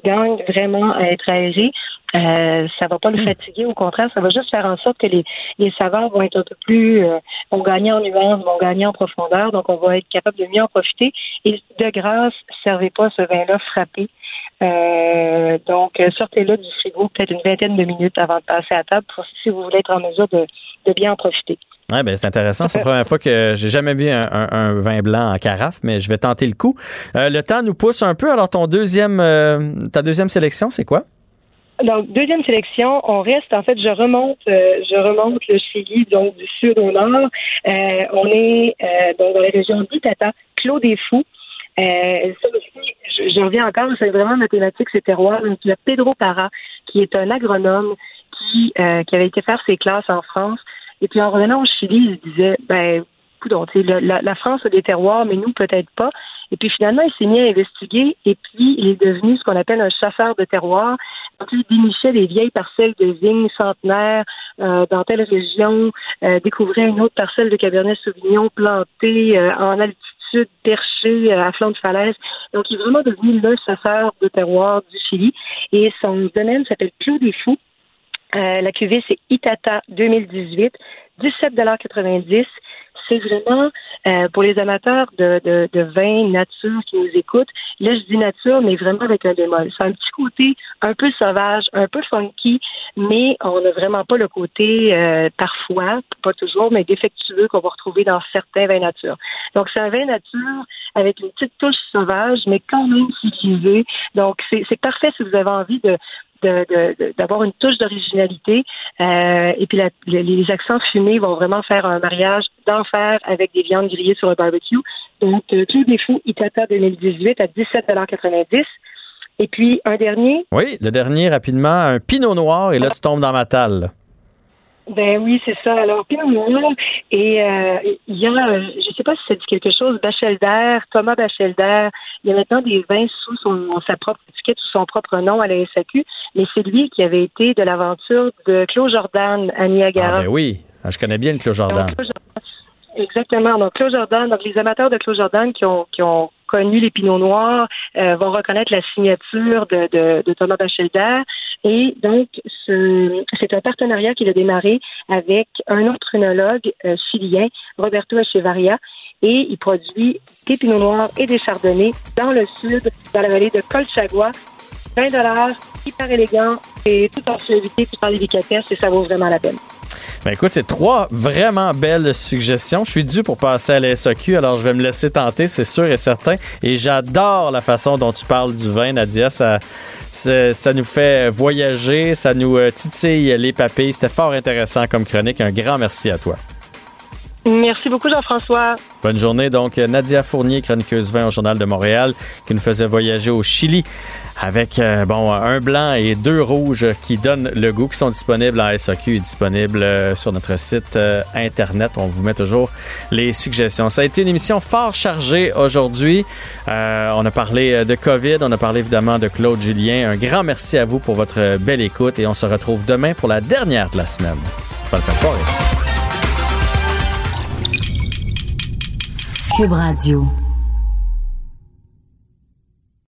gagnent vraiment à être aérés. Euh, ça va pas le hmm. fatiguer, au contraire, ça va juste faire en sorte que les, les saveurs vont être un peu plus, euh, vont gagner en nuances, vont gagner en profondeur, donc on va être capable de mieux en profiter. Et de grâce, servez pas ce vin-là frappé. Euh, donc, sortez-le du frigo peut-être une vingtaine de minutes avant de passer à table pour si vous voulez être en mesure de, de bien en profiter. Ouais, ben c'est intéressant. C'est la première fois que j'ai jamais vu un, un, vin blanc en carafe, mais je vais tenter le coup. Euh, le temps nous pousse un peu. Alors, ton deuxième, euh, ta deuxième sélection, c'est quoi? Donc, deuxième sélection, on reste, en fait, je remonte, euh, je remonte le Chili, donc du sud au nord. Euh, on est euh, dans la région d'Itata, Clos des Fous. Ça aussi, je, reviens encore, c'est vraiment mathématique, c'est terroir. Donc, il y a Pedro Parra, qui est un agronome qui, qui avait été faire ses classes en France. Et puis, en revenant au Chili, il disait, ben, la, la France a des terroirs, mais nous, peut-être pas. Et puis finalement, il s'est mis à investiguer et puis il est devenu ce qu'on appelle un chasseur de terroir. Donc, il dénichait des vieilles parcelles de vignes centenaires euh, dans telle région, euh, découvrait une autre parcelle de Cabernet Sauvignon plantée euh, en altitude, perchée à flanc de falaise. Donc, il est vraiment devenu le chasseur de terroir du Chili. Et son domaine s'appelle Clos des Fous. La cuvée, c'est Itata 2018, 17,90 c'est vraiment euh, pour les amateurs de, de, de, vin nature qui nous écoutent. Là, je dis nature, mais vraiment avec un bémol. C'est un petit côté un peu sauvage, un peu funky, mais on n'a vraiment pas le côté euh, parfois, pas toujours, mais défectueux qu'on va retrouver dans certains vins nature. Donc, c'est un vin nature avec une petite touche sauvage, mais quand même civilisé. Donc, c'est parfait si vous avez envie de, d'avoir une touche d'originalité. Euh, et puis les accents fumés vont vraiment faire un mariage d'enfer avec des viandes grillées sur un barbecue. Donc, euh, tout défaut Itata 2018 à 17,90 Et puis, un dernier. Oui, le dernier, rapidement, un pinot noir, et là, tu tombes dans ma talle. Ben oui, c'est ça. Alors, Pinot Noir, et euh, il y a, je ne sais pas si ça dit quelque chose, Bachelder, Thomas Bachelder, il y a maintenant des vins sous son, sa propre étiquette, sous son propre nom à la SAQ, mais c'est lui qui avait été de l'aventure de Claude Jordan à Niagara. Ah ben oui, ah, je connais bien le Claude Jordan. Exactement. Donc, Claude Jordan, donc les amateurs de Claude Jordan qui ont, qui ont connu les Pinots Noirs euh, vont reconnaître la signature de, de, Thomas Bachelder. Et donc, c'est un partenariat qu'il a démarré avec un autre œnologue euh, chilien, Roberto Echevarria, et il produit des Pinots Noirs et des Chardonnays dans le sud, dans la vallée de Colchagua. 20 dollars, hyper élégant et tout en suavité, tout en délicatesse et ça vaut vraiment la peine. Ben écoute, c'est trois vraiment belles suggestions. Je suis dû pour passer à la alors je vais me laisser tenter, c'est sûr et certain. Et j'adore la façon dont tu parles du vin, Nadia. Ça, ça, nous fait voyager, ça nous euh, titille les papilles. C'était fort intéressant comme chronique. Un grand merci à toi. Merci beaucoup, Jean-François. Bonne journée. Donc, Nadia Fournier, chroniqueuse vin au Journal de Montréal, qui nous faisait voyager au Chili avec euh, bon un blanc et deux rouges qui donnent le goût, qui sont disponibles en SAQ et disponibles euh, sur notre site euh, Internet. On vous met toujours les suggestions. Ça a été une émission fort chargée aujourd'hui. on a parlé de COVID, on a parlé évidemment de Claude Julien. Un grand merci à vous pour votre belle écoute et on se retrouve demain pour la dernière de la semaine. Bonne fin de soirée. Cube Radio.